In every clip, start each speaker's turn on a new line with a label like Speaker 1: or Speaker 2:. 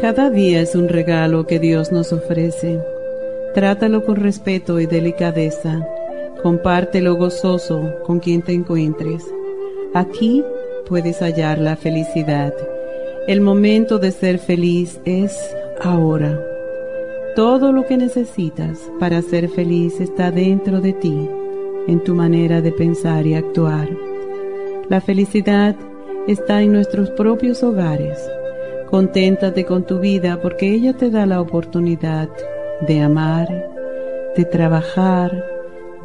Speaker 1: Cada día es un regalo que Dios nos ofrece. Trátalo con respeto y delicadeza. Compártelo gozoso con quien te encuentres. Aquí puedes hallar la felicidad. El momento de ser feliz es ahora. Todo lo que necesitas para ser feliz está dentro de ti, en tu manera de pensar y actuar. La felicidad está en nuestros propios hogares Conténtate con tu vida porque ella te da la oportunidad de amar, de trabajar,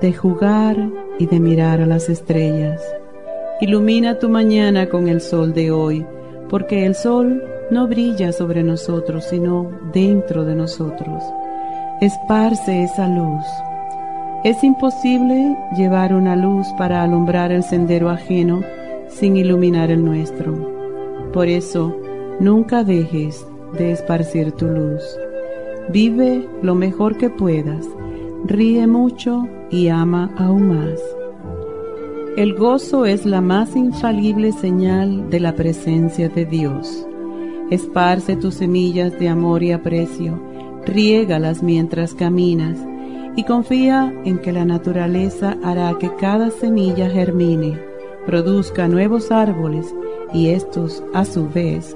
Speaker 1: de jugar y de mirar a las estrellas. Ilumina tu mañana con el sol de hoy, porque el sol no brilla sobre nosotros, sino dentro de nosotros. Esparce esa luz. Es imposible llevar una luz para alumbrar el sendero ajeno sin iluminar el nuestro. Por eso, Nunca dejes de esparcir tu luz. Vive lo mejor que puedas, ríe mucho y ama aún más. El gozo es la más infalible señal de la presencia de Dios. Esparce tus semillas de amor y aprecio, riégalas mientras caminas y confía en que la naturaleza hará que cada semilla germine, produzca nuevos árboles y estos, a su vez,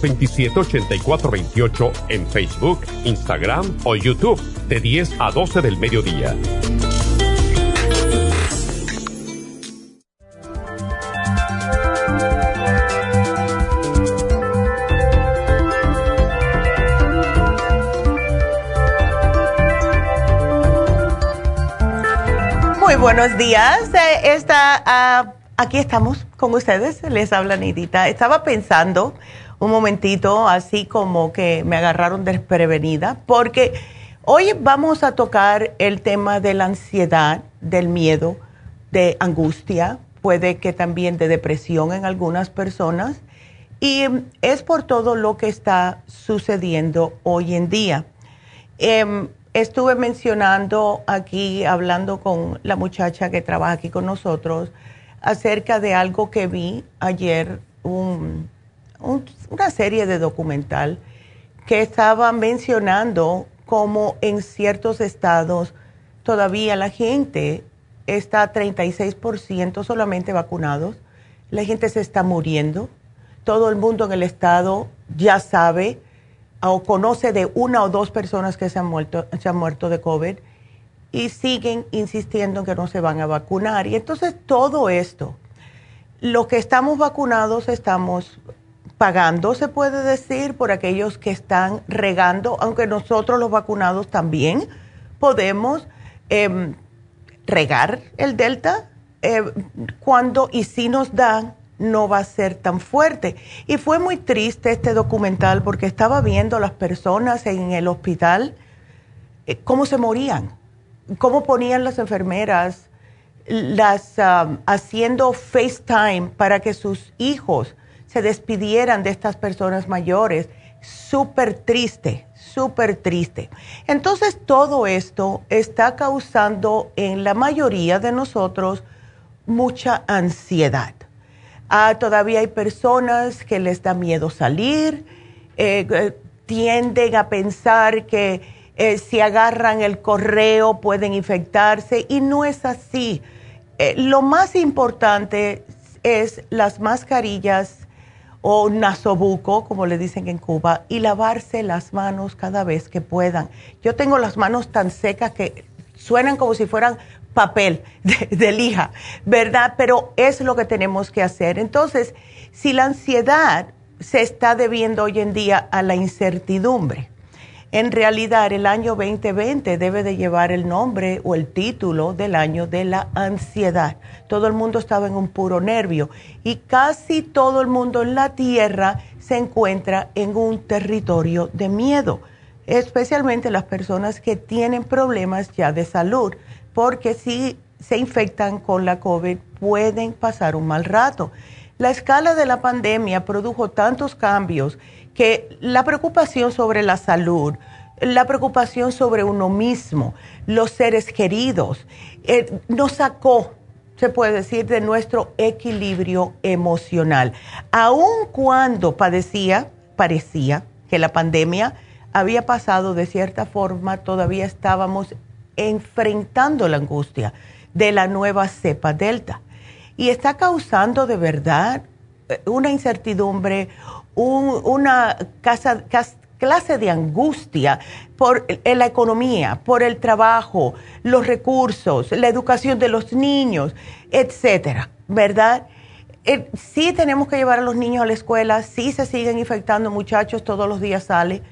Speaker 2: 227-8428 en Facebook, Instagram o YouTube de 10 a 12 del mediodía.
Speaker 3: Muy buenos días. Eh, esta, ah, aquí estamos con ustedes. Les habla Nidita. Estaba pensando un momentito, así como que me agarraron desprevenida, porque hoy vamos a tocar el tema de la ansiedad, del miedo, de angustia, puede que también de depresión en algunas personas, y es por todo lo que está sucediendo hoy en día. Em, estuve mencionando aquí, hablando con la muchacha que trabaja aquí con nosotros, acerca de algo que vi ayer, un una serie de documental que estaba mencionando cómo en ciertos estados todavía la gente está 36% solamente vacunados, la gente se está muriendo, todo el mundo en el estado ya sabe o conoce de una o dos personas que se han muerto, se han muerto de COVID y siguen insistiendo en que no se van a vacunar. Y entonces todo esto, los que estamos vacunados estamos pagando, se puede decir, por aquellos que están regando, aunque nosotros los vacunados también podemos em, regar el delta eh, cuando y si nos dan no va a ser tan fuerte. Y fue muy triste este documental porque estaba viendo a las personas en el hospital eh, cómo se morían, cómo ponían las enfermeras las haciendo FaceTime para que sus hijos despidieran de estas personas mayores. Súper triste, súper triste. Entonces todo esto está causando en la mayoría de nosotros mucha ansiedad. Ah, todavía hay personas que les da miedo salir, eh, eh, tienden a pensar que eh, si agarran el correo pueden infectarse y no es así. lo más importante es las mascarillas o nasobuco, como le dicen en Cuba, y lavarse las manos cada vez que puedan. Yo tengo las manos tan secas que suenan como si fueran papel de, lija, ¿verdad? Pero es lo que tenemos que hacer. Entonces, si la ansiedad se está debiendo hoy en día a la incertidumbre, en realidad el año 2020 debe de llevar el nombre o el título del año de la ansiedad. Todo el mundo estaba en un puro nervio y casi todo el mundo en la Tierra se encuentra en un territorio de miedo, especialmente las personas que tienen problemas ya de salud porque si se infectan con la COVID pueden pasar un mal rato. La escala de la pandemia produjo tantos cambios que la preocupación sobre la salud, la preocupación sobre uno mismo, los seres queridos, eh, nos sacó, se puede decir, de nuestro equilibrio emocional. Aun cuando padecía, parecía que la pandemia había pasado de cierta forma, todavía estábamos enfrentando la angustia de la nueva cepa Delta. Y está causando de verdad eh, una incertidumbre, una clase de angustia por la economía, por el trabajo, los recursos, la educación de los niños, etcétera, ¿verdad? Eh, sí tenemos que llevar a los niños a la escuela, sí se siguen infectando muchachos, todos los días sale,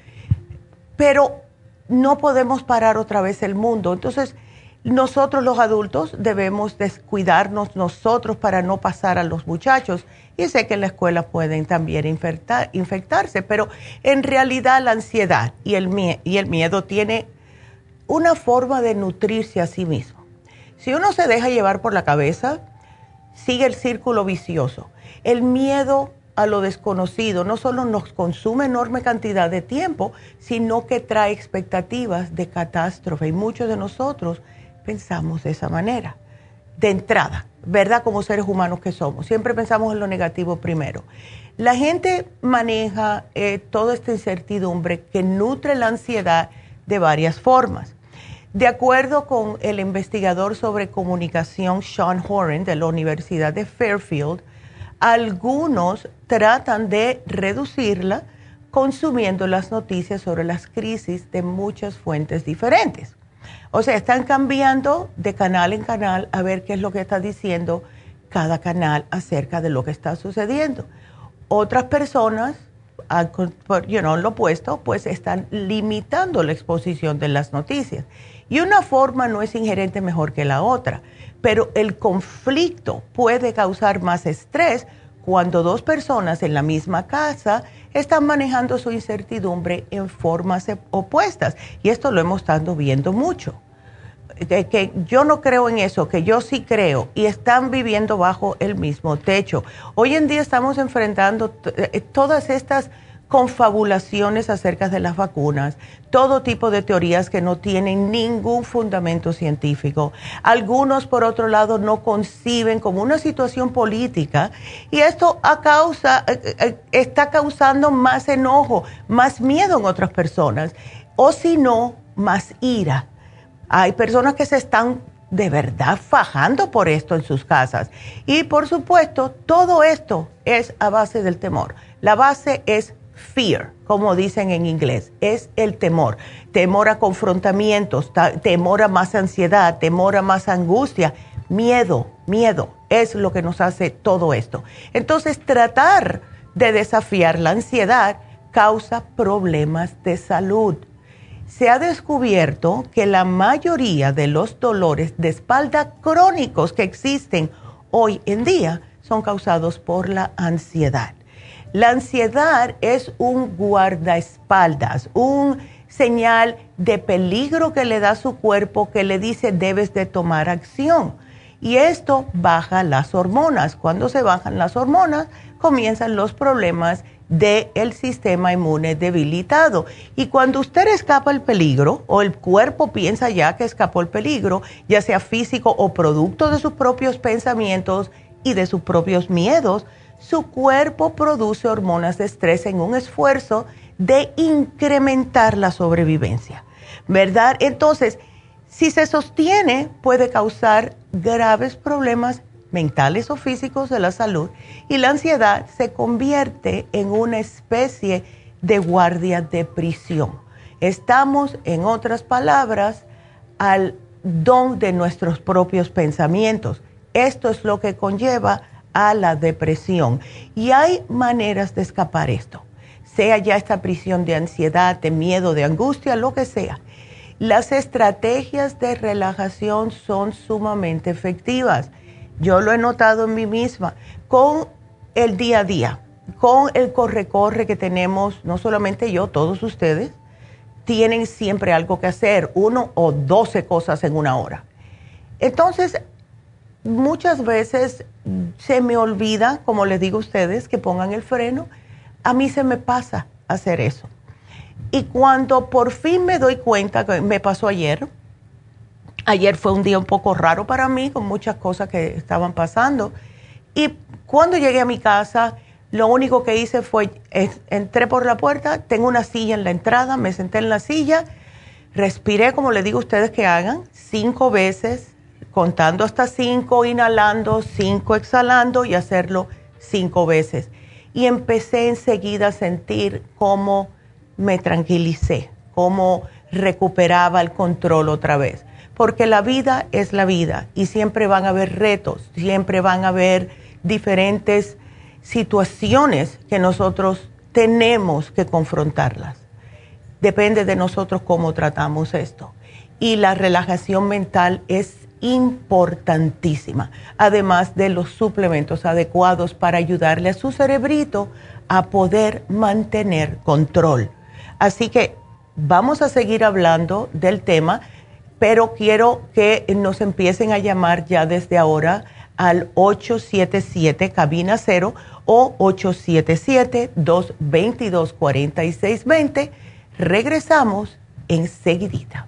Speaker 3: pero no podemos parar otra vez el mundo. Entonces, nosotros los adultos debemos descuidarnos nosotros para no pasar a los muchachos. Y sé que en la escuela pueden también infectarse, pero en realidad la ansiedad y el, y el miedo tiene una forma de nutrirse a sí mismo. Si uno se deja llevar por la cabeza, sigue el círculo vicioso. El miedo a lo desconocido no solo nos consume enorme cantidad de tiempo, sino que trae expectativas de catástrofe y muchos de nosotros pensamos de esa manera, de entrada, ¿verdad? Como seres humanos que somos, siempre pensamos en lo negativo primero. La gente maneja eh, toda esta incertidumbre que nutre la ansiedad de varias formas. De acuerdo con el investigador sobre comunicación Sean Horan de la Universidad de Fairfield, algunos tratan de reducirla consumiendo las noticias sobre las crisis de muchas fuentes diferentes. O sea, están cambiando de canal en canal a ver qué es lo que está diciendo cada canal acerca de lo que está sucediendo. Otras personas, you know, lo opuesto, pues están limitando la exposición de las noticias. Y una forma no es ingerente mejor que la otra pero el conflicto puede causar más estrés cuando dos personas en la misma casa están manejando su incertidumbre en formas opuestas. Y esto lo hemos estado viendo mucho. que yo no creo en eso, que yo sí creo, y están viviendo bajo el mismo techo. Hoy en día estamos enfrentando eh, todas estas confabulaciones acerca de las vacunas, todo tipo de teorías que no tienen ningún fundamento científico. Algunos, por otro lado, no conciben como una situación política y esto a causa, eh, eh, está causando más enojo, más miedo en otras personas o si no, más ira. Hay personas que se están de verdad fajando por esto en sus casas. Y por supuesto, todo esto es a base del temor. La base es fear, como dicen en inglés, es el temor. Temor a confrontamientos, temor a más ansiedad, temor a más angustia, miedo, miedo, es lo que nos hace todo esto. Entonces, tratar de desafiar la ansiedad causa problemas de salud. Se ha descubierto que la mayoría de los dolores de espalda crónicos que existen hoy en día son causados por la ansiedad. La ansiedad es un guardaespaldas, un señal de peligro que le da su cuerpo que le dice debes de tomar acción. Y esto baja las hormonas. Cuando se bajan las hormonas, comienzan los problemas del sistema inmune debilitado. Y cuando usted escapa el peligro, o el cuerpo piensa ya que escapó el peligro, ya sea físico o producto de sus propios pensamientos y de sus propios miedos, su cuerpo produce hormonas de estrés en un esfuerzo de incrementar la sobrevivencia, ¿verdad? Entonces, si se sostiene, puede causar graves problemas mentales o físicos de la salud y la ansiedad se convierte en una especie de guardia de prisión. Estamos, en otras palabras, al don de nuestros propios pensamientos. Esto es lo que conlleva a la depresión. Y hay maneras de escapar esto, sea ya esta prisión de ansiedad, de miedo, de angustia, lo que sea. Las estrategias de relajación son sumamente efectivas. Yo lo he notado en mí misma con el día a día, con el corre-corre que tenemos, no solamente yo, todos ustedes, tienen siempre algo que hacer, uno o doce cosas en una hora. Entonces, muchas veces se me olvida, como les digo a ustedes, que pongan el freno. A mí se me pasa hacer eso. Y cuando por fin me doy cuenta, que me pasó ayer, ayer fue un día un poco raro para mí, con muchas cosas que estaban pasando. Y cuando llegué a mi casa, lo único que hice fue, entré por la puerta, tengo una silla en la entrada, me senté en la silla, respiré, como les digo a ustedes que hagan, cinco veces, contando hasta cinco, inhalando, cinco exhalando y hacerlo cinco veces. Y empecé enseguida a sentir cómo me tranquilicé, cómo recuperaba el control otra vez. Porque la vida es la vida y siempre van a haber retos, siempre van a haber diferentes situaciones que nosotros tenemos que confrontarlas. Depende de nosotros cómo tratamos esto. Y la relajación mental es importantísima, además de los suplementos adecuados para ayudarle a su cerebrito a poder mantener control. Así que vamos a seguir hablando del tema, pero quiero que nos empiecen a llamar ya desde ahora al 877 cabina 0 o 877 222 4620. Regresamos enseguidita.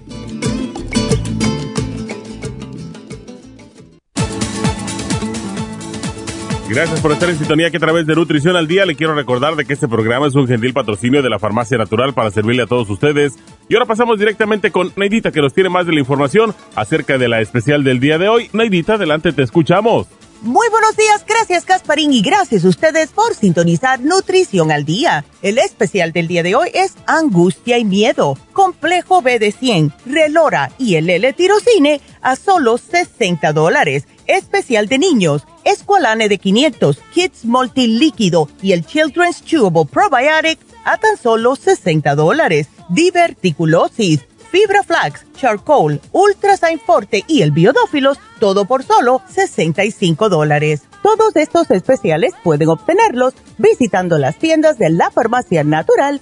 Speaker 4: Gracias por estar en sintonía que a través de Nutrición al Día le quiero recordar de que este programa es un gentil patrocinio de la Farmacia Natural para servirle a todos ustedes. Y ahora pasamos directamente con Neidita que nos tiene más de la información acerca de la especial del día de hoy. Neidita, adelante, te escuchamos.
Speaker 5: Muy buenos días, gracias Casparín y gracias a ustedes por sintonizar Nutrición al Día. El especial del día de hoy es Angustia y Miedo, Complejo B de 100, Relora y el L-Tirocine a solo 60 dólares. Especial de niños Esqualane de 500, Kids Multilíquido y el Children's Chewable Probiotic a tan solo 60 dólares. Diverticulosis, Fibra Flax, Charcoal, Ultrasign Forte y el Biodófilos, todo por solo 65 dólares. Todos estos especiales pueden obtenerlos visitando las tiendas de la Farmacia Natural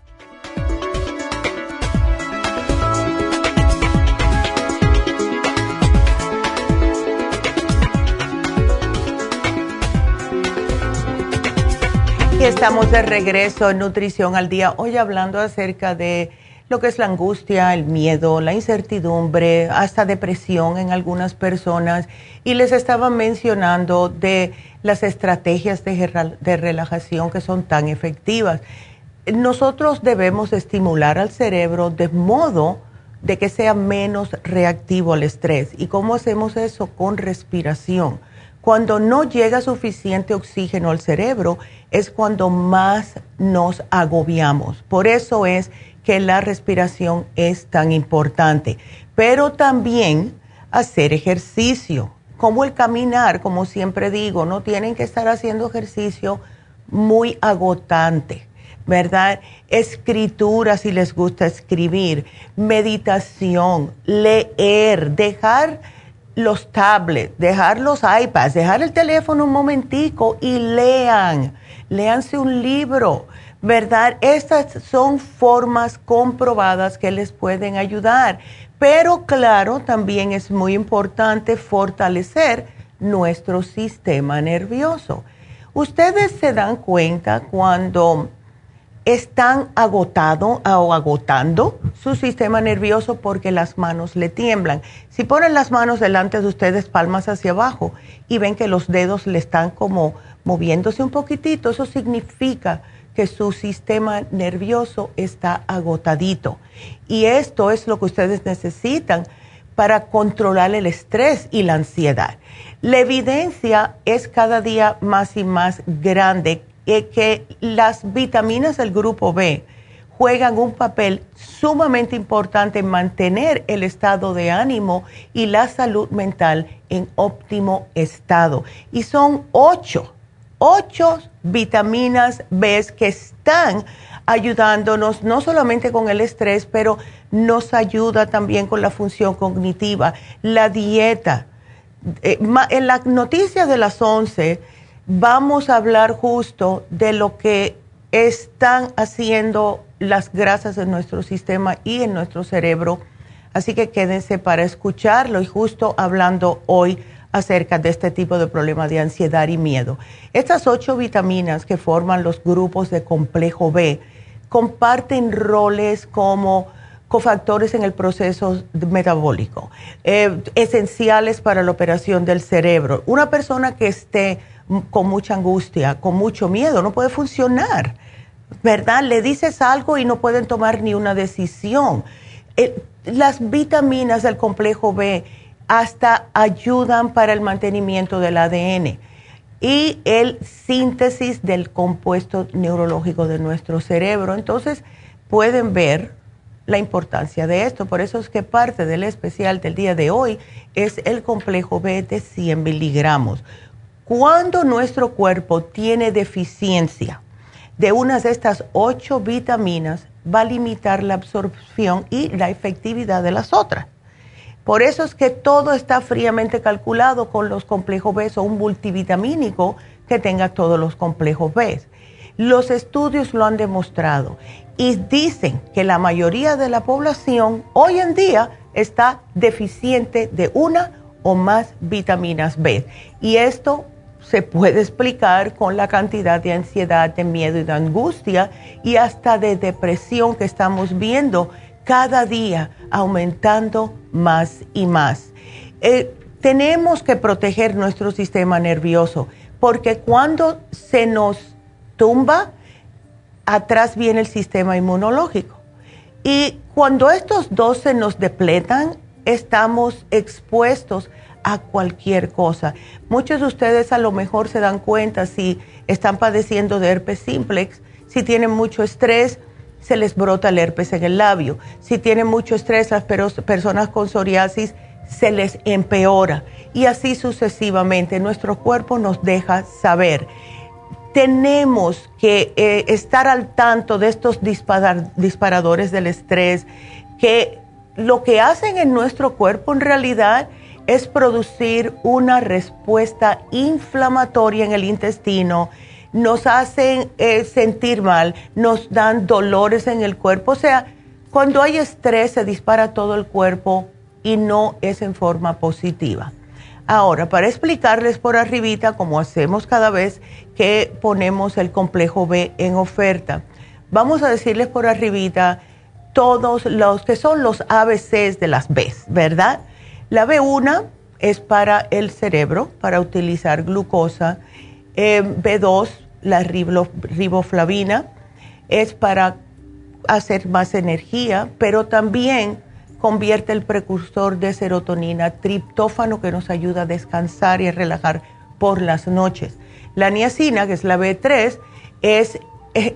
Speaker 3: Estamos de regreso en Nutrición al Día, hoy hablando acerca de lo que es la angustia, el miedo, la incertidumbre, hasta depresión en algunas personas. Y les estaba mencionando de las estrategias de, de relajación que son tan efectivas. Nosotros debemos estimular al cerebro de modo de que sea menos reactivo al estrés. ¿Y cómo hacemos eso? Con respiración. Cuando no llega suficiente oxígeno al cerebro, es cuando más nos agobiamos. Por eso es que la respiración es tan importante. Pero también hacer ejercicio, como el caminar, como siempre digo, no tienen que estar haciendo ejercicio muy agotante, ¿verdad? Escritura si les gusta escribir, meditación, leer, dejar los tablets, dejar los iPads, dejar el teléfono un momentico y lean léanse un libro, ¿verdad? Estas son formas comprobadas que les pueden ayudar. Pero claro, también es muy importante fortalecer nuestro sistema nervioso. Ustedes se dan cuenta cuando están agotado o agotando su sistema nervioso porque las manos le tiemblan. Si ponen las manos delante de ustedes, palmas hacia abajo, y ven que los dedos le están como moviéndose un poquitito, eso significa que su sistema nervioso está agotadito. Y esto es lo que ustedes necesitan para controlar el estrés y la ansiedad. La evidencia es cada día más y más grande que las vitaminas del grupo B juegan un papel sumamente importante en mantener el estado de ánimo y la salud mental en óptimo estado. Y son ocho ocho vitaminas B que están ayudándonos no solamente con el estrés, pero nos ayuda también con la función cognitiva, la dieta. Eh, en las noticias de las 11 vamos a hablar justo de lo que están haciendo las grasas en nuestro sistema y en nuestro cerebro. Así que quédense para escucharlo y justo hablando hoy acerca de este tipo de problemas de ansiedad y miedo. Estas ocho vitaminas que forman los grupos de complejo B comparten roles como cofactores en el proceso metabólico, eh, esenciales para la operación del cerebro. Una persona que esté con mucha angustia, con mucho miedo, no puede funcionar, ¿verdad? Le dices algo y no pueden tomar ni una decisión. Eh, las vitaminas del complejo B hasta ayudan para el mantenimiento del ADN y el síntesis del compuesto neurológico de nuestro cerebro. Entonces, pueden ver la importancia de esto. Por eso es que parte del especial del día de hoy es el complejo B de 100 miligramos. Cuando nuestro cuerpo tiene deficiencia de una de estas ocho vitaminas, va a limitar la absorción y la efectividad de las otras. Por eso es que todo está fríamente calculado con los complejos B o un multivitamínico que tenga todos los complejos B. Los estudios lo han demostrado y dicen que la mayoría de la población hoy en día está deficiente de una o más vitaminas B. Y esto se puede explicar con la cantidad de ansiedad, de miedo y de angustia y hasta de depresión que estamos viendo cada día aumentando más y más. Eh, tenemos que proteger nuestro sistema nervioso porque cuando se nos tumba, atrás viene el sistema inmunológico. Y cuando estos dos se nos depletan, estamos expuestos a cualquier cosa. Muchos de ustedes a lo mejor se dan cuenta si están padeciendo de herpes simplex, si tienen mucho estrés, se les brota el herpes en el labio. Si tienen mucho estrés, las personas con psoriasis se les empeora. Y así sucesivamente. Nuestro cuerpo nos deja saber tenemos que eh, estar al tanto de estos disparadores del estrés, que lo que hacen en nuestro cuerpo en realidad es producir una respuesta inflamatoria en el intestino, nos hacen eh, sentir mal, nos dan dolores en el cuerpo. O sea, cuando hay estrés se dispara todo el cuerpo y no es en forma positiva. Ahora, para explicarles por arribita, como hacemos cada vez que ponemos el complejo B en oferta, vamos a decirles por arribita todos los que son los ABCs de las Bs, ¿verdad? La B1 es para el cerebro, para utilizar glucosa. Eh, B2, la riboflavina, es para hacer más energía, pero también convierte el precursor de serotonina, triptófano, que nos ayuda a descansar y a relajar por las noches. La niacina, que es la B3, es,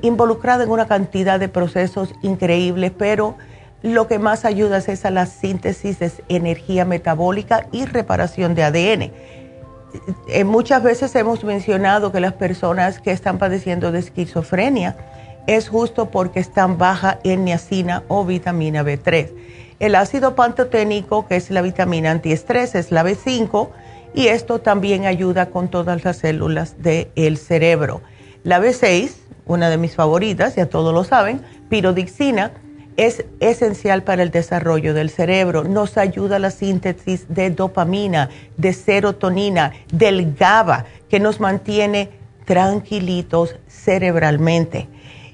Speaker 3: involucrada en una cantidad de procesos increíbles, pero lo que más ayuda es a la síntesis de energía metabólica y reparación de ADN. Eh, muchas veces hemos mencionado que las personas que están padeciendo de esquizofrenia es justo porque están baja en niacina o vitamina B3 el ácido pantoténico, que es la vitamina antiestrés, es la B5 y esto también ayuda con todas las células del cerebro. La B6, una de mis favoritas, ya todos lo saben, pirodixina, es esencial para el desarrollo del cerebro. Nos ayuda a la síntesis de dopamina, de serotonina, del GABA, que nos mantiene tranquilitos cerebralmente.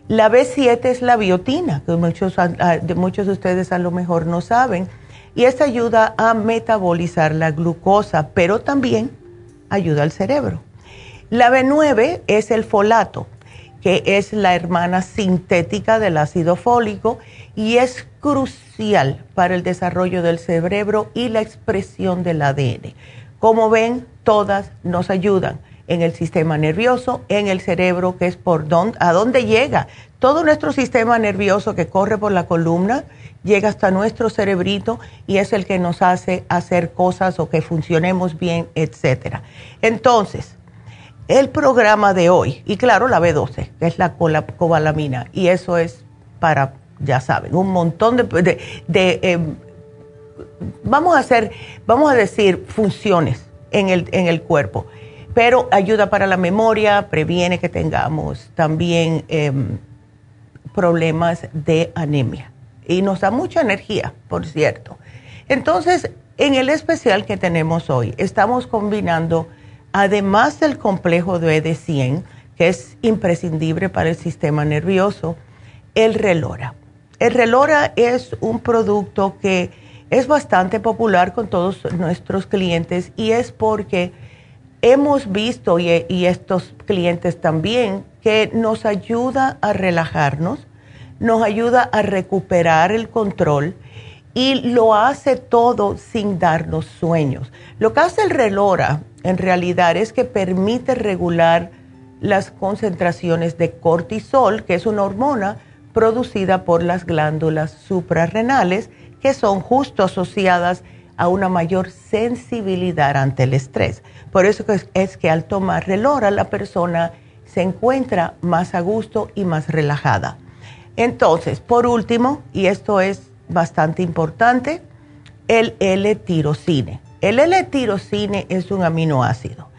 Speaker 3: La B7 es la biotina, que muchos, de muchos de ustedes a lo mejor no saben, y esta ayuda a metabolizar la glucosa, pero también ayuda al cerebro. La B9 es el folato, que es la hermana sintética del ácido fólico y es crucial para el desarrollo del cerebro y la expresión del ADN. Como ven, todas nos ayudan en el sistema nervioso, en el cerebro, que es por donde, a dónde llega. Todo nuestro sistema nervioso que corre por la columna llega hasta nuestro cerebrito y es el que nos hace hacer cosas o que funcionemos bien, etc. Entonces, el programa de hoy, y claro, la B12, que es la cobalamina, y eso es para, ya saben, un montón de, em, vamos a hacer, vamos a decir, funciones en el, en el cuerpo pero ayuda para la memoria, previene que tengamos también em, problemas de anemia y nos da mucha energía, por cierto. Entonces, en el especial que tenemos hoy, estamos combinando, además del complejo de 100, que es imprescindible para el sistema nervioso, el relora. El relora es un producto que es bastante popular con todos nuestros clientes y es porque hemos visto, y, estos clientes también, que nos ayuda a relajarnos, nos ayuda a recuperar el control y lo hace todo sin darnos sueños. Lo que hace el relora en realidad es que permite regular las concentraciones de cortisol, que es una hormona producida por las glándulas suprarrenales, que son justo asociadas a una mayor sensibilidad ante el estrés. Por eso es que al tomar relora la persona se encuentra más a gusto y más relajada. Entonces, por último, y esto es bastante importante, el L-tirocine. El L-tirocine es un aminoácido.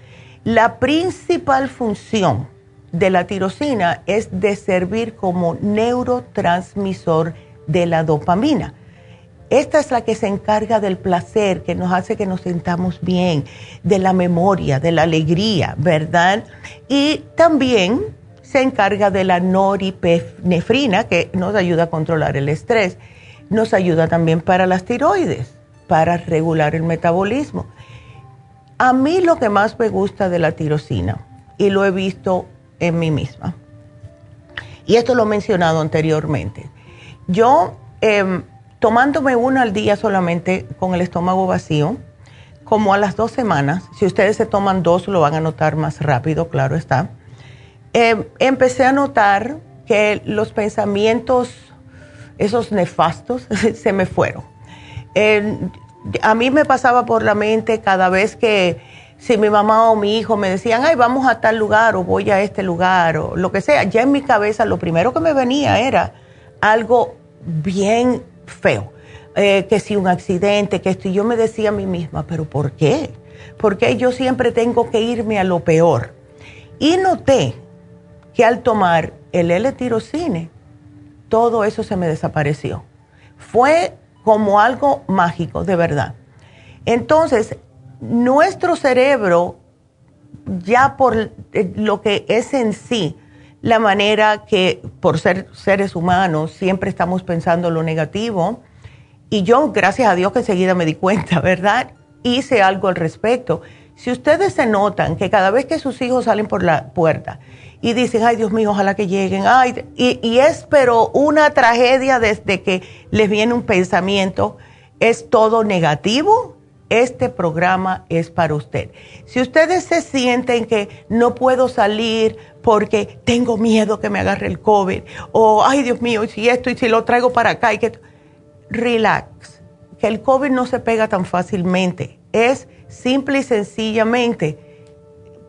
Speaker 3: La principal función de la tirosina es de servir como neurotransmisor de la dopamina. Esta es la que se encarga del placer, que nos hace que nos sintamos bien, de la memoria, de la alegría, ¿verdad? Y también se encarga de la noripinefrina, que nos ayuda a controlar el estrés. Nos ayuda también para las tiroides, para regular el metabolismo. A mí lo que más me gusta de la tirosina, y lo he visto en mí misma, y esto lo he mencionado anteriormente, yo em, tomándome una al día solamente con el estómago vacío, como a las dos semanas, si ustedes se toman dos lo van a notar más rápido, claro está, em, empecé a notar que los pensamientos, esos nefastos, se me fueron. A mí me pasaba por la mente cada vez que si mi mamá o mi hijo me decían, ay, vamos a tal lugar o voy a este lugar o lo que sea, ya en mi cabeza lo primero que me venía era algo bien feo, eh, que si un accidente, que esto, y yo me decía a mí misma, pero ¿por qué? Porque yo siempre tengo que irme a lo peor. Y noté que al tomar el L-tirocine, todo eso se me desapareció. Fue como algo mágico, de verdad. Entonces, nuestro cerebro, ya por eh, lo que es en sí, la manera que por ser seres humanos siempre estamos pensando lo negativo. Y yo, gracias a Dios que enseguida me di cuenta, ¿verdad? Hice algo al respecto. Si ustedes se notan que cada vez que sus hijos salen por la puerta y dicen, ay Dios mío, ojalá que lleguen, ay, y, y es pero una tragedia desde que les viene un pensamiento, es todo negativo, este programa es para usted. Si ustedes se sienten que no puedo salir porque tengo miedo que me agarre el COVID, o ay Dios mío, si esto y si lo traigo para acá, y que relax, que el COVID no se pega tan fácilmente. Es simple y sencillamente,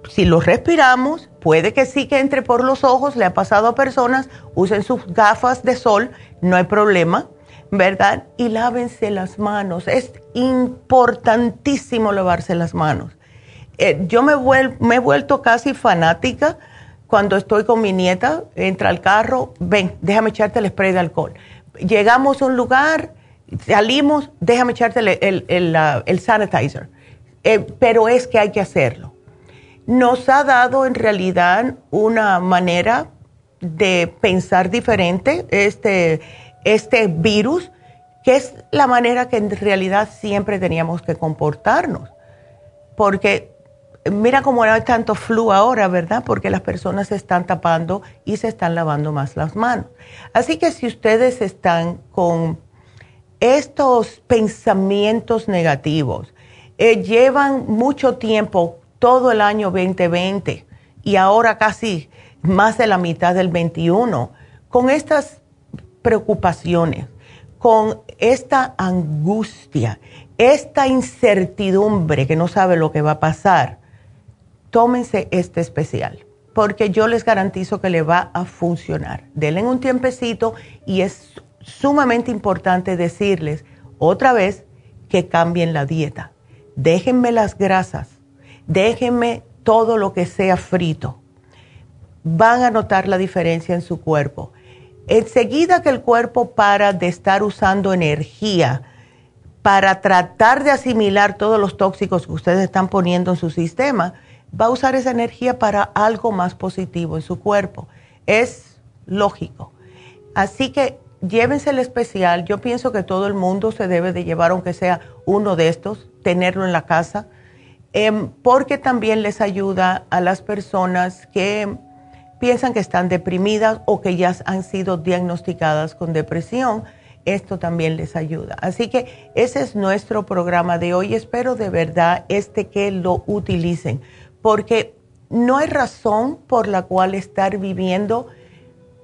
Speaker 3: si lo respiramos, puede que sí que entre por los ojos, le ha pasado a personas, usen sus gafas de sol, no hay problema ¿verdad? Y lávense las manos. Es importantísimo lavarse las manos. Eh, yo me, he vuelto casi fanática cuando estoy con mi nieta, entra al carro, ven, déjame echarte el spray de alcohol. Llegamos a un lugar, salimos, déjame echarte el, el, sanitizer. Eh, pero es que hay que hacerlo. Nos ha dado en realidad una manera de pensar diferente. Este, este virus, que es la manera que en realidad siempre teníamos que comportarnos. Porque mira cómo hay tanto flu ahora, ¿verdad? Porque las personas se están tapando y se están lavando más las manos. Así que si ustedes están con estos pensamientos negativos, eh, llevan mucho tiempo, todo el año 2020 y ahora casi más de la mitad del 21, con estas preocupaciones, con esta angustia, esta incertidumbre que no sabe lo que va a pasar, tómense este especial, porque yo les garantizo que le va a funcionar. Denle un tiempecito y es sumamente importante decirles otra vez que cambien la dieta. Déjenme las grasas, déjenme todo lo que sea frito. Van a notar la diferencia en su cuerpo enseguida que el cuerpo para de estar usando energía para tratar de asimilar todos los tóxicos que ustedes están poniendo en su sistema, va a usar esa energía para algo más positivo en su cuerpo. Es lógico. Así que llévense el especial. Yo pienso que todo el mundo se debe de llevar, aunque sea uno de estos, tenerlo en la casa, em, porque también les ayuda a las personas que piensan que están deprimidas o que ya han sido diagnosticadas con depresión, esto también les ayuda. Así que ese es nuestro programa de hoy. Espero de verdad este que lo utilicen, porque no hay razón por la cual estar viviendo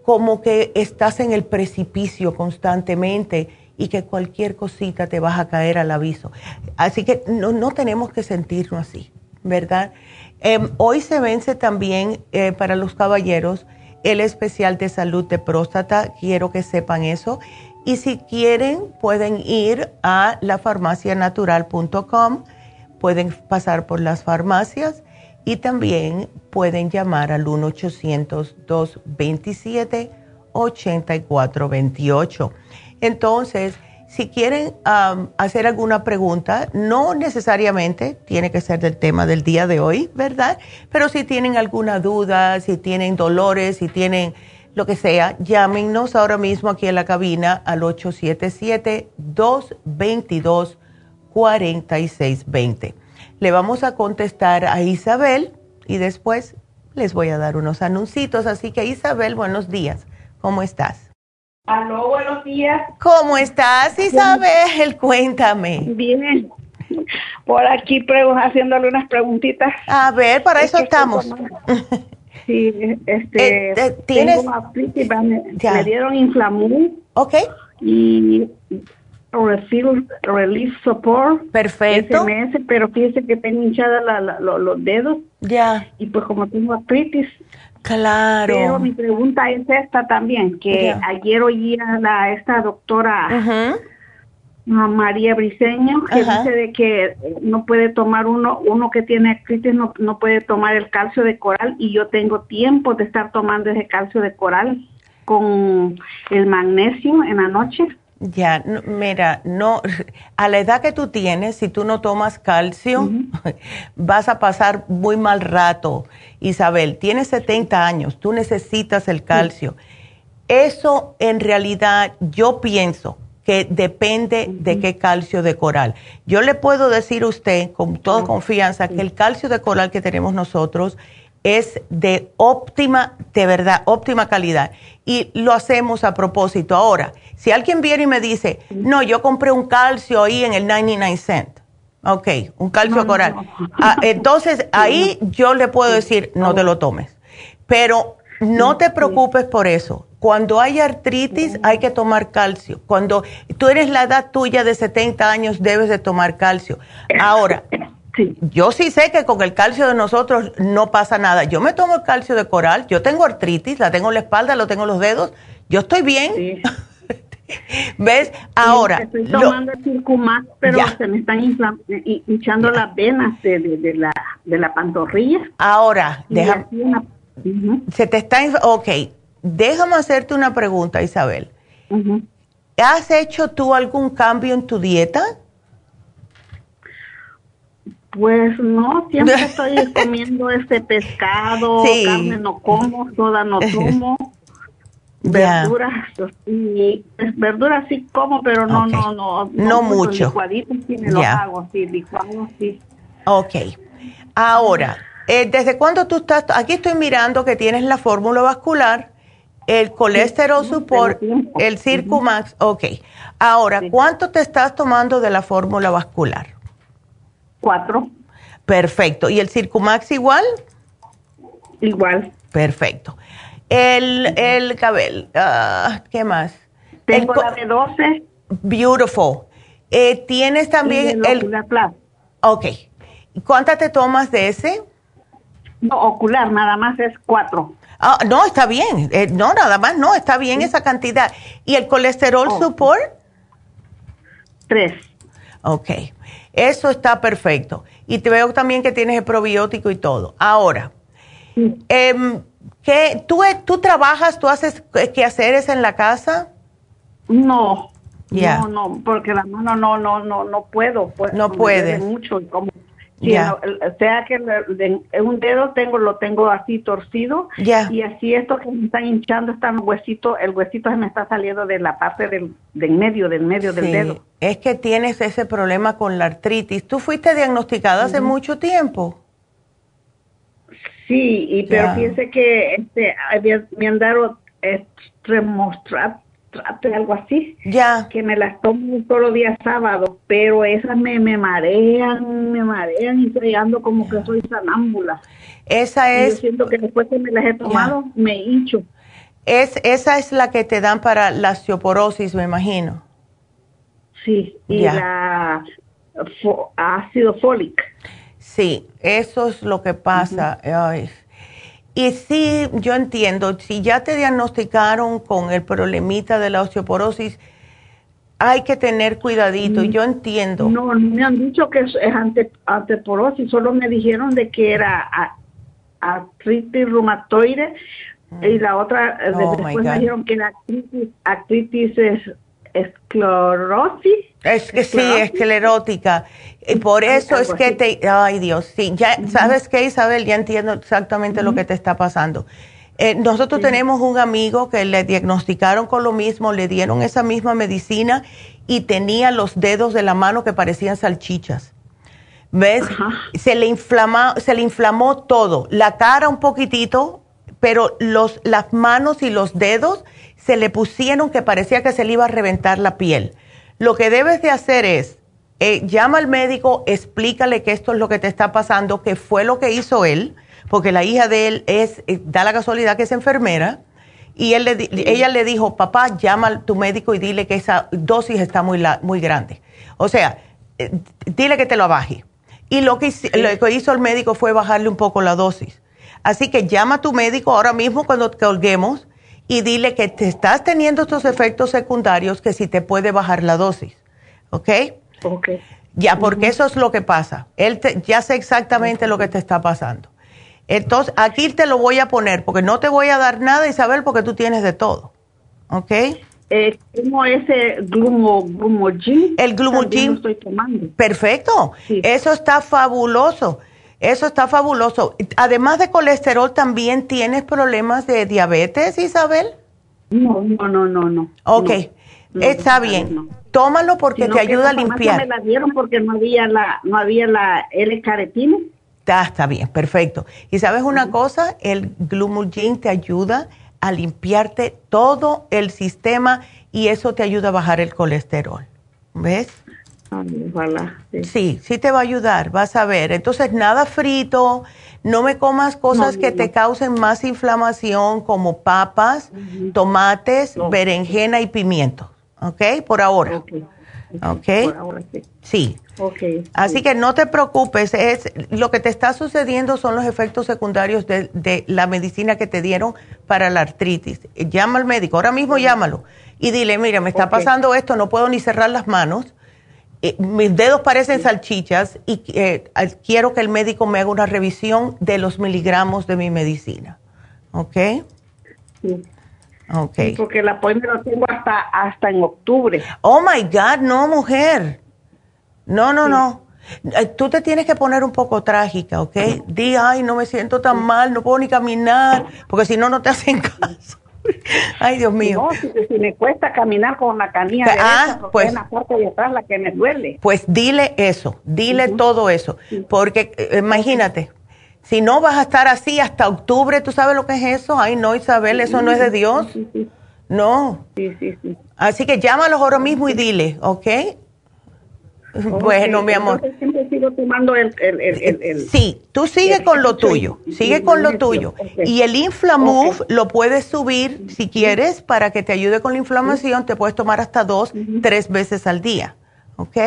Speaker 3: como que estás en el precipicio constantemente y que cualquier cosita te vas a caer al aviso. Así que no, no tenemos que sentirnos así, ¿verdad? Em, hoy se vence también eh, para los caballeros el especial de salud de próstata. Quiero que sepan eso. Y si quieren, pueden ir a lafarmacianatural.com. Pueden pasar por las farmacias y también pueden llamar al 1-800-227-8428. Entonces, si quieren hacer alguna pregunta, no necesariamente tiene que ser del tema del día de hoy, ¿verdad? Pero si tienen alguna duda, si tienen dolores, si tienen lo que sea, llámenos ahora mismo aquí en la cabina al 877-222-4620. Le vamos a contestar a Isabel y después les voy a dar unos anuncios. Así que Isabel, buenos días. ¿Cómo estás?
Speaker 6: Aló, buenos días.
Speaker 3: ¿Cómo estás, Isabel? Cuéntame.
Speaker 6: Bien. Por aquí haciéndole unas preguntitas.
Speaker 3: A ver, para eso estamos.
Speaker 6: Sí, este, eh, ¿tienes? me, dieron inflamú.
Speaker 3: Ok.
Speaker 6: Y Relief Support.
Speaker 3: Perfecto.
Speaker 6: SMS, pero fíjese que tengo hinchada la, los dedos.
Speaker 3: Ya.
Speaker 6: Y pues como tengo artritis.
Speaker 3: Claro.
Speaker 6: Pero mi pregunta es esta también, que ayer oí a la, esta doctora María Briseño, que dice de que no puede tomar uno, uno que tiene artritis no, no puede tomar el calcio de coral y yo tengo tiempo de estar tomando ese calcio de coral con el magnesio en la noche.
Speaker 3: Ya, mira, no, a la edad que tú tienes, si tú no tomas calcio, vas a pasar muy mal rato. Isabel, tienes 70 años, tú necesitas el calcio. Eso en realidad yo pienso que depende de qué calcio de coral. Yo le puedo decir a usted con toda confianza que el calcio de coral que tenemos nosotros es de óptima, de verdad, óptima calidad. Y lo hacemos a propósito. Ahora, si alguien viene y me dice, no, yo compré un calcio ahí en el 99 cent. Ok, un calcio coral. Ah, entonces, ahí yo le puedo decir, no te lo tomes. Pero no te preocupes por eso. Cuando hay artritis hay que tomar calcio. Cuando tú eres la edad tuya de 70 años debes de tomar calcio. Ahora, yo sí sé que con el calcio de nosotros no pasa nada. Yo me tomo el calcio de coral, yo tengo artritis, la tengo en la espalda, lo tengo en los dedos, yo estoy bien. ¿Ves? Ahora.
Speaker 6: estoy tomando el Circumax, pero se me están hinchando las venas de, la, de la pantorrilla.
Speaker 3: Ahora, déjame. Se te está. Ok, déjame hacerte una pregunta, Isabel. ¿Has hecho tú algún cambio en tu dieta?
Speaker 6: Pues no, siempre estoy comiendo este pescado, carne no como, soda no tomo. Verduras, y pues, verduras sí como, pero no, no, no,
Speaker 3: no, mucho.
Speaker 6: Licuaditos sí me los hago, sí, licuados sí.
Speaker 3: Ok. Ahora, eh, ¿desde cuándo tú estás? Aquí estoy mirando que tienes la fórmula vascular, el colesterol support, el Circumax. Ok. Ahora, ¿cuánto te estás tomando de la fórmula vascular?
Speaker 6: Cuatro.
Speaker 3: Perfecto. ¿Y el Circumax igual?
Speaker 6: Igual.
Speaker 3: Perfecto. El, el cabello, ah, ¿qué más?
Speaker 6: Tengo la de 12.
Speaker 3: Beautiful. Eh, ¿Tienes también el...
Speaker 6: Ocular
Speaker 3: Ok. ¿Cuántas te tomas de ese?
Speaker 6: No, ocular, nada más es cuatro.
Speaker 3: Ah, no, está bien. Eh, no, nada más, no, está bien esa cantidad. ¿Y el colesterol oh. support?
Speaker 6: Tres.
Speaker 3: Ok. Eso está perfecto. Y te veo también que tienes el probiótico y todo. Ahora, eh, ¿Qué, tú, ¿Tú trabajas, tú haces quehaceres en la casa?
Speaker 6: No, no, no, porque la mano no, no, no, no puedo. Pues,
Speaker 3: no puedes.
Speaker 6: mucho, como, sea que un dedo tengo, lo tengo así torcido y así esto que me están hinchando están huesito, el huesito se me está saliendo de la parte del, del medio, del medio del dedo.
Speaker 3: Es que tienes ese problema con la artritis. ¿Tú fuiste diagnosticada hace mucho tiempo?
Speaker 6: Sí, y pero fíjese que este, me han dado eh, algo así.
Speaker 3: Ya.
Speaker 6: Que me las tomo un solo día sábado, pero esas me, me marean, me marean y estoy ando como que soy sanámbula.
Speaker 3: Esa es.
Speaker 6: yo siento que después que me las he tomado, me hincho.
Speaker 3: Es, esa es la que te dan para la osteoporosis, me imagino.
Speaker 6: Sí, y la ácido fólico.
Speaker 3: Sí, eso es lo que pasa. Y sí, yo entiendo, si ya te diagnosticaron con el problemita de la osteoporosis, hay que tener cuidadito, yo entiendo.
Speaker 6: No, me han dicho que es, ante, anteporosis, solo me dijeron de que era artritis reumatoide y la otra, eh, oh después me dijeron que era artritis, esclerosis.
Speaker 3: Es que sí, esclerótica. Y por eso es que te, ay Dios, sí, ya, ¿sabes qué Isabel? Ya entiendo exactamente lo que te está pasando. Eh, nosotros tenemos un amigo que le diagnosticaron con lo mismo, le dieron esa misma medicina y tenía los dedos de la mano que parecían salchichas. ¿Ves? Se le, inflama, se le inflamó todo, la cara un poquitito, pero los, las manos y los dedos se le pusieron que parecía que se le iba a reventar la piel. Lo que debes de hacer es, eh, llama al médico, explícale que esto es lo que te está pasando, que fue lo que hizo él porque la hija de él es, eh, da la casualidad que es enfermera, y él le, ella le dijo, papá, llama a tu médico y dile que esa dosis está muy, muy grande. O sea, eh, dile que te lo baje. Y lo que, lo que hizo el médico fue bajarle un poco la dosis. Así que llama a tu médico ahora mismo cuando te colguemos y dile que te estás teniendo estos efectos secundarios que si te puede bajar la dosis. ¿Ok?
Speaker 6: Ok.
Speaker 3: Ya, porque eso es lo que pasa. Él ya sé exactamente lo que te está pasando. Entonces, aquí te lo voy a poner, porque no te voy a dar nada, Isabel, porque tú tienes de todo. ¿Ok?
Speaker 6: Eh, como ese glumo, glumogin.
Speaker 3: El glumogin.
Speaker 6: estoy tomando.
Speaker 3: Perfecto. Eso está fabuloso. Eso está fabuloso. Además de colesterol, ¿también tienes problemas de diabetes, Isabel?
Speaker 6: No, no, no, no, no.
Speaker 3: Ok, está bien. Tómalo porque te ayuda a limpiar.
Speaker 6: Me la dieron porque no había la, no había la L-caretina.
Speaker 3: Está, bien, perfecto. Y sabes una cosa, el Glumulgin te ayuda a limpiarte todo el sistema y eso te ayuda a bajar el colesterol. ¿Ves?
Speaker 6: Ojalá.
Speaker 3: Sí. sí. te va a ayudar, vas a ver. Entonces, nada frito, no me comas cosas que te causen más inflamación como papas, tomates, berenjena y pimiento. ¿Ok? Por ahora. ¿Ok? Por ahora sí. Sí.
Speaker 6: Okay.
Speaker 3: Así que no te preocupes, es lo que te está sucediendo son los efectos secundarios de, la medicina que te dieron para la artritis. Llama al médico, ahora mismo llámalo y dile, mira, me está pasando esto, no puedo ni cerrar las manos, eh, mis dedos parecen salchichas y eh, quiero que el médico me haga una revisión de los miligramos de mi medicina. ¿Ok?
Speaker 6: Sí. Okay. porque el apoyo lo tengo hasta, hasta en octubre.
Speaker 3: Oh my God, no, mujer. No, no, no. Eh, tú te tienes que poner un poco trágica, ¿ok? Di, ay, no me siento tan mal, no puedo ni caminar, porque si no, no te hacen caso. ay, Dios mío.
Speaker 6: No, si, me cuesta caminar con la canilla ah, pues, es la parte de atrás la que me duele.
Speaker 3: Pues dile eso, dile todo eso, porque eh, imagínate, si no vas a estar así hasta octubre, ¿tú sabes lo que es eso? Ay, no, Isabel, eso no es de Dios. No.
Speaker 6: Sí, sí, sí.
Speaker 3: Así que llámalos ahora mismo y dile, ¿ok? Bueno, mi amor.
Speaker 6: Siempre sigo tomando el,
Speaker 3: Sí, tú sigue con lo tuyo, sigue con lo tuyo. Y el Inflamove lo puedes subir si quieres para que te ayude con la inflamación. Te puedes tomar hasta dos, tres veces al día. ¿Ok?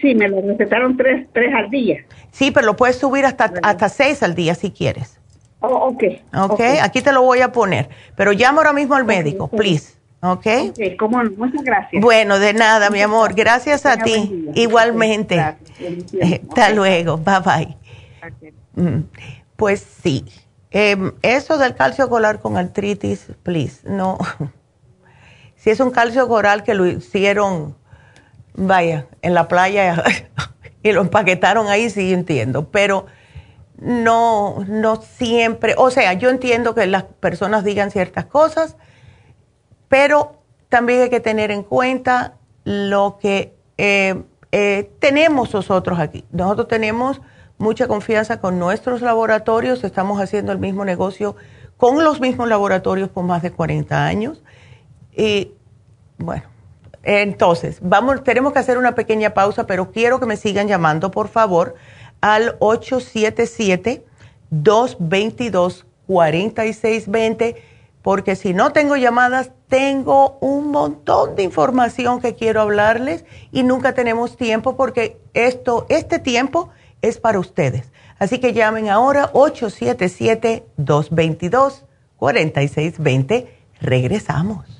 Speaker 6: Sí, me lo recetaron tres, tres al día.
Speaker 3: Sí, pero lo puedes subir hasta, hasta seis al día si quieres.
Speaker 6: Oh, ok.
Speaker 3: Ok, aquí te lo voy a poner. Pero llama ahora mismo al médico, please. ¿Ok?
Speaker 6: Ok, cómo Muchas gracias.
Speaker 3: Bueno, de nada, mi amor. Gracias a ti. Igualmente. Hasta luego. Bye bye. Mm, pues sí. Em, eso del calcio coral con artritis, please, no. si es un calcio coral que lo hicieron, vaya, en la playa y lo empaquetaron ahí, sí entiendo. Pero no, no siempre. O sea, yo entiendo que las personas digan ciertas cosas pero también hay que tener en cuenta lo que eh, eh, tenemos nosotros aquí. Nosotros tenemos mucha confianza con nuestros laboratorios, estamos haciendo el mismo negocio con los mismos laboratorios por más de 40 años. Y bueno, entonces, vamos, tenemos que hacer una pequeña pausa, pero quiero que me sigan llamando, por favor, al 877 222 4620 porque si no tengo llamadas, tengo un montón de información que quiero hablarles y nunca tenemos tiempo porque esto, este tiempo es para ustedes. Así que llamen ahora 877-222-4620. Regresamos.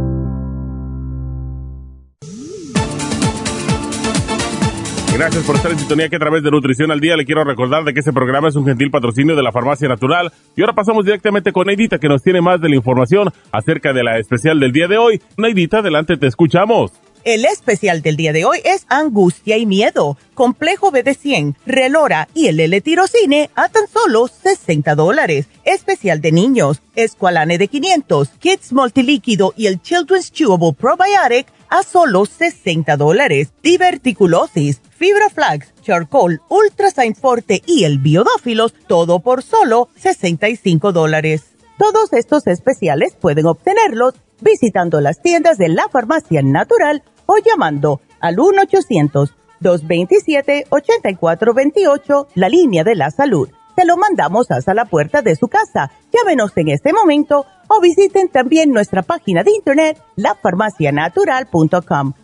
Speaker 4: Gracias por estar en sintonía que a través de Nutrición al Día le quiero recordar de que este programa es un gentil patrocinio de la Farmacia Natural. Y ahora pasamos directamente con Neidita que nos tiene más de la información acerca de la especial del día de hoy. Neidita, adelante, te escuchamos.
Speaker 5: El especial del día de hoy es Angustia y Miedo, Complejo B de 100, Relora y el L-Tirocine a tan solo 60 dólares. Especial de niños, Esqualane de 500, Kids Multilíquido y el Children's Chewable Probiotic a solo 60 dólares. Diverticulosis, Fibra Flax, Charcoal, Ultrasign Forte y el Biodófilos, todo por solo 65 dólares. Todos estos especiales pueden obtenerlos visitando las tiendas de la farmacia natural o llamando al 1-800-227-8428, la línea de la salud. Se lo mandamos hasta la puerta de su casa. Llámenos en este momento o visiten también nuestra página de internet, lafarmacianatural.com.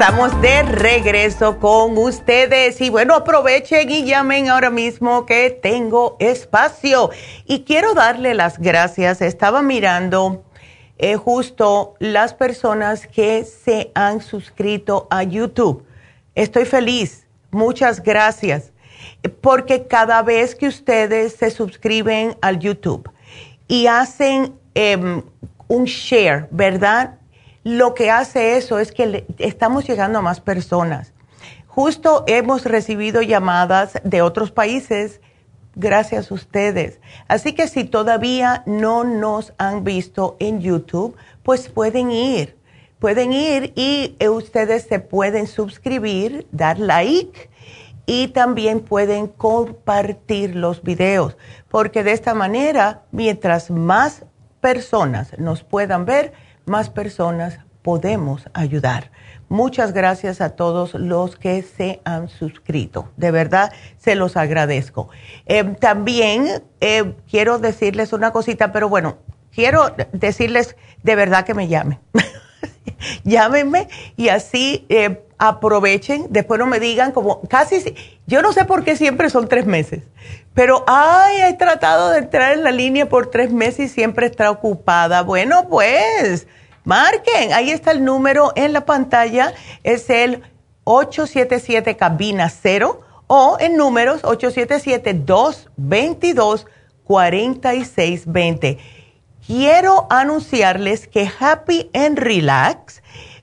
Speaker 3: Estamos de regreso con ustedes. Y bueno, aprovechen y llamen ahora mismo que tengo espacio. Y quiero darle las gracias. Estaba mirando eh, justo las personas que se han suscrito a YouTube. Estoy feliz. Muchas gracias. Porque cada vez que ustedes se suscriben al YouTube y hacen em, un share, ¿verdad? Lo que hace eso es que estamos llegando a más personas. Justo hemos recibido llamadas de otros países gracias a ustedes. Así que si todavía no nos han visto en YouTube, pues pueden ir. Pueden ir y eh, ustedes se pueden suscribir, dar like y también pueden compartir los videos, porque de esta manera, mientras más personas nos puedan ver, más personas podemos ayudar. Muchas gracias a todos los que se han suscrito. De verdad, se los agradezco. Eh, también eh, quiero decirles una cosita, pero bueno, quiero decirles de verdad que me llamen. Llámenme y así eh, aprovechen. Después no me digan como casi, yo no sé por qué siempre son tres meses, pero ay, he tratado de entrar en la línea por tres meses y siempre está ocupada. Bueno, pues Marquen, ahí está el número en la pantalla, es el 877 cabina 0 o en números 877-222-4620. Quiero anunciarles que Happy and Relax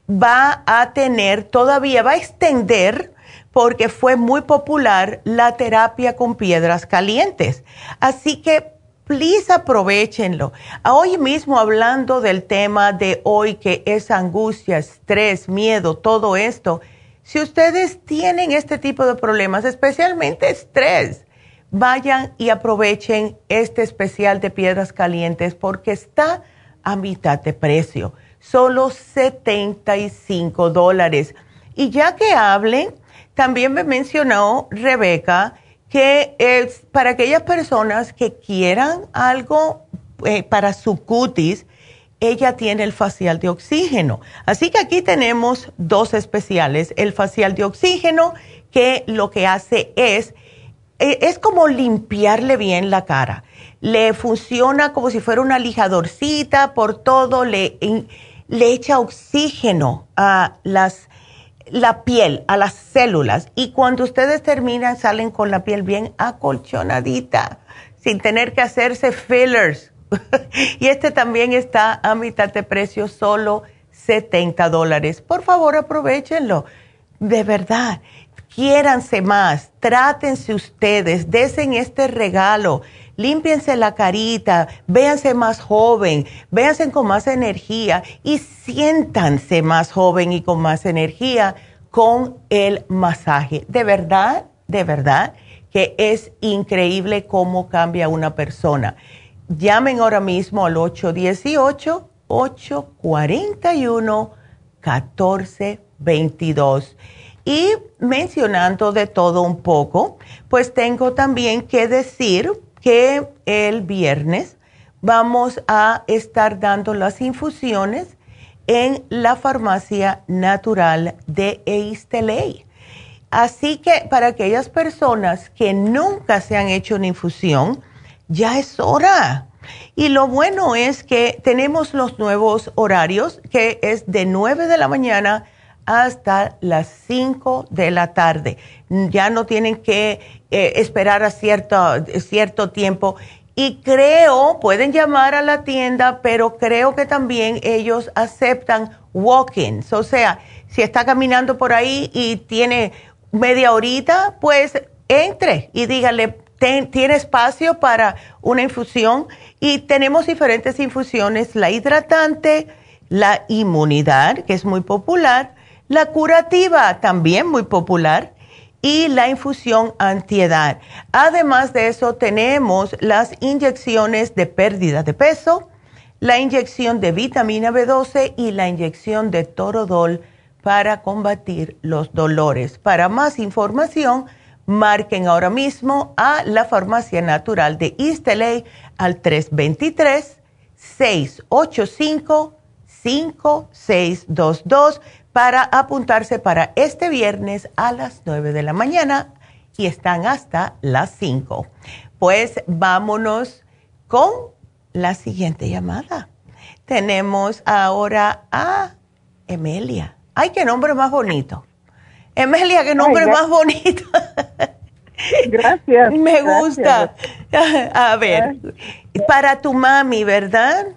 Speaker 3: va a tener, todavía va a extender, porque fue muy popular la terapia con piedras calientes. Así que please aprovechenlo. Hoy mismo hablando del tema de hoy que es angustia, estrés, miedo, todo esto. Si ustedes tienen este tipo de problemas, especialmente estrés, vayan y aprovechen este especial de piedras calientes porque está a mitad de precio, solo 75 dólares. Y ya que hablen, también me mencionó Rebeca que es para aquellas personas que quieran algo eh, para su cutis, ella tiene el facial de oxígeno. Así que aquí tenemos dos especiales. El facial de oxígeno, que lo que hace es, eh, es como limpiarle bien la cara. Le funciona como si fuera una lijadorcita por todo, le, le echa oxígeno a las, la piel, a las células. Y cuando ustedes terminan, salen con la piel bien acolchonadita, sin tener que hacerse fillers y este también está a mitad de precio, solo 70 dólares. Por favor, aprovechenlo. De verdad, quiéranse más, trátense ustedes, desen este regalo, límpiense la carita, véanse más joven, véanse con más energía y siéntanse más joven y con más energía con el masaje. De verdad, de verdad que es increíble cómo cambia una persona. Llamen ahora mismo al 818-841-1422. Y mencionando de todo un poco, pues tengo también que decir que el viernes vamos a estar dando las infusiones en la farmacia natural de Eisteley. Así que para aquellas personas que nunca se han hecho una infusión, ya es hora. Y lo bueno es que tenemos los nuevos horarios, que es de 9 de la mañana hasta las 5 de la tarde. Ya no tienen que eh, esperar a cierto, cierto tiempo. Y creo, pueden llamar a la tienda, pero creo que también ellos aceptan walk-ins. O sea, si está caminando por ahí y tiene media horita, pues entre y dígale, tiene espacio para una infusión y tenemos diferentes infusiones, la hidratante, la inmunidad, que es muy popular, la curativa, también muy popular, y la infusión antiedad. Además de eso, tenemos las inyecciones de pérdida de peso, la inyección de vitamina B12 y la inyección de torodol para combatir los dolores. Para más información, Marquen ahora mismo a la Farmacia Natural de East al 323-685-5622 para apuntarse para este viernes a las 9 de la mañana y están hasta las 5. Pues vámonos con la siguiente llamada. Tenemos ahora a Emelia. Ay, qué nombre más bonito. Emelia, qué nombre más bonito.
Speaker 7: Gracias.
Speaker 3: Me gusta. A ver, para tu mami, ¿verdad?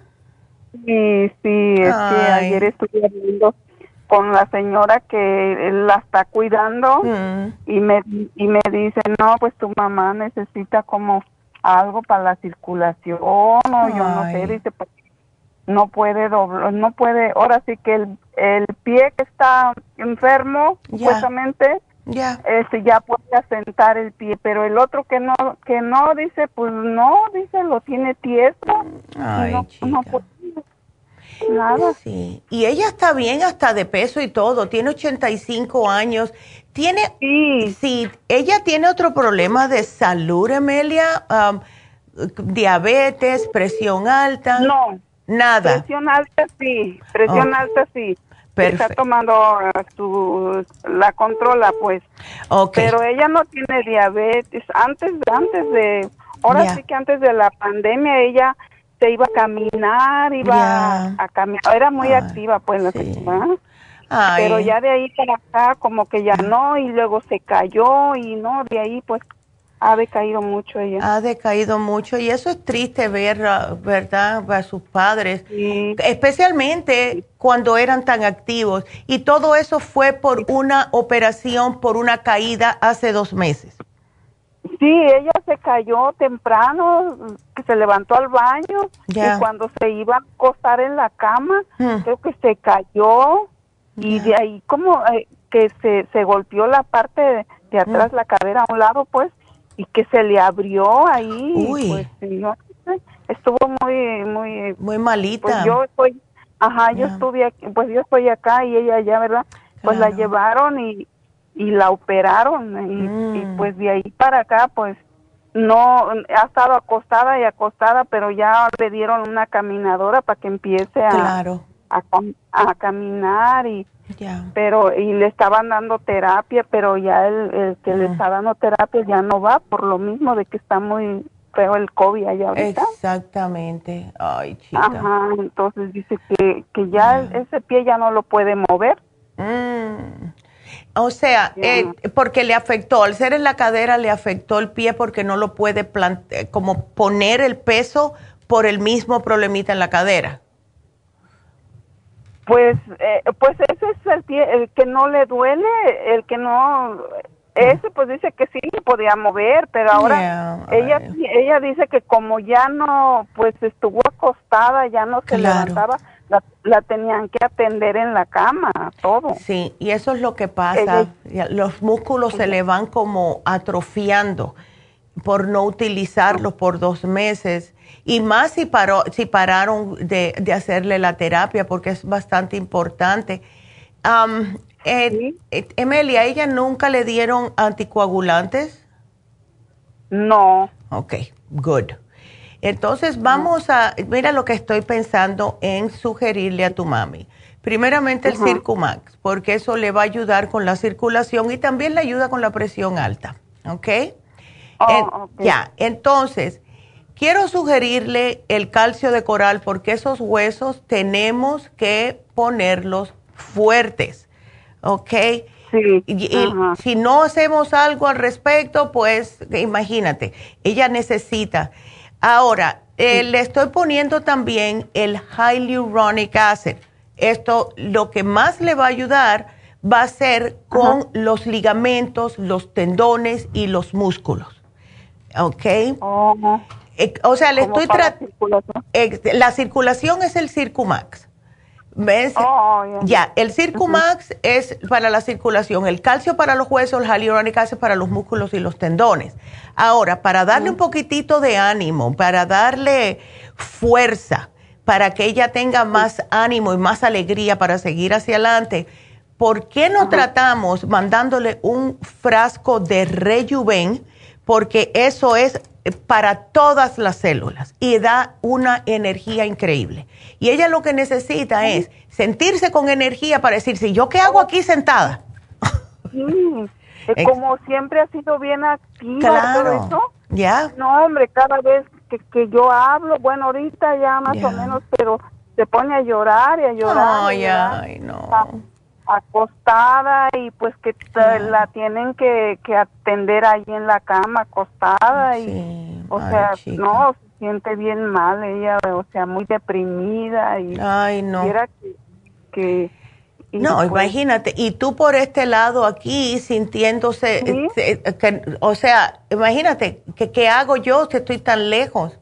Speaker 7: Sí, sí, es que ayer estuve hablando con la señora que la está cuidando mm. y me y me dice, "No, pues tu mamá necesita como algo para la circulación." o yo no sé, dice, pues no puede doblar, no puede, ahora sí que el, el pie que está enfermo, supuestamente, este ya puede asentar el pie, pero el otro que no, que no, dice, pues no, dice, lo tiene tieso,
Speaker 3: Ay,
Speaker 7: no, puede nada.
Speaker 3: Sí, y ella está bien hasta de peso y todo, tiene 85 años, tiene,
Speaker 7: sí,
Speaker 3: sí ella tiene otro problema de salud, Emelia, diabetes, presión alta.
Speaker 7: No,
Speaker 3: Nada.
Speaker 7: Presión alta sí, presión alta sí. Está tomando su, la controla pues.
Speaker 3: Okay.
Speaker 7: Pero ella no tiene diabetes. Antes, antes de, ahora sí que antes de la pandemia ella se iba a caminar, iba a, caminar, era muy activa pues la sí. Pero ya de ahí para acá como que ya no y luego se cayó y no, de ahí pues ha decaído mucho ella.
Speaker 3: Ha decaído mucho y eso es triste ver, ah, ¿verdad?, a sus padres, especialmente cuando eran tan activos. Y todo eso fue por una operación, por una caída hace dos meses.
Speaker 7: Sí, ella se cayó temprano, que se levantó al baño y cuando se iba a acostar en la cama, hmm. creo que se cayó y de ahí como eh, que se, se golpeó la parte de, atrás, hmm. la cadera a un lado, pues, y que se le abrió ahí. Pues, estuvo muy, muy...
Speaker 3: Muy malita.
Speaker 7: Pues yo estoy, ajá, yo estuve aquí, pues yo estoy acá y ella allá, ¿verdad? Pues la llevaron y, y la operaron y, y, mm. pues de ahí para acá, pues no, ha estado acostada y acostada, pero ya le dieron una caminadora para que empiece a,
Speaker 3: claro.
Speaker 7: a, a, caminar y pero y le estaban dando terapia, pero ya el, que le está dando terapia ya no va por lo mismo de que está muy feo el COVID allá ahorita.
Speaker 3: Exactamente. Ay, chica.
Speaker 7: Ajá, entonces dice que, que ya ese pie ya no lo puede mover.
Speaker 3: Mm. O sea, eh, porque le afectó, al ser en la cadera le afectó el pie porque no lo puede eh, como poner el peso por el mismo problemita en la cadera.
Speaker 7: Pues, eh, pues ese es el, pie, el que no le duele, el que no, ese pues dice que sí le podía mover, pero ahora ella ella dice que como ya no, pues estuvo acostada, ya no se levantaba, la, tenían que atender en la cama, todo.
Speaker 3: Sí, y eso es lo que pasa, los músculos se le van como atrofiando por no utilizarlos por dos meses y más si, paró, si pararon de, de, hacerle la terapia porque es bastante importante. Um, eh, eh, Emelia, ¿ella nunca le dieron anticoagulantes?
Speaker 7: No.
Speaker 3: Ok, good. Entonces vamos a, mira lo que estoy pensando en sugerirle a tu mami. Primeramente el Circumax, porque eso le va a ayudar con la circulación y también le ayuda con la presión alta, ¿ok?
Speaker 7: Oh,
Speaker 3: ya, entonces, Quiero sugerirle el calcio de coral porque esos huesos tenemos que ponerlos fuertes, ¿ok?
Speaker 7: Sí.
Speaker 3: Y, si no hacemos algo al respecto, pues imagínate, ella necesita. Ahora, eh, le estoy poniendo también el hyaluronic acid. Esto lo que más le va a ayudar va a ser con los ligamentos, los tendones y los músculos. ¿Ok?
Speaker 7: Oh.
Speaker 3: Eh, o sea, le estoy tratando. La circulación es el Circumax. ¿Ves?
Speaker 7: Oh,
Speaker 3: ya, el Circumax es para la circulación, el calcio para los huesos, el hyaluronic acid para los músculos y los tendones. Ahora, para darle un poquitito de ánimo, para darle fuerza, para que ella tenga más ánimo y más alegría para seguir hacia adelante, ¿por qué no tratamos mandándole un frasco de Rejuven? Porque eso es para todas las células y da una energía increíble. Y ella lo que necesita es sentirse con energía para decir, si yo qué hago aquí sentada.
Speaker 7: como siempre ha sido bien activa.
Speaker 3: Claro. Ya.
Speaker 7: No, hombre, cada vez que, yo hablo, bueno, ahorita ya más o menos, pero se pone a llorar y a llorar.
Speaker 3: Ay, ay, no
Speaker 7: acostada y pues que la tienen que, que, atender ahí en la cama acostada y o sea no siente bien mal ella o sea muy deprimida y
Speaker 3: ay no
Speaker 7: que,
Speaker 3: no, pues imagínate, y tú por este lado aquí sintiéndose, este, que, o sea, imagínate, que qué hago yo si estoy tan lejos?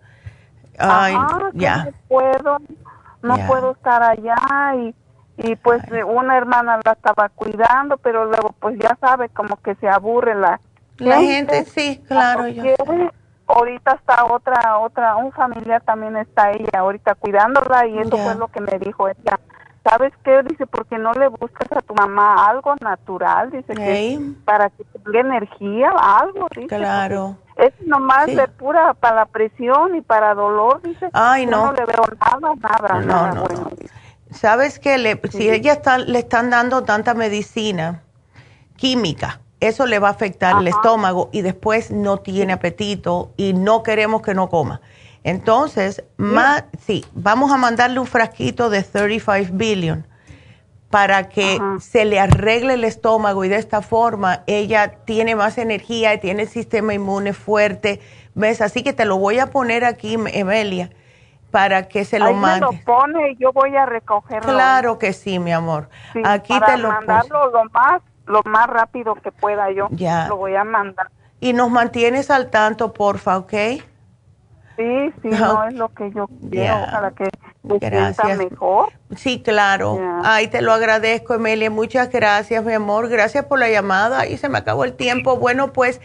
Speaker 7: Ay, ya. No puedo, no puedo estar allá y y pues una hermana la estaba cuidando, pero luego pues ya sabe como que se aburre la
Speaker 3: la gente, sí, claro. Yo
Speaker 7: Ahorita está otra, otra, un familiar también está ella ahorita cuidándola y eso fue lo que me dijo ella. ¿Sabes qué? Dice, porque no le buscas a tu mamá algo natural, dice que para que tenga energía, algo, dice.
Speaker 3: Claro.
Speaker 7: Es nomás de pura para la presión y para dolor, dice.
Speaker 3: Ay, no.
Speaker 7: no le veo nada, nada, nada no, bueno.
Speaker 3: ¿Sabes que le, Si ella está, le están dando tanta medicina química, eso le va a afectar el estómago y después no tiene apetito y no queremos que no coma. Entonces, más, sí, vamos a mandarle un frasquito de 35 billion para que se le arregle el estómago y de esta forma ella tiene más energía y tiene el sistema inmune fuerte. ¿Ves? Así que te lo voy a poner aquí, Emelia para que se lo mande.
Speaker 7: Lo pone y yo voy a recogerlo.
Speaker 3: Claro que sí, mi amor. Aquí
Speaker 7: para
Speaker 3: te lo
Speaker 7: mandarlo lo más lo más rápido que pueda yo. Ya. Lo voy a mandar.
Speaker 3: Y nos mantienes al tanto, porfa, ¿ok?
Speaker 7: Sí, sí, no es lo que yo quiero, para que gracias. mejor.
Speaker 3: Sí, claro. Ay, te lo agradezco, Emilia. Muchas gracias, mi amor. Gracias por la llamada. Y se me acabó el tiempo. Bueno, pues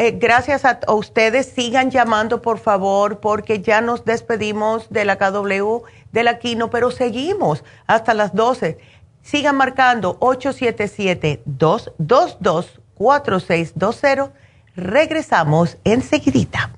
Speaker 3: Eh, gracias a, ustedes. Sigan llamando, por favor, porque ya nos despedimos de la KW, de la Quino, pero seguimos hasta las 12. Sigan marcando 877-222-4620. Regresamos enseguidita.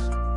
Speaker 2: podcast.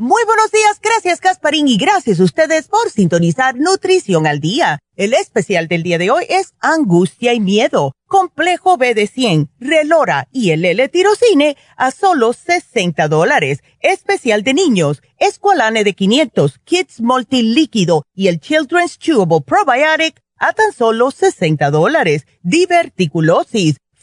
Speaker 5: Muy buenos días, gracias Casparín y gracias a ustedes por sintonizar Nutrición al Día. El especial del día de hoy es Angustia y Miedo, Complejo B de 100, Relora y el L-Tirocine a solo 60 dólares. Especial de niños, Esqualane de 500, Kids Multilíquido y el Children's Chewable Probiotic a tan solo 60 dólares. Diverticulosis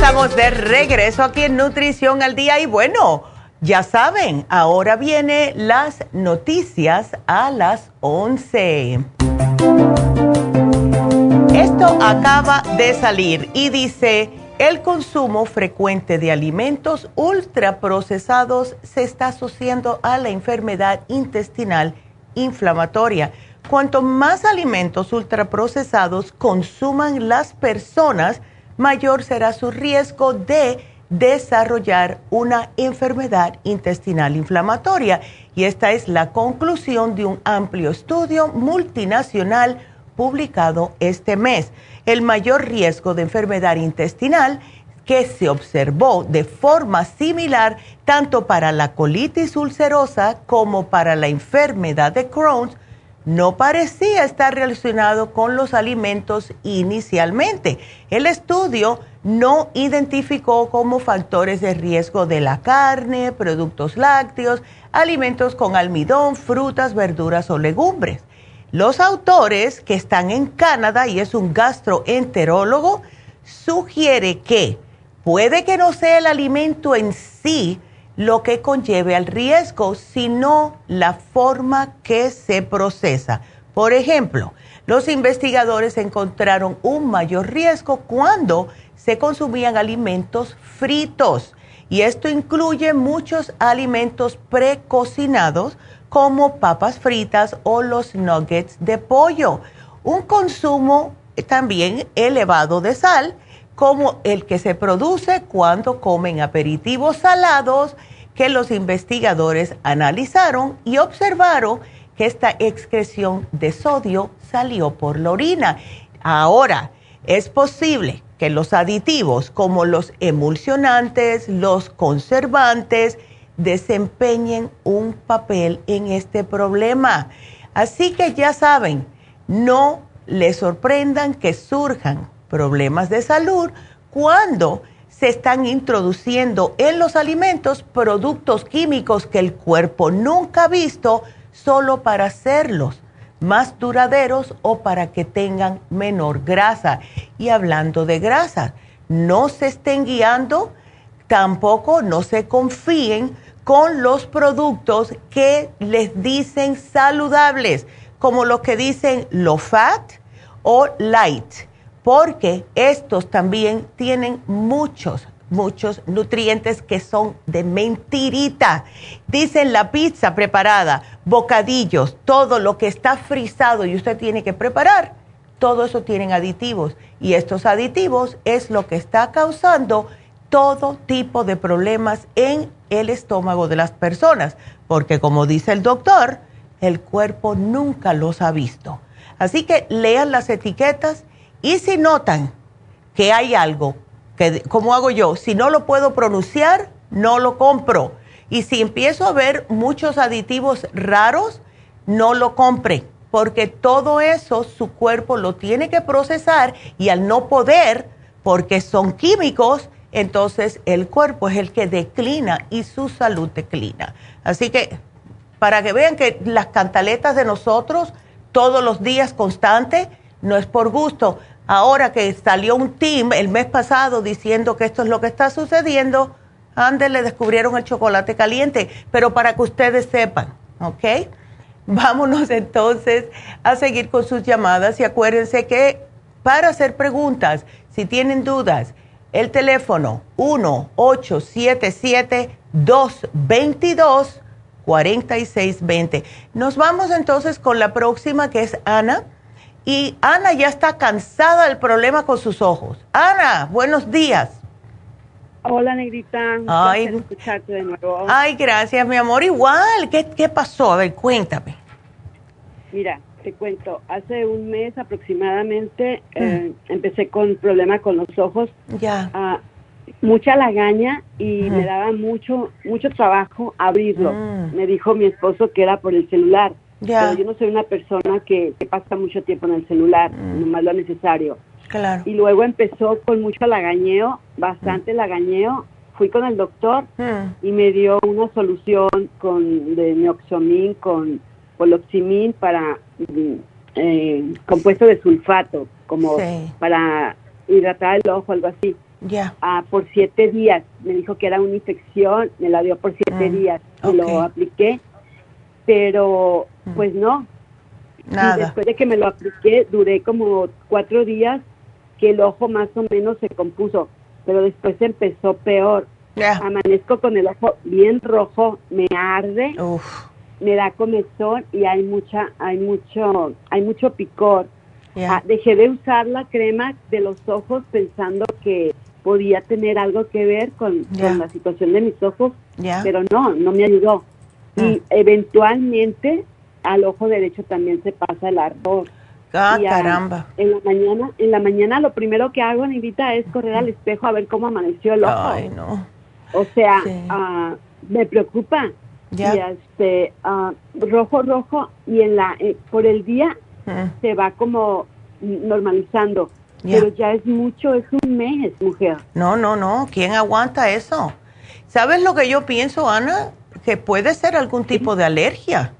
Speaker 3: Estamos de regreso aquí en Nutrición al Día y bueno, ya saben, ahora vienen las noticias a las 11. Esto acaba de salir y dice, el consumo frecuente de alimentos ultraprocesados se está asociando a la enfermedad intestinal inflamatoria. Cuanto más alimentos ultraprocesados consuman las personas, mayor será su riesgo de desarrollar una enfermedad intestinal inflamatoria. Y esta es la conclusión de un amplio estudio multinacional publicado este mes. El mayor riesgo de enfermedad intestinal que se observó de forma similar tanto para la colitis ulcerosa como para la enfermedad de Crohn no parecía estar relacionado con los alimentos inicialmente. El estudio no identificó como factores de riesgo de la carne, productos lácteos, alimentos con almidón, frutas, verduras o legumbres. Los autores que están en Canadá y es un gastroenterólogo sugiere que puede que no sea el alimento en sí lo que conlleve al riesgo, sino la forma que se procesa. Por ejemplo, los investigadores encontraron un mayor riesgo cuando se consumían alimentos fritos y esto incluye muchos alimentos precocinados como papas fritas o los nuggets de pollo. Un consumo también elevado de sal como el que se produce cuando comen aperitivos salados que los investigadores analizaron y observaron que esta excreción de sodio salió por la orina. Ahora, es posible que los aditivos como los emulsionantes, los conservantes, desempeñen un papel en este problema. Así que ya saben, no les sorprendan que surjan problemas de salud cuando se están introduciendo en los alimentos productos químicos que el cuerpo nunca ha visto solo para hacerlos más duraderos o para que tengan menor grasa. Y hablando de grasa, no se estén guiando, tampoco no se confíen con los productos que les dicen saludables, como los que dicen low fat o light porque estos también tienen muchos, muchos nutrientes que son de mentirita. Dicen la pizza preparada, bocadillos, todo lo que está frisado y usted tiene que preparar, todo eso tienen aditivos. Y estos aditivos es lo que está causando todo tipo de problemas en el estómago de las personas, porque como dice el doctor, el cuerpo nunca los ha visto. Así que lean las etiquetas y si notan que hay algo, que, como hago yo, si no lo puedo pronunciar, no lo compro. Y si empiezo a ver muchos aditivos raros, no lo compre, porque todo eso su cuerpo lo tiene que procesar y al no poder, porque son químicos, entonces el cuerpo es el que declina y su salud declina. Así que para que vean que las cantaletas de nosotros todos los días constantes, no es por gusto. Ahora que salió un team el mes pasado diciendo que esto es lo que está sucediendo, antes le descubrieron el chocolate caliente, pero para que ustedes sepan, ¿ok? Vámonos entonces a seguir con sus llamadas y acuérdense que para hacer preguntas, si tienen dudas, el teléfono 1-877-222-4620. Nos vamos entonces con la próxima que es Ana y Ana ya está cansada del problema con sus ojos. Ana, buenos días.
Speaker 8: Hola, Negrita.
Speaker 3: Ay, escucharte de nuevo. Ay, gracias, mi amor. Igual, ¿qué, qué pasó? A ver, cuéntame.
Speaker 8: Mira, te cuento. Hace un mes aproximadamente eh, mm. empecé con problemas con los ojos.
Speaker 3: Ya.
Speaker 8: Ah, mucha lagaña y me daba mucho, mucho trabajo abrirlo. Mm. Me dijo mi esposo que era por el celular. Pero yo no soy una persona que, pasa mucho tiempo en el celular, mm. nomás lo necesario.
Speaker 3: Claro.
Speaker 8: Y luego empezó con mucho lagañeo, bastante mm. lagañeo. Fui con el doctor mm. y me dio una solución con de neoxamín con poloximín para eh, compuesto de sulfato, como para hidratar el ojo, algo así.
Speaker 3: Ya.
Speaker 8: Ah, por siete días. Me dijo que era una infección, me la dio por siete días. Y lo apliqué pero mm. Pues no.
Speaker 3: Nada.
Speaker 8: Y después de que me lo apliqué, duré como cuatro días que el ojo más o menos se compuso, pero después empezó peor. Amanezco con el ojo bien rojo, me arde, me da comezón y hay mucha, hay mucho, hay mucho picor. Ah, dejé de usar la crema de los ojos pensando que podía tener algo que ver con, la situación de mis ojos, pero no, no me ayudó y eventualmente al ojo derecho también se pasa el ardor.
Speaker 3: Ah, caramba.
Speaker 8: En la mañana, en la mañana lo primero que hago, Anita, es correr al espejo a ver cómo amaneció el ojo.
Speaker 3: Ay, no.
Speaker 8: O sea, ah, me preocupa. y este ah, rojo rojo y en la eh, por el día mm. se va como normalizando pero ya es mucho es un mes mujer
Speaker 3: no no no quién aguanta eso sabes lo que yo pienso Ana que puede ser algún tipo de alergia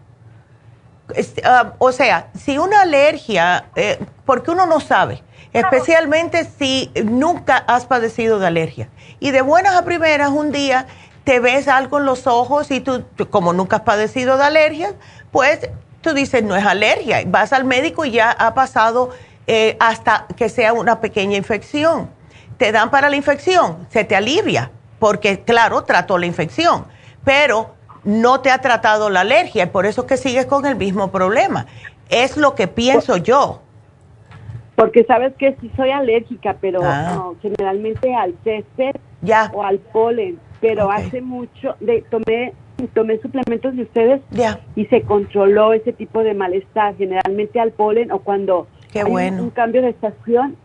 Speaker 3: ah, o sea si una alergia eh, porque uno no sabe especialmente si nunca has padecido de alergia y de buenas a primeras un día te ves algo en los ojos y tú, como nunca has padecido de alergia, pues tú dices, no es alergia. Vas al médico y ya ha pasado eh, hasta que sea una pequeña infección. Te dan para la infección, se te alivia, porque claro, trató la infección, pero no te ha tratado la alergia y por eso es que sigues con el mismo problema. Es lo que pienso yo.
Speaker 8: Porque sabes que sí soy alérgica, pero ah. generalmente al césped o al polen pero hace mucho de, tomé tomé suplementos de ustedes y se controló ese tipo de malestar, generalmente al polen o cuando
Speaker 3: hay un,
Speaker 8: cambio de estación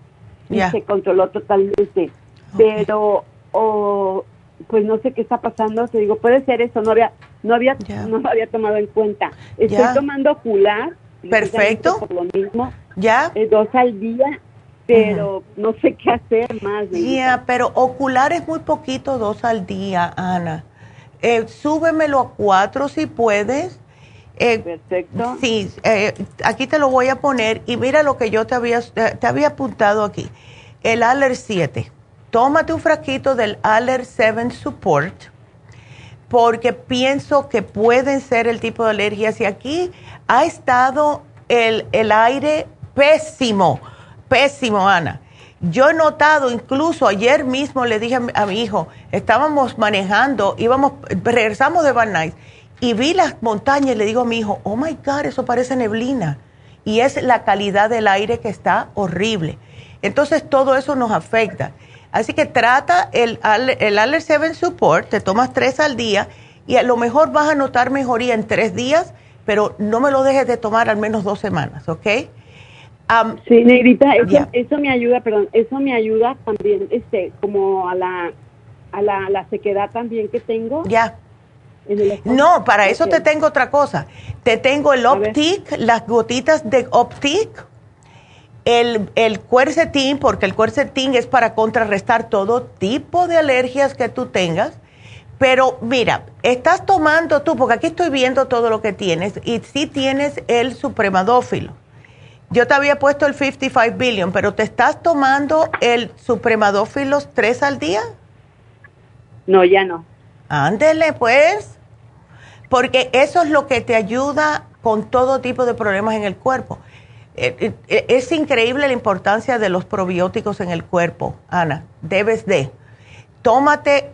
Speaker 8: y se controló totalmente. Pero o pues no sé qué está pasando, te digo, puede ser eso, no había no había no lo había tomado en cuenta. Estoy tomando ocular,
Speaker 3: perfecto,
Speaker 8: por lo mismo,
Speaker 3: ya
Speaker 8: eh, dos al día pero no sé qué hacer más.
Speaker 3: Ya, pero ocular es muy poquito, dos al día, Ana. Eh, súbemelo a cuatro si puedes.
Speaker 8: Eh, Perfecto.
Speaker 3: Sí, eh, aquí te lo voy a poner y mira lo que yo te había, te había apuntado aquí. El Aller 7. Tómate un frasquito del Aller 7 Support porque pienso que pueden ser el tipo de alergias y aquí ha estado el, el aire pésimo pésimo, Ana. Yo he notado, incluso ayer mismo le dije a mi, hijo, estábamos manejando, íbamos, regresamos de Van Nuys y vi las montañas y le digo a mi hijo, oh my God, eso parece neblina. Y es la calidad del aire que está horrible. Entonces todo eso nos afecta. Así que trata el, el Aller 7 Support, te tomas tres al día y a lo mejor vas a notar mejoría en tres días, pero no me lo dejes de tomar al menos dos semanas, ¿ok?
Speaker 8: sí, Negrita, eso, me ayuda, perdón, eso me ayuda también, este, como a la, a la, sequedad también que tengo.
Speaker 3: Ya. No, para eso te tengo otra cosa. Te tengo el Optic, las gotitas de Optic, el, el Quercetin, porque el Quercetin es para contrarrestar todo tipo de alergias que tú tengas. Pero mira, estás tomando tú, porque aquí estoy viendo todo lo que tienes, y sí tienes el supremadófilo yo te había puesto el 55 billion, pero ¿te estás tomando el supremadófilos tres al día?
Speaker 8: No, ya no.
Speaker 3: Ándele, pues. Porque eso es lo que te ayuda con todo tipo de problemas en el cuerpo. Eh, eh, eh, es increíble la importancia de los probióticos en el cuerpo, Ana. Debes de. Tómate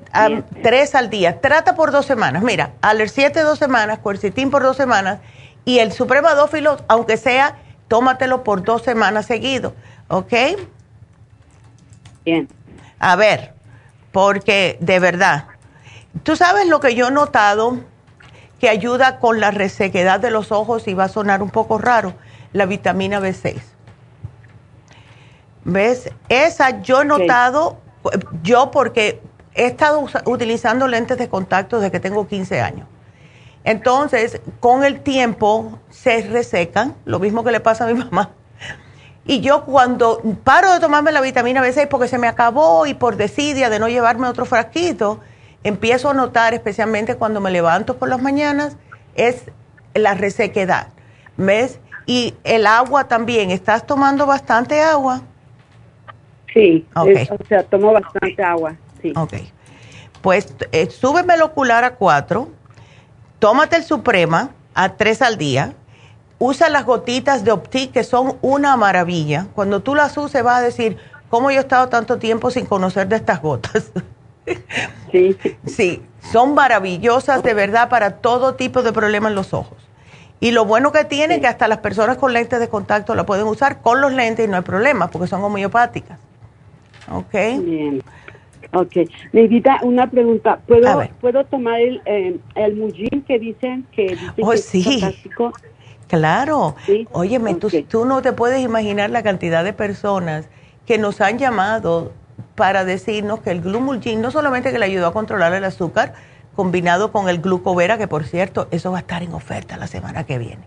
Speaker 3: tres al día. Trata por dos semanas. Mira, Aler 7 dos semanas, Quercetin por dos semanas y el supremadófilos, aunque sea tómatelo por dos semanas seguido, ¿ok?
Speaker 8: Bien.
Speaker 3: A ver, porque de verdad, tú sabes lo que yo he notado que ayuda con la resequedad de los ojos y va a sonar un poco raro, la vitamina B6. ¿Ves? Esa yo he notado, yo porque he estado utilizando lentes de contacto desde que tengo 15 años. Entonces, con el tiempo se resecan, lo mismo que le pasa a mi mamá. Y yo cuando paro de tomarme la vitamina B6 porque se me acabó y por desidia de no llevarme otro frasquito, empiezo a notar, especialmente cuando me levanto por las mañanas, es la resequedad. ¿Ves? Y el agua también. ¿Estás tomando bastante agua?
Speaker 8: Sí, o sea, tomo bastante agua, sí.
Speaker 3: Ok. Pues eh, súbeme el ocular a cuatro tómate el Suprema a tres al día, usa las gotitas de Optic que son una maravilla. Cuando tú las uses vas a decir, ¿cómo yo he estado tanto tiempo sin conocer de estas gotas?
Speaker 8: Sí.
Speaker 3: sí, son maravillosas de verdad para todo tipo de problemas en los ojos. Y lo bueno que tiene es que hasta las personas con lentes de contacto la pueden usar con los lentes y no hay problema porque son homeopáticas. ¿Ok?
Speaker 8: Bien. Ok. Neidita, una pregunta. ¿Puedo, ¿puedo tomar el, eh, el que dicen que,
Speaker 3: oh, sí. Claro. ¿Sí? Óyeme, tú, no te puedes imaginar la cantidad de personas que nos han llamado para decirnos que el Glumulgin no solamente que le ayudó a controlar el azúcar combinado con el glucovera, que por cierto, eso va a estar en oferta la semana que viene.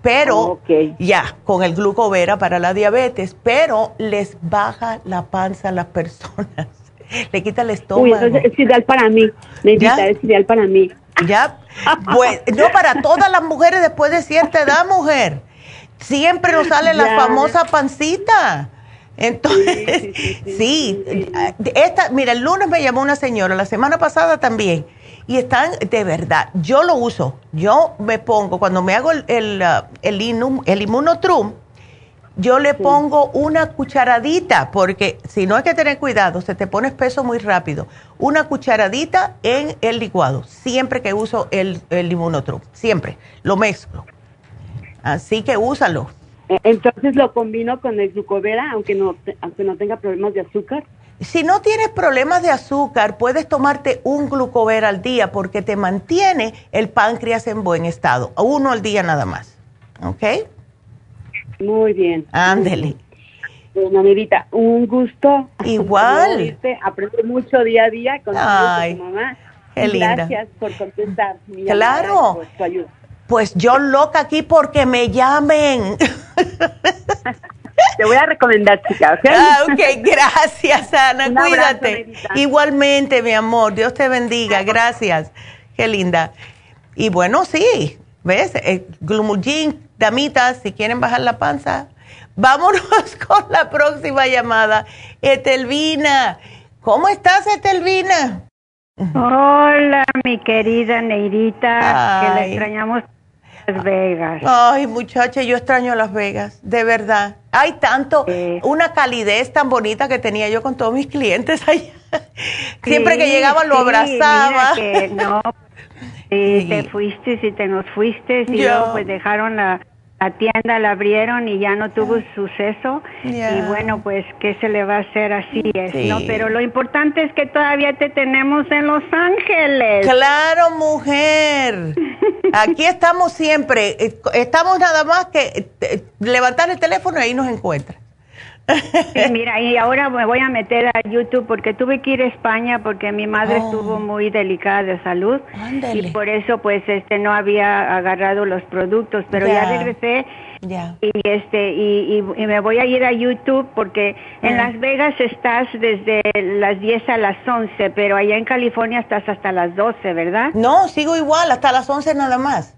Speaker 3: Pero ya, con el glucovera para la diabetes, pero les baja la panza a las personas. Le quita el estómago. Uy,
Speaker 8: eso es ideal para mí. Necesita, es ideal para mí.
Speaker 3: Ya, pues, no para todas las mujeres después de cierta edad, mujer. Siempre nos sale la famosa pancita. Entonces, sí, esta, mira, el lunes me llamó una señora, la semana pasada también, y están de verdad, yo lo uso, yo me pongo, cuando me hago el, el, uh, el, inmunotrum, yo le pongo una cucharadita, porque si no hay que tener cuidado, se te pone espeso muy rápido, una cucharadita en el licuado, siempre que uso el, el inmunotrum, siempre, lo mezclo. Así que úsalo.
Speaker 8: E, entonces lo combino con el glucovera, aunque no, aunque no tenga problemas de azúcar.
Speaker 3: Si no tienes problemas de azúcar, puedes tomarte un glucovera al día porque te mantiene el páncreas en buen estado. Uno al día nada más. ¿Ok?
Speaker 8: Muy bien.
Speaker 3: Ándele.
Speaker 8: Bueno, Mirita, un gusto.
Speaker 3: Igual.
Speaker 8: Aprendo mucho día a día con
Speaker 3: Ay,
Speaker 8: tu mamá.
Speaker 3: Qué linda.
Speaker 8: Gracias por contestar.
Speaker 3: claro.
Speaker 8: Por tu ayuda.
Speaker 3: Pues yo loca aquí porque me llamen.
Speaker 8: Te voy a recomendar, chica, ¿ok?
Speaker 3: Ah, ok, gracias, Ana. Cuídate. Igualmente, mi amor. Dios te bendiga. Gracias. Qué linda. Y bueno, sí, ¿ves? El Glumulgin, damitas, si quieren bajar la panza. Vámonos con la próxima llamada. Etelvina. ¿Cómo estás, Etelvina?
Speaker 9: Hola, mi querida Neirita, que la extrañamos las Vegas.
Speaker 3: Ay, muchacha, yo extraño Las Vegas, de verdad. Hay tanto, una calidez tan bonita que tenía yo con todos mis clientes allá. Siempre que llegaba lo abrazaba.
Speaker 9: no, sí, te fuiste, si te nos fuiste, y luego pues dejaron la la tienda la abrieron y ya no tuvo suceso. Y bueno pues qué se le va a hacer así es no pero lo importante es que todavía te tenemos en Los Ángeles.
Speaker 3: Claro mujer. Aquí estamos siempre. Estamos nada más que eh, levantar el teléfono y ahí nos
Speaker 9: mira, y ahora me voy a meter a YouTube porque tuve que ir a España porque mi madre oh. estuvo muy delicada de salud y por eso pues este no había agarrado los productos, pero ya regresé y este y, me voy a ir a YouTube porque en Las Vegas estás desde las 10 a las 11, pero allá en California estás hasta las 12, ¿verdad?
Speaker 3: No, sigo igual, hasta las 11 nada más.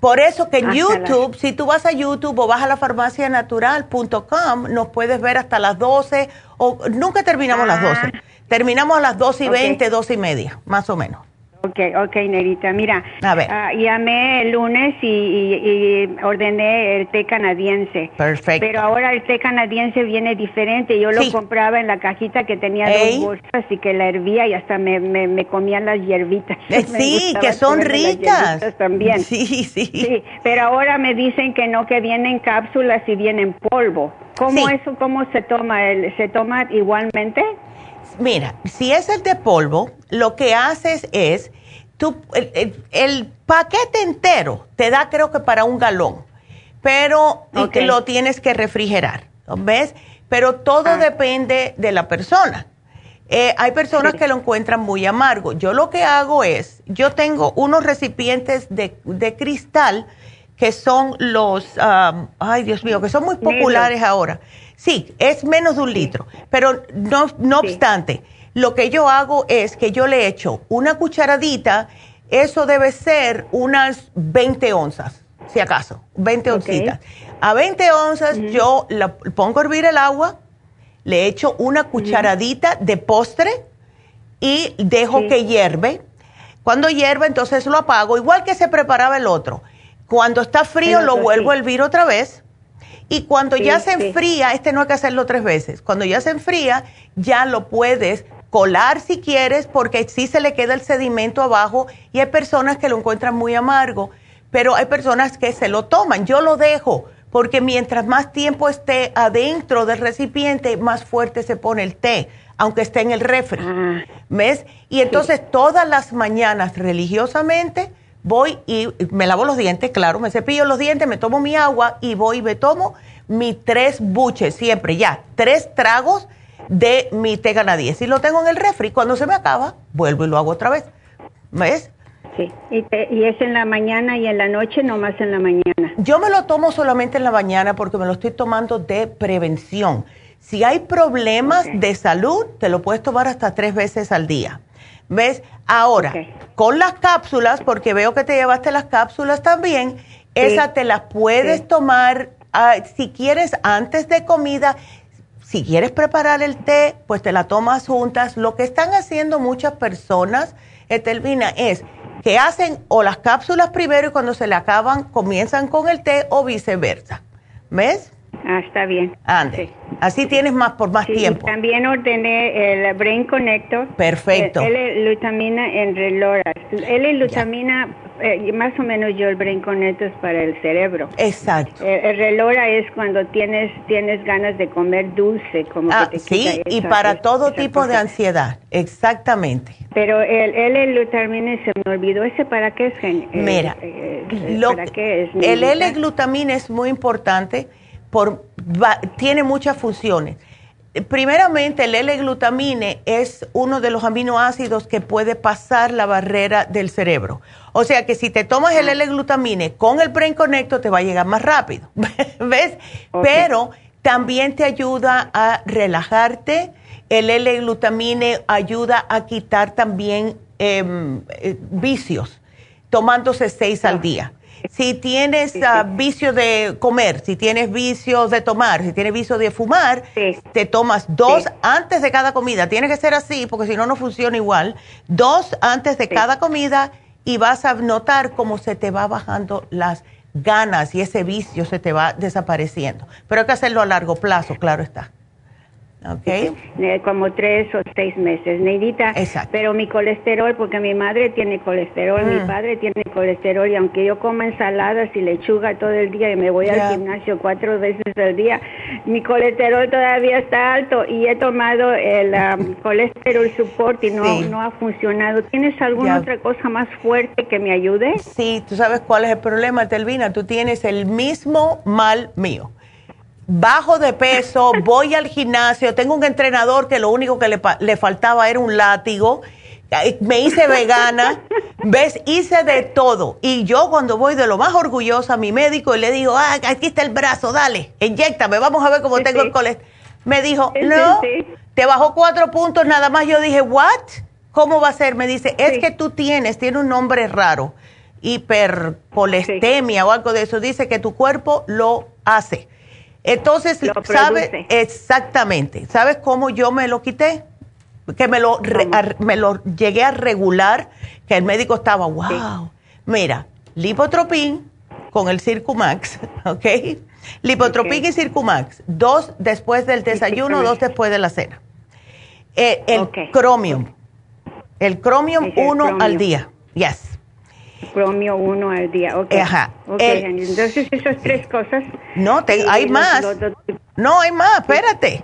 Speaker 3: Por eso que en YouTube, si tú vas a YouTube o vas a la farmacianatural.com, nos puedes ver hasta las 12 o nunca terminamos las 12. Ah. Terminamos a las 12 y 20, 12 y media, más o menos.
Speaker 9: Ok, ok, Nerita. Mira, a llamé el lunes y, ordené el té canadiense.
Speaker 3: Perfecto.
Speaker 9: Pero ahora el té canadiense viene diferente. Yo lo compraba en la cajita que tenía dos bolsas y que la hervía y hasta me, me, comían las hierbitas.
Speaker 3: Eh, sí, que son ricas.
Speaker 9: También.
Speaker 3: Sí, sí, sí.
Speaker 9: Pero ahora me dicen que no, que vienen cápsulas y vienen polvo. ¿Cómo eso, cómo se toma? ¿Se toma igualmente?
Speaker 3: Mira, si es el de polvo, lo que haces es, tú, el, paquete entero te da creo que para un galón, pero lo tienes que refrigerar, ¿ves? Pero todo ah. depende de la persona. Eh, hay personas que lo encuentran muy amargo. Yo lo que hago es, yo tengo unos recipientes de, cristal que son los, ay Dios mío, que son muy populares ahora. Sí, es menos de un litro, pero no, no obstante, lo que yo hago es que yo le echo una cucharadita, eso debe ser unas 20 onzas, si acaso, 20 oncitas. A 20 onzas yo la, pongo a hervir el agua, le echo una cucharadita de postre y dejo que hierve. Cuando hierve, entonces lo apago, igual que se preparaba el otro. Cuando está frío, lo vuelvo a hervir otra vez y cuando ya se enfría, este no hay que hacerlo tres veces, cuando ya se enfría, ya lo puedes colar si quieres, porque sí se le queda el sedimento abajo y hay personas que lo encuentran muy amargo, pero hay personas que se lo toman. Yo lo dejo porque mientras más tiempo esté adentro del recipiente, más fuerte se pone el té, aunque esté en el refri. Ah. ¿Ves? Y entonces todas las mañanas religiosamente voy y me lavo los dientes, claro, me cepillo los dientes, me tomo mi agua y voy y me tomo mis tres buches, siempre ya, tres tragos de mi té canadiense. Y lo tengo en el refri. Cuando se me acaba, vuelvo y lo hago otra vez. ¿Ves?
Speaker 9: Sí, y, y, es en la mañana y en la noche, no más en la mañana.
Speaker 3: Yo me lo tomo solamente en la mañana porque me lo estoy tomando de prevención. Si hay problemas de salud, te lo puedes tomar hasta tres veces al día. ¿Ves? Ahora, con las cápsulas, porque veo que te llevaste las cápsulas también, esas te las puedes tomar ah, si quieres antes de comida. Si quieres preparar el té, pues te la tomas juntas. Lo que están haciendo muchas personas, Etelvina, es que hacen o las cápsulas primero y cuando se le acaban comienzan con el té o viceversa. ¿Ves?
Speaker 9: Ah, está bien.
Speaker 3: Ande. Así tienes más por más tiempo.
Speaker 9: También ordené el Brain Connector.
Speaker 3: Perfecto.
Speaker 9: L-lutamina en Relora. L-lutamina, eh, más o menos yo el Brain Connector es para el cerebro.
Speaker 3: Exacto.
Speaker 9: El, Relora es cuando tienes tienes ganas de comer dulce, como
Speaker 3: ah,
Speaker 9: que te
Speaker 3: Sí, y para todo tipo de ansiedad. Exactamente.
Speaker 9: Pero el L-glutamina se me olvidó. ¿Ese para qué es?
Speaker 3: Eh, Mira, eh, ¿para qué es? El L-glutamina es muy importante por, tiene muchas funciones. Primeramente, el L-glutamine es uno de los aminoácidos que puede pasar la barrera del cerebro. O sea que si te tomas el L-glutamine con el Brain Connector te va a llegar más rápido. ¿Ves? Pero también te ayuda a relajarte. El L-glutamine ayuda a quitar también em, eh, vicios, tomándose seis al ah. día. Si tienes ah, vicio de comer, si tienes vicio de tomar, si tienes vicio de fumar, te tomas dos antes de cada comida. Tiene que ser así porque si no, no funciona igual. Dos antes de cada comida y vas a notar cómo se te va bajando las ganas y ese vicio se te va desapareciendo. Pero hay que hacerlo a largo plazo, claro está. Okay.
Speaker 9: Eh, como tres o seis meses, Neidita.
Speaker 3: Exacto.
Speaker 9: Pero mi colesterol, porque mi madre tiene colesterol, mi mm. padre tiene colesterol, y aunque yo como ensaladas y lechuga todo el día y me voy al gimnasio cuatro veces al día, mi colesterol todavía está alto y he tomado el um, colesterol support y no, no ha funcionado. ¿Tienes alguna otra cosa más fuerte que me ayude?
Speaker 3: Sí, tú sabes cuál es el problema, Telvina. Tú tienes el mismo mal mío bajo de peso, voy al gimnasio, tengo un entrenador que lo único que le, faltaba era un látigo, me hice vegana, ves, hice de todo. Y yo cuando voy de lo más orgullosa a mi médico y le digo, ah, aquí está el brazo, dale, inyectame, vamos a ver cómo tengo el colesterol. Me dijo, no, te bajó cuatro puntos nada más. Yo dije, what? ¿Cómo va a ser? Me dice, es que tú tienes, tiene un nombre raro, hipercolesteremia o algo de eso. Dice que tu cuerpo lo hace. Entonces, ¿sabes? Exactamente. ¿Sabes cómo yo me lo quité? Que me lo, me lo llegué a regular, que el médico estaba, wow. Mira, lipotropín con el Circumax, ¿ok? Lipotropín y Circumax, dos después del desayuno, dos después de la cena. Eh, el Chromium, el Chromium uno al día, yes.
Speaker 9: Cromio uno al día, ok.
Speaker 3: Ajá.
Speaker 9: Okay, Entonces, esas tres cosas.
Speaker 3: No, hay más. no, hay más, espérate.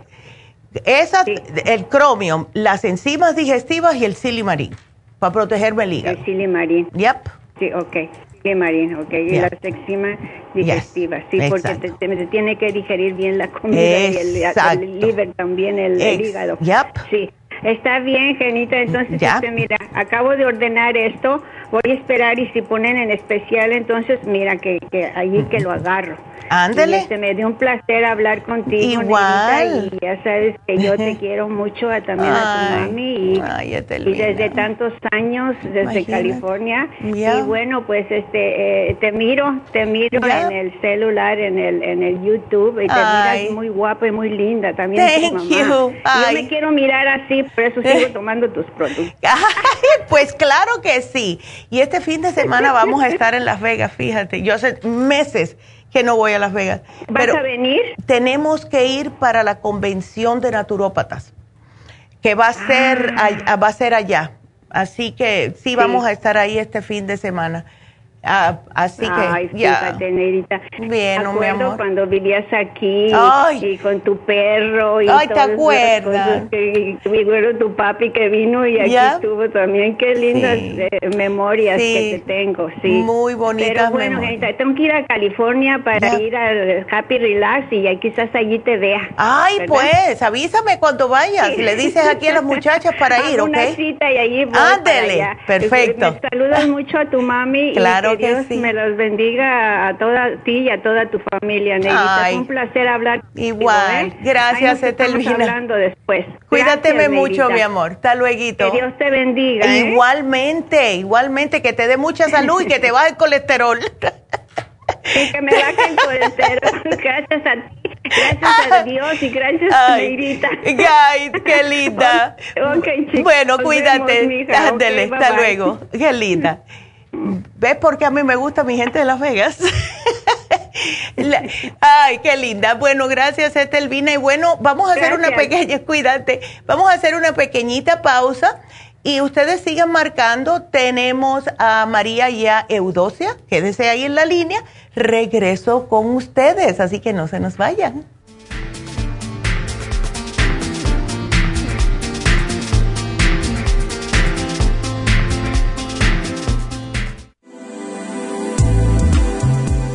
Speaker 3: Esas, el cromium, las enzimas digestivas y el silimarín, para protegerme el hígado.
Speaker 9: El silimarín.
Speaker 3: Yep.
Speaker 9: Sí, ok. Silimarín, ok. Y las enzimas digestivas, sí, porque te, tiene que digerir bien la comida y el, liver también, el, hígado.
Speaker 3: Yep.
Speaker 9: Sí. Está bien, Genita. Entonces, este, mira, acabo de ordenar esto voy a esperar y si ponen en especial, entonces mira que, que allí que lo agarro.
Speaker 3: Ándale.
Speaker 9: Este, me dio un placer hablar contigo.
Speaker 3: Igual.
Speaker 9: y ya sabes que yo te quiero mucho también a tu mami. Y, y desde tantos años, desde California. Y bueno, pues este eh, te miro, te miro en el celular, en el en el YouTube. Y te miras muy guapa y muy linda también.
Speaker 3: Thank you. Yo
Speaker 9: me quiero mirar así, por eso sigo tomando tus productos.
Speaker 3: pues claro que sí. Y este fin de semana vamos a estar en Las Vegas, fíjate. Yo hace meses que no voy a Las Vegas.
Speaker 9: ¿Vas a venir?
Speaker 3: Tenemos que ir para la convención de naturópatas, que va a ser, ah. va a ser allá. Así que sí, vamos a estar ahí este fin de semana. Ah, así que,
Speaker 9: Ay, fíjate, Nerita.
Speaker 3: Bien,
Speaker 9: me
Speaker 3: mi amor.
Speaker 9: cuando vivías aquí
Speaker 3: Ay.
Speaker 9: y con tu perro y
Speaker 3: Ay, ¿te
Speaker 9: todas
Speaker 3: acuerdas?
Speaker 9: Que, que bueno, tu papi que vino y aquí
Speaker 3: Ya.
Speaker 9: estuvo también. Qué lindas
Speaker 3: Sí.
Speaker 9: eh, memorias
Speaker 3: Sí.
Speaker 9: que te tengo, sí.
Speaker 3: Muy bonitas
Speaker 9: Pero bueno. Nerita, tengo que ir a California para ir al Happy Relax y quizás allí te vea.
Speaker 3: Ay,
Speaker 9: ¿verdad?
Speaker 3: pues, avísame cuando vayas.
Speaker 9: Sí.
Speaker 3: Le dices aquí a las muchachas para ir, ¿ok?
Speaker 9: Una cita y allí voy para
Speaker 3: Ándele,
Speaker 9: allá.
Speaker 3: perfecto.
Speaker 9: Me saludas mucho a tu mami
Speaker 3: Claro
Speaker 9: y que,
Speaker 3: que
Speaker 9: Dios
Speaker 3: sí.
Speaker 9: me los bendiga a toda ti y a toda tu familia, Neidita.
Speaker 3: Ay.
Speaker 9: Es un placer hablar. contigo,
Speaker 3: Igual.
Speaker 9: ¿eh?
Speaker 3: Gracias, Etelvina.
Speaker 9: hablando después.
Speaker 3: Cuídateme
Speaker 9: Gracias,
Speaker 3: mucho, mi amor. Hasta luego.
Speaker 9: Que Dios te bendiga. ¿eh?
Speaker 3: Igualmente, igualmente, que te dé mucha salud y que te baje el colesterol.
Speaker 9: Y que me baje el colesterol. Gracias a ti, gracias a Dios y gracias a
Speaker 3: Ay,
Speaker 9: Neidita.
Speaker 3: ay, qué linda.
Speaker 9: Ok, chicos,
Speaker 3: Bueno,
Speaker 9: nos
Speaker 3: cuídate. Ándele, hasta
Speaker 9: bye.
Speaker 3: luego. Qué linda. ¿Ves por qué a mí me gusta mi gente de Las Vegas? Ay, qué linda. Bueno, gracias, Estelvina. Y bueno, vamos a hacer una pequeña, cuídate, vamos a hacer una pequeñita pausa y ustedes sigan marcando. Tenemos a María y a Eudocia, quédese ahí en la línea. Regreso con ustedes, así que no se nos vayan.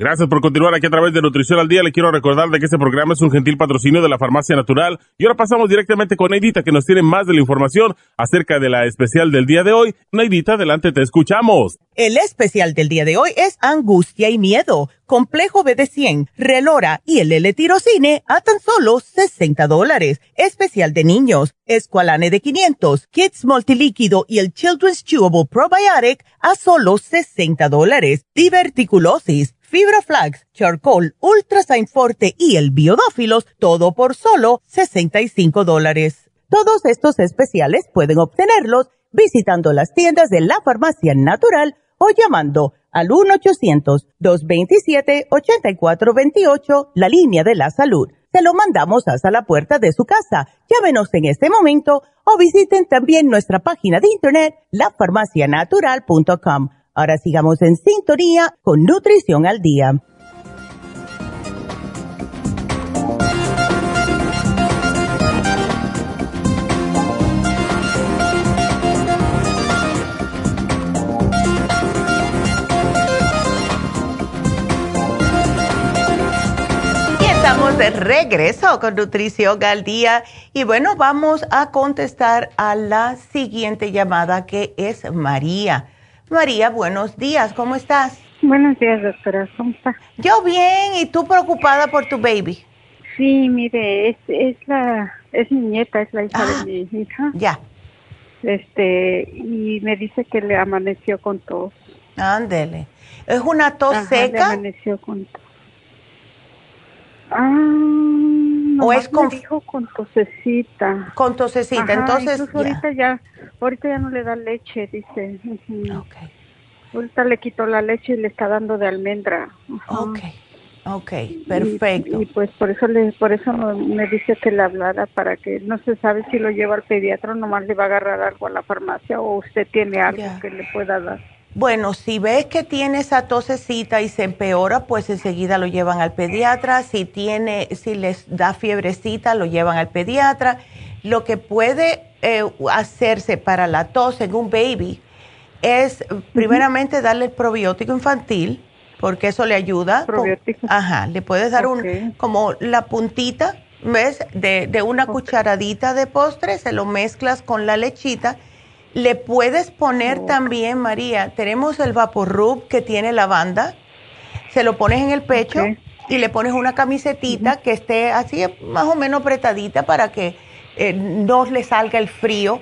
Speaker 4: Gracias por continuar aquí a través de Nutrición al Día. Le quiero recordar de que este programa es un gentil patrocinio de la Farmacia Natural. Y ahora pasamos directamente con Neidita, que nos tiene más de la información acerca de la especial del día de hoy. Neidita, adelante, te escuchamos.
Speaker 5: El especial del día de hoy es Angustia y Miedo, Complejo B de 100, Relora y el L-Tirocine a tan solo 60 dólares. Especial de niños, Esqualane de 500, Kids Multilíquido y el Children's Chewable Probiotic a solo 60 dólares. Diverticulosis, Fibra Flax, Charcoal, Ultrasign Forte y el Biodófilos, todo por solo 65 dólares. Todos estos especiales pueden obtenerlos visitando las tiendas de la Farmacia Natural o llamando al 1-800-227-8428, la línea de la salud. Se lo mandamos hasta la puerta de su casa. Llámenos en este momento o visiten también nuestra página de internet, lafarmacianatural.com. Ahora sigamos en sintonía con Nutrición al Día.
Speaker 3: De regreso con Nutrición al Día. Y bueno, vamos a contestar a la siguiente llamada que es María. María, buenos días, ¿cómo estás?
Speaker 10: Buenos días, doctora. ¿Cómo está?
Speaker 3: Yo bien, ¿y tú preocupada por tu baby?
Speaker 10: Sí, mire, es, es la, es mi nieta, es la hija
Speaker 3: Ah,
Speaker 10: de mi hija.
Speaker 3: Ya,
Speaker 10: Este, y me dice que le amaneció con tos.
Speaker 3: ándele. ¿Es una tos
Speaker 10: Ajá, Le
Speaker 3: seca?
Speaker 10: amaneció con tos. Ah, nomás
Speaker 3: es con-
Speaker 10: me dijo con tosecita.
Speaker 3: Con tosecita,
Speaker 10: Ajá,
Speaker 3: entonces ya.
Speaker 10: ahorita ya, ahorita ya no le da leche, dice. Ujú. Ahorita le quitó la leche y le está dando de almendra. Ajá.
Speaker 3: Ok, ok, perfecto.
Speaker 10: Y, y pues por eso le, por eso me dice que le hablara para que no se sabe si lo lleva al pediatra o nomás le va a agarrar algo a la farmacia o usted tiene algo
Speaker 3: Ya.
Speaker 10: que le pueda dar.
Speaker 3: Bueno, si ves que tiene esa tosecita y se empeora, pues enseguida lo llevan al pediatra. Si tiene, si les da fiebrecita, lo llevan al pediatra. Lo que puede eh, hacerse para la tos en un baby es primeramente darle el probiótico infantil, porque eso le ayuda. con-
Speaker 10: Probiótico.
Speaker 3: ajá, le puedes dar un, como la puntita, ¿ves? De, de una cucharadita de postre, se lo mezclas con la lechita Le puedes poner también, María, tenemos el Vaporub que tiene lavanda, se lo pones en el pecho y le pones una camisetita que esté así más o menos apretadita para que eh, no le salga el frío.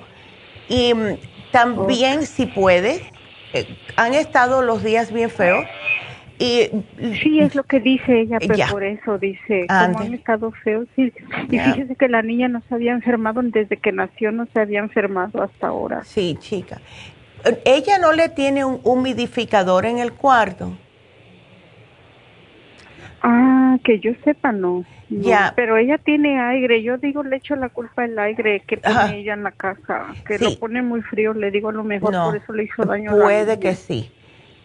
Speaker 3: Y mm, también si puedes, eh, han estado los días bien feos. Y,
Speaker 10: sí, es lo que dice ella, pero por eso dice, como han estado feos. y fíjese que la niña no se había enfermado desde que nació, no se había enfermado hasta ahora.
Speaker 3: Sí, chica. ¿Ella no le tiene un humidificador en el cuarto?
Speaker 10: Ah, que yo sepa, no. Ya. Pero ella tiene aire. Yo digo, le echo la culpa al aire que tiene ella en la casa, que lo pone muy frío. Le digo, a lo mejor por eso le hizo daño.
Speaker 3: Puede que sí.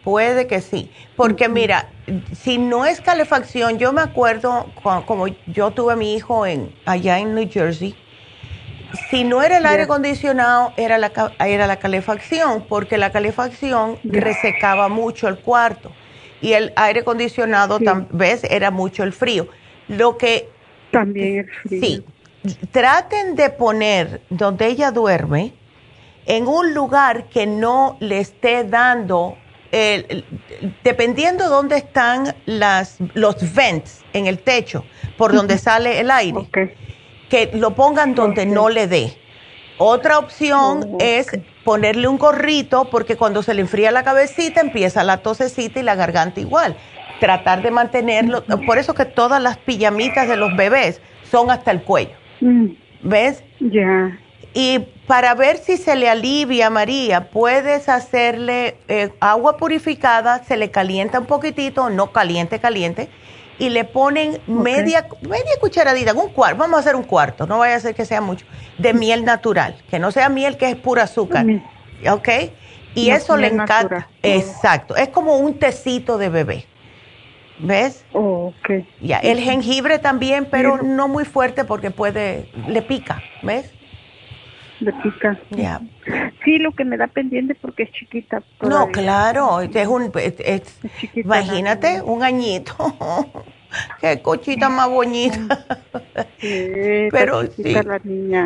Speaker 3: Puede que sí. Porque mira, si no es calefacción, yo me acuerdo como yo tuve a mi hijo en allá en New Jersey. Si no era el aire acondicionado, era la, era la calefacción, porque la calefacción resecaba mucho el cuarto y el aire acondicionado, vez era mucho el frío. Lo que...
Speaker 10: También el frío.
Speaker 3: Sí. Traten de poner donde ella duerme en un lugar que no le esté dando, el, dependiendo dónde están las, los vents en el techo, por donde sale el aire, que lo pongan donde no le dé. Otra opción es ponerle un gorrito porque cuando se le enfría la cabecita empieza la tosecita y la garganta igual. Tratar de mantenerlo, por eso que todas las pijamitas de los bebés son hasta el cuello. Mm. ¿Ves?
Speaker 10: Ya.
Speaker 3: Y para ver si se le alivia, María, puedes hacerle eh, agua purificada, se le calienta un poquitito, no caliente, caliente, y le ponen media, media cucharadita, un cuarto, vamos a hacer un cuarto, no vaya a ser que sea mucho, de miel natural, que no sea miel que es pura azúcar, ¿ok? Y eso le encanta, exacto, es como un tecito de bebé, ¿ves?
Speaker 10: Oh, ok.
Speaker 3: Ya, el jengibre también, pero no muy fuerte porque puede, le pica, ¿ves?
Speaker 10: Le pica.
Speaker 3: Ya.
Speaker 10: Sí, lo que me da pendiente porque es chiquita.
Speaker 3: No, claro, es un, es, imagínate, un añito. Qué cochita más bonita. Pero sí,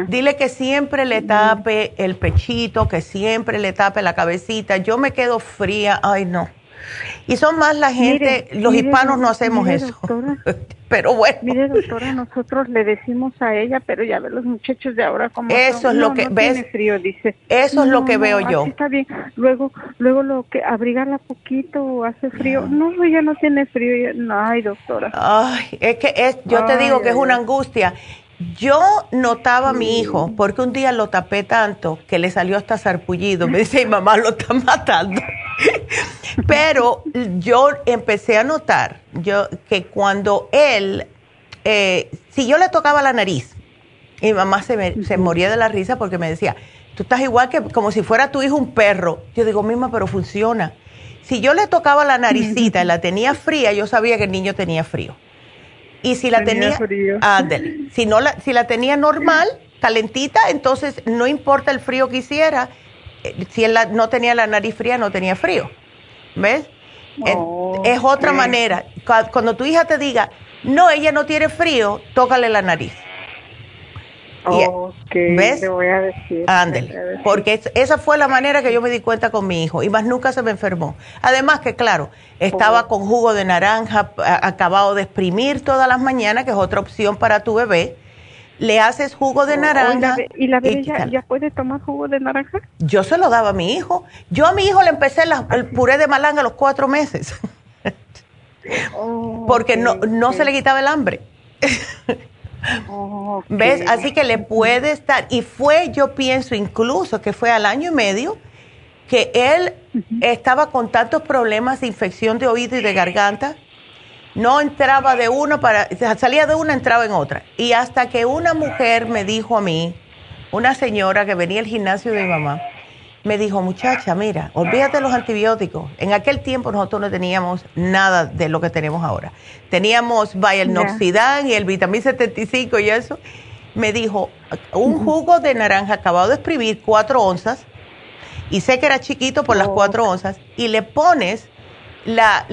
Speaker 3: dile que siempre le tape el pechito, que siempre le tape la cabecita. Yo me quedo fría, ay no. Y son más la gente, los hispanos no hacemos eso. pero bueno.
Speaker 10: Mire, doctora, nosotros le decimos a ella, pero ya ve los muchachos de ahora como
Speaker 3: Eso es lo que ves.
Speaker 10: frío, dice.
Speaker 3: Eso es lo que veo yo.
Speaker 10: Está bien. Luego, luego lo que abrigarla poquito hace frío. No, ella no tiene frío. ay, doctora.
Speaker 3: Ay, es que es, yo te digo que es una angustia. Yo notaba a mi hijo, porque un día lo tapé tanto que le salió hasta sarpullido. Me dice, mamá lo está matando. Pero yo empecé a notar yo, que cuando él, eh, si yo le tocaba la nariz, mi mamá se, se moría de la risa porque me decía, tú estás igual que como si fuera tu hijo un perro. Yo digo, misma, pero funciona. Si yo le tocaba la naricita y la tenía fría, yo sabía que el niño tenía frío. Y si la tenía, si no la, si la tenía normal, calentita, entonces no importa el frío que hiciera, eh, si él no tenía la nariz fría, no tenía frío. ¿Ves? Es otra manera. Cuando tu hija te diga, no, ella no tiene frío, tócale la nariz.
Speaker 10: ¿Ves? Te voy a decir.
Speaker 3: Ándale. Porque esa fue la manera que yo me di cuenta con mi hijo. Y más nunca se me enfermó. Además que, claro, estaba oh. con jugo de naranja acabado de exprimir todas las mañanas, que es otra opción para tu bebé le haces jugo de oh, naranja.
Speaker 10: ¿Y la bebé ya, puede tomar jugo de naranja?
Speaker 3: Yo se lo daba a mi hijo. Yo a mi hijo le empecé el puré de malanga a los cuatro meses. Porque no, no se le quitaba el hambre. Oh, ¿Ves? Así que le puede estar. Y fue, yo pienso incluso que fue al año y medio que él estaba con tantos problemas de infección de oído y de garganta no entraba de uno para, salía de una, entraba en otra. Y hasta que una mujer me dijo a mí, una señora que venía al gimnasio de mi mamá, me dijo, muchacha, mira, olvídate de los antibióticos. En aquel tiempo nosotros no teníamos nada de lo que tenemos ahora. Teníamos Noxidan y el vitamina 75 y eso. Me dijo, un jugo de naranja acabado de exprimir, cuatro onzas, y sé que era chiquito por las oh. cuatro onzas, y le pones la,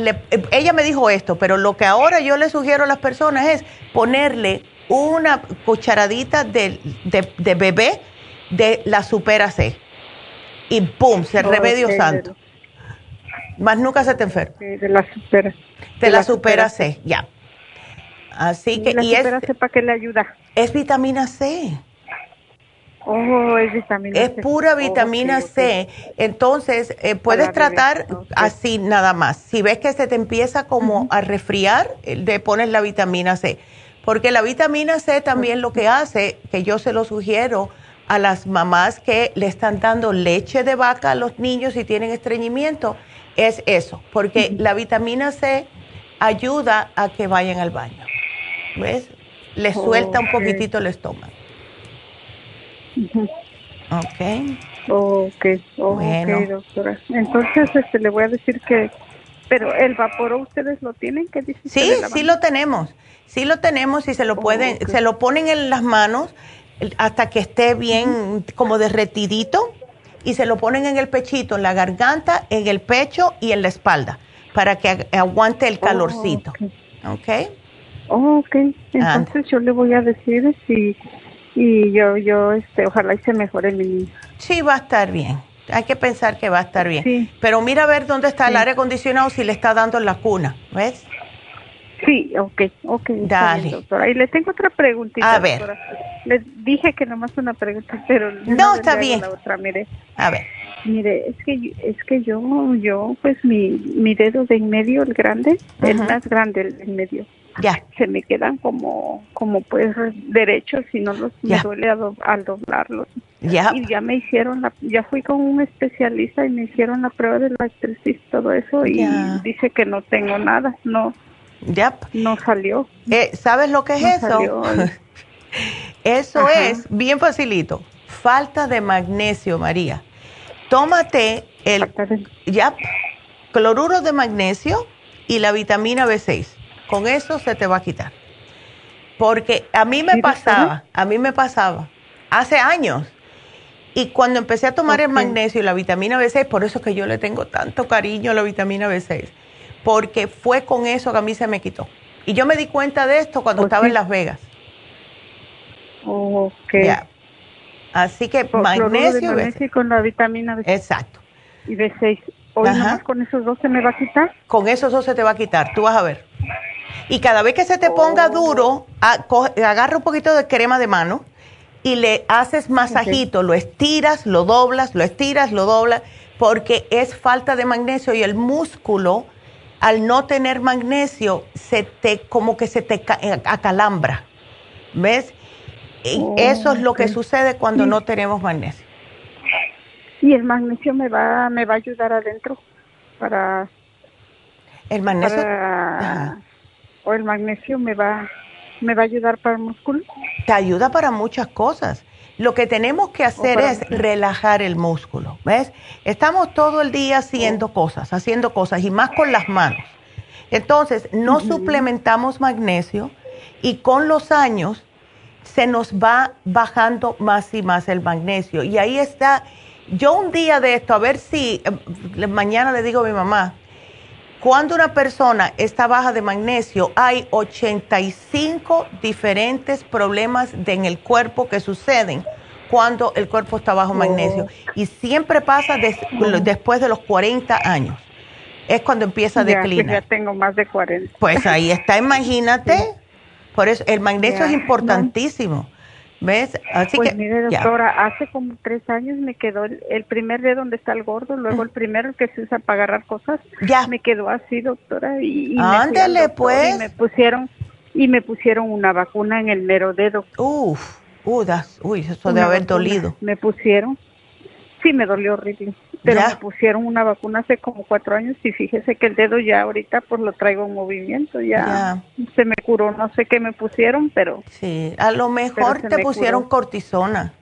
Speaker 3: ella me dijo esto, pero lo que ahora yo le sugiero a las personas es ponerle una cucharadita de, de, bebé de la Supera C. y ¡pum! Se remedio santo. Más nunca se te enferma.
Speaker 10: de la supera.
Speaker 3: Te la, supera, C, ya. Así que,
Speaker 10: y, es, para qué le ayuda?
Speaker 3: Es vitamina C.
Speaker 10: Oh, es vitamina
Speaker 3: es pura vitamina C. Entonces, eh, puedes tratar así nada más. Si ves que se te empieza como a resfriar, eh, le pones la vitamina C. Porque la vitamina C también lo que hace, que yo se lo sugiero a las mamás que le están dando leche de vaca a los niños y tienen estreñimiento, es eso. Porque la vitamina C ayuda a que vayan al baño. ¿Ves? Le suelta un poquitito el estómago. Ok.
Speaker 10: Ok, bueno. doctora. Entonces, este, le voy a decir que, pero el vapor ustedes lo tienen, ¿qué dice?
Speaker 3: Sí, sí lo tenemos, sí lo tenemos y se lo pueden, se lo ponen en las manos hasta que esté bien como derretidito y se lo ponen en el pechito, en la garganta, en el pecho y en la espalda para que aguante el calorcito. ¿Ok?
Speaker 10: ok, entonces yo le voy a decir si y yo, yo, este, ojalá y se mejore mi niño.
Speaker 3: Sí, va a estar bien. Hay que pensar que va a estar bien. Pero mira a ver dónde está el aire acondicionado si le está dando en la cuna, ¿ves?
Speaker 10: Sí, ok, ok.
Speaker 3: Dale.
Speaker 10: doctora. Y le tengo otra preguntita.
Speaker 3: A ver.
Speaker 10: Les dije que nomás una pregunta, pero
Speaker 3: no, está bien.
Speaker 10: La otra, mire.
Speaker 3: A ver.
Speaker 10: Mire, es que es que yo yo pues mi mi dedo de en medio el grande, el más grande el de en medio
Speaker 3: ya.
Speaker 10: se me quedan como, como pues derechos y no los me duele al doblarlos.
Speaker 3: Ya.
Speaker 10: Y ya me hicieron la, ya fui con un especialista y me hicieron la prueba de la y todo eso y dice que no tengo nada, no.
Speaker 3: Ya.
Speaker 10: No salió.
Speaker 3: Eh, ¿Sabes lo que es eso? eso es bien facilito. Falta de magnesio, María. Tómate el ya cloruro de magnesio y la vitamina B6 con eso se te va a quitar. Porque a mí me pasaba, a mí me pasaba hace años. Y cuando empecé a tomar el magnesio y la vitamina B6, por eso es que yo le tengo tanto cariño a la vitamina B6, porque fue con eso que a mí se me quitó. Y yo me di cuenta de esto cuando estaba en Las Vegas.
Speaker 10: Ok.
Speaker 3: Así que magnesio,
Speaker 10: magnesio con la vitamina B6.
Speaker 3: Exacto.
Speaker 10: Y B6. ¿Hoy con esos dos se me va a quitar?
Speaker 3: Con esos dos se te va a quitar, tú vas a ver. Y cada vez que se te ponga duro, agarra un poquito de crema de mano y le haces masajito, lo estiras, lo doblas, lo estiras, lo doblas, porque es falta de magnesio y el músculo, al no tener magnesio, se te, como que se te eh, acalambra. ¿Ves? Y eso es lo que sucede cuando no tenemos magnesio.
Speaker 10: Y el magnesio me va, me va a ayudar adentro para...
Speaker 3: El magnesio
Speaker 10: o el magnesio me va, me va a ayudar para el músculo?
Speaker 3: Te ayuda para muchas cosas. Lo que tenemos que hacer es relajar el músculo, ¿ves? Estamos todo el día haciendo oh. cosas, haciendo cosas y más con las manos. Entonces, no suplementamos magnesio y con los años se nos va bajando más y más el magnesio. Y ahí está, yo un día de esto, a ver si eh, mañana le digo a mi mamá, cuando una persona está baja de magnesio, hay 85 diferentes problemas en el cuerpo que suceden cuando el cuerpo está bajo magnesio. Y siempre pasa después de los 40 años. Es cuando empieza a declinar.
Speaker 10: Ya, ya tengo más de 40.
Speaker 3: Pues ahí está, imagínate. Por eso el magnesio es importantísimo. ¿Ves?
Speaker 10: Así pues mire, doctora, hace como tres años me quedó el, primer dedo donde está el gordo, luego el primero que se usa para agarrar cosas.
Speaker 3: Ya.
Speaker 10: Me quedó así, doctora. Y,
Speaker 3: Ándale, pues.
Speaker 10: Y me pusieron, y me pusieron una vacuna en el mero dedo.
Speaker 3: Uf, uh, uy, eso debe haber dolido.
Speaker 10: Me pusieron. Sí, me dolió horrible pero me pusieron una vacuna hace como cuatro años y fíjese que el dedo ya ahorita pues lo traigo en movimiento, ya, se me curó, no sé qué me pusieron, pero...
Speaker 3: Sí, a lo mejor te pusieron cortisona.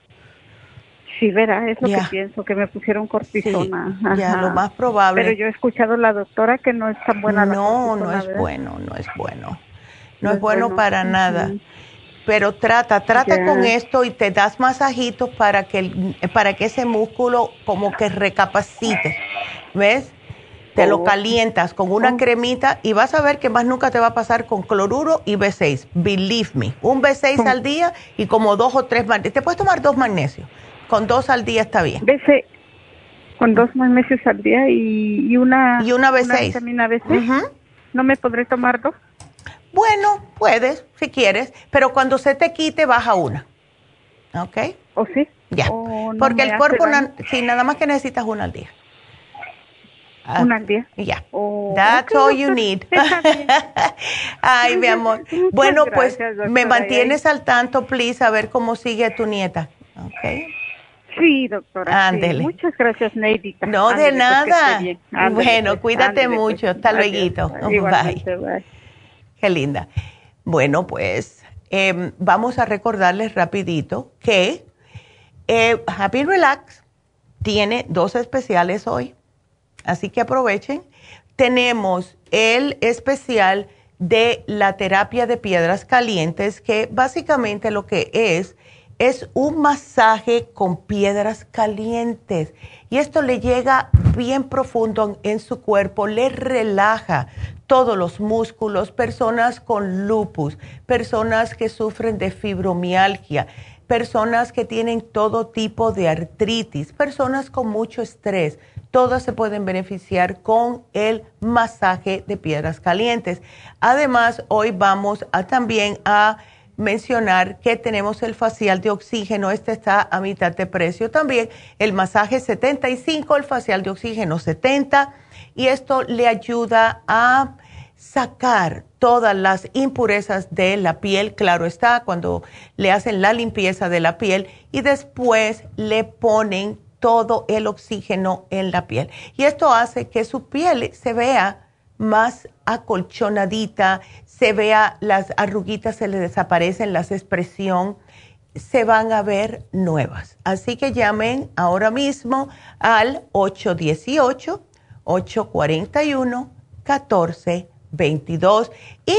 Speaker 10: Sí, verá, es lo que pienso, que me pusieron cortisona.
Speaker 3: ya, lo más probable.
Speaker 10: Pero yo he escuchado a la doctora que no es tan buena
Speaker 3: no, No, no es bueno, no es bueno. No, es bueno, para nada pero trata, trata con esto y te das masajitos para que, para que ese músculo como que recapacite, ¿ves? Te lo oh. calientas con una oh. cremita y vas a ver que más nunca te va a pasar con cloruro y B6. Believe me. Un B6 al día y como dos o tres magnesios. Te puedes tomar dos magnesios. Con dos al día está bien.
Speaker 10: B6, con dos meses al día y, una
Speaker 3: y una B6.
Speaker 10: vitamina B6. ¿No me podré tomar dos?
Speaker 3: Bueno, puedes, si quieres, pero cuando se te quite, baja una. ¿Ok?
Speaker 10: ¿O sí?
Speaker 3: Ya. Porque el cuerpo, sí, nada más que necesitas una al día.
Speaker 10: Ah, una al día.
Speaker 3: Ya. That's all you need. Ay, mi amor. bueno, pues me mantienes al tanto, please, a ver cómo sigue tu nieta. ¿Ok?
Speaker 10: Sí, doctora.
Speaker 3: Ándele.
Speaker 10: Muchas gracias, Neidita.
Speaker 3: No, de nada. bueno, pues, cuídate mucho. Hasta luego.
Speaker 10: Bye.
Speaker 3: Qué linda. Bueno, pues em, vamos a recordarles rapidito que eh, Happy Relax tiene dos especiales hoy, así que aprovechen. Tenemos el especial de la terapia de piedras calientes, que básicamente lo que es es un masaje con piedras calientes y esto le llega bien profundo en su cuerpo, le relaja todos los músculos, personas con lupus, personas que sufren de fibromialgia, personas que tienen todo tipo de artritis, personas con mucho estrés, todas se pueden beneficiar con el masaje de piedras calientes. Además, hoy vamos también a mencionar que tenemos el facial de oxígeno, este está a mitad de precio. También, el masaje 75, el facial de oxígeno 70 y esto le ayuda a sacar todas las impurezas de la piel, claro está, cuando le hacen la limpieza de la piel y después le ponen todo el oxígeno en la piel. Y esto hace que su piel se vea más acolchonadita, se vea las arruguitas, se le desaparecen, las expresión se van a ver nuevas. Así que llamen ahora mismo al 818-841-1422 y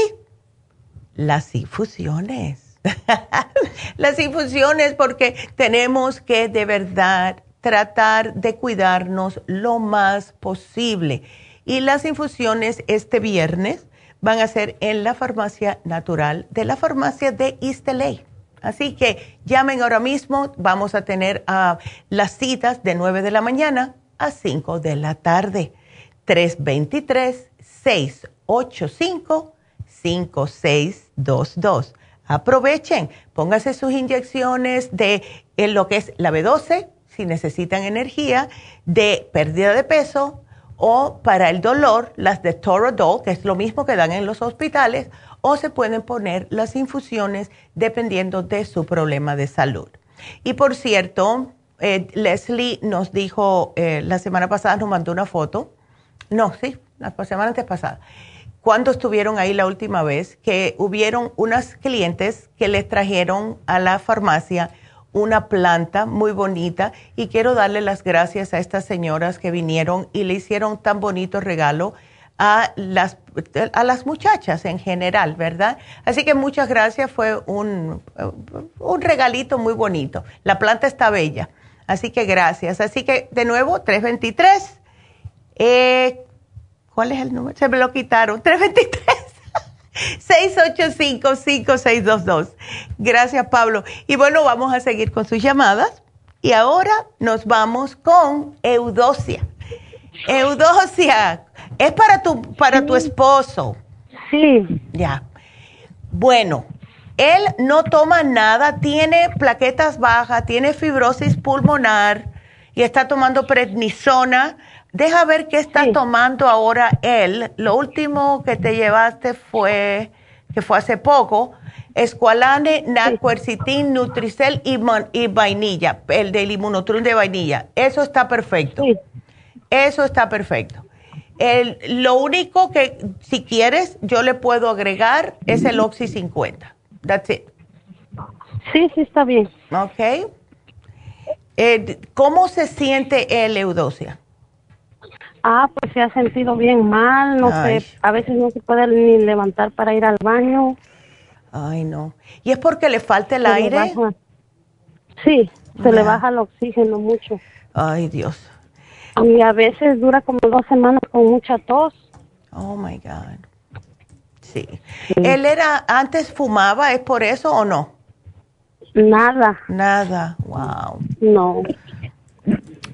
Speaker 3: las infusiones. las infusiones porque tenemos que de verdad tratar de cuidarnos lo más posible. Y las infusiones este viernes van a ser en la farmacia natural de la farmacia de Isteley. Así que llamen ahora mismo, vamos a tener uh, las citas de 9 de la mañana a 5 de la tarde. 323-685-5622. Aprovechen, pónganse sus inyecciones de en lo que es la B12, si necesitan energía, de pérdida de peso, o para el dolor, las de Toradol, que es lo mismo que dan en los hospitales, o se pueden poner las infusiones dependiendo de su problema de salud. Y por cierto, eh, Leslie nos dijo eh, la semana pasada, nos mandó una foto, no, sí, la semana antes pasada, cuando estuvieron ahí la última vez, que hubieron unas clientes que les trajeron a la farmacia una planta muy bonita y quiero darle las gracias a estas señoras que vinieron y le hicieron tan bonito regalo a las, a las muchachas en general, ¿verdad? Así que muchas gracias, fue un, un regalito muy bonito. La planta está bella, así que gracias. Así que de nuevo, 323. Eh, ¿Cuál es el número? Se me lo quitaron. 323. 685-5622. Gracias, Pablo. Y bueno, vamos a seguir con sus llamadas. Y ahora nos vamos con Eudosia. Eudosia, es para tu, para tu esposo.
Speaker 11: Sí.
Speaker 3: Ya. Bueno, él no toma nada, tiene plaquetas bajas, tiene fibrosis pulmonar y está tomando prednisona Deja ver qué está tomando ahora él. Lo último que te llevaste fue, que fue hace poco, Esqualane, Naquercitin, Nutricel y, y, vainilla, el del inmunotrum de vainilla. Eso está perfecto. Eso está perfecto. El, lo único que, si quieres, yo le puedo agregar es el Oxy 50. That's it.
Speaker 11: Sí, sí, está bien.
Speaker 3: Ok. Eh, ¿Cómo se siente el Eudosia?
Speaker 11: Ah, pues se ha sentido bien mal, no sé, a veces no se puede ni levantar para ir al baño.
Speaker 3: Ay, no. ¿Y es porque le falta el aire?
Speaker 11: sí, se le baja el oxígeno mucho.
Speaker 3: Ay, Dios.
Speaker 11: Y a veces dura como dos semanas con mucha tos.
Speaker 3: Oh, my God. Sí. ¿Él era, antes fumaba, es por eso o no?
Speaker 11: Nada.
Speaker 3: Nada, wow.
Speaker 11: No.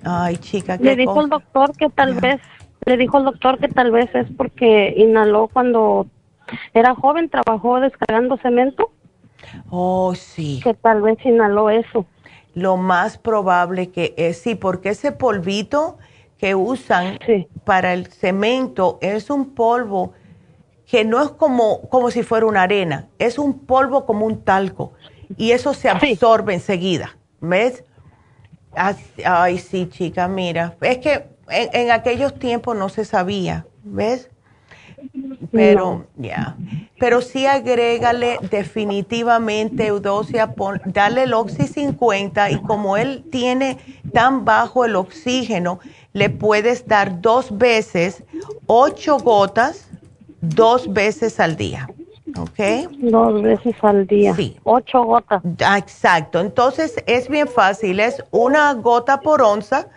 Speaker 3: Ay, chica,
Speaker 11: Le dijo el doctor que tal vez, le dijo el doctor que tal vez es porque inhaló cuando era joven, trabajó descargando cemento.
Speaker 3: Oh, sí.
Speaker 11: Que tal vez inhaló eso.
Speaker 3: Lo más probable que es, sí, porque ese polvito que usan para el cemento es un polvo que no es como, como si fuera una arena, es un polvo como un talco y eso se absorbe enseguida, ¿ves? Ay, sí, chica, mira, es que en, aquellos tiempos no se sabía, ¿ves? Pero, ya, pero sí agrégale definitivamente, Eudosia, dale el Oxy 50 y como él tiene tan bajo el oxígeno, le puedes dar dos veces ocho gotas, dos veces al día. ¿Ok?
Speaker 11: Dos veces al día. Sí. Ocho gotas.
Speaker 3: Ah, exacto. Entonces es bien fácil. Es una gota por onza.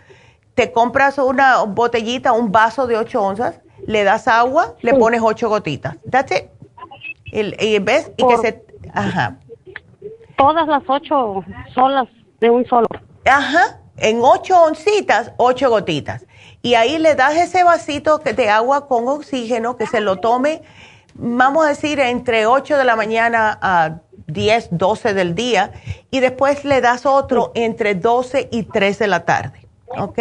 Speaker 3: Te compras una botellita, un vaso de ocho onzas, le das agua, le pones ocho gotitas. That's it. Y, ves, y que se. Ajá.
Speaker 11: Todas las ocho solas de un solo.
Speaker 3: Ajá. En ocho oncitas, ocho gotitas. Y ahí le das ese vasito de agua con oxígeno que se lo tome vamos a decir, entre 8 de la mañana a 10, 12 del día, y después le das otro entre 12 y 3 de la tarde. ¿Ok?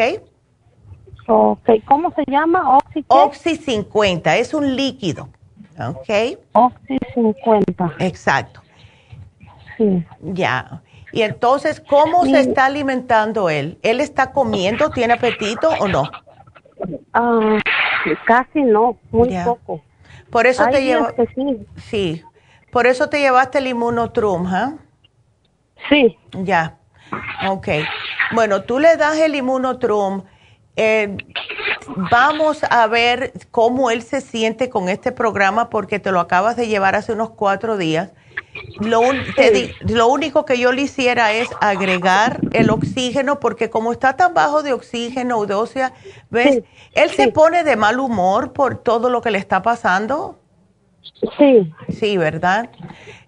Speaker 11: Ok, ¿cómo se llama?
Speaker 3: Oxy, Oxy 50, es un líquido. ¿Ok?
Speaker 11: Oxy 50.
Speaker 3: Exacto. Sí. Ya. Y entonces, ¿cómo se está alimentando él? ¿Él está comiendo? ¿Tiene apetito o no?
Speaker 11: Ah, casi no, muy poco.
Speaker 3: Por eso te llevo. Sí. Por eso te llevaste el inmunotrum, ¿ah?
Speaker 11: Sí.
Speaker 3: Ya. Ok. Bueno, tú le das el inmunotrum. Eh, vamos a ver cómo él se siente con este programa porque te lo acabas de llevar hace unos cuatro días. Lo, lo, único que yo le hiciera es agregar el oxígeno porque como está tan bajo de oxígeno, Eudosia, ¿ves? Él se pone de mal humor por todo lo que le está pasando.
Speaker 11: Sí.
Speaker 3: Sí, ¿verdad?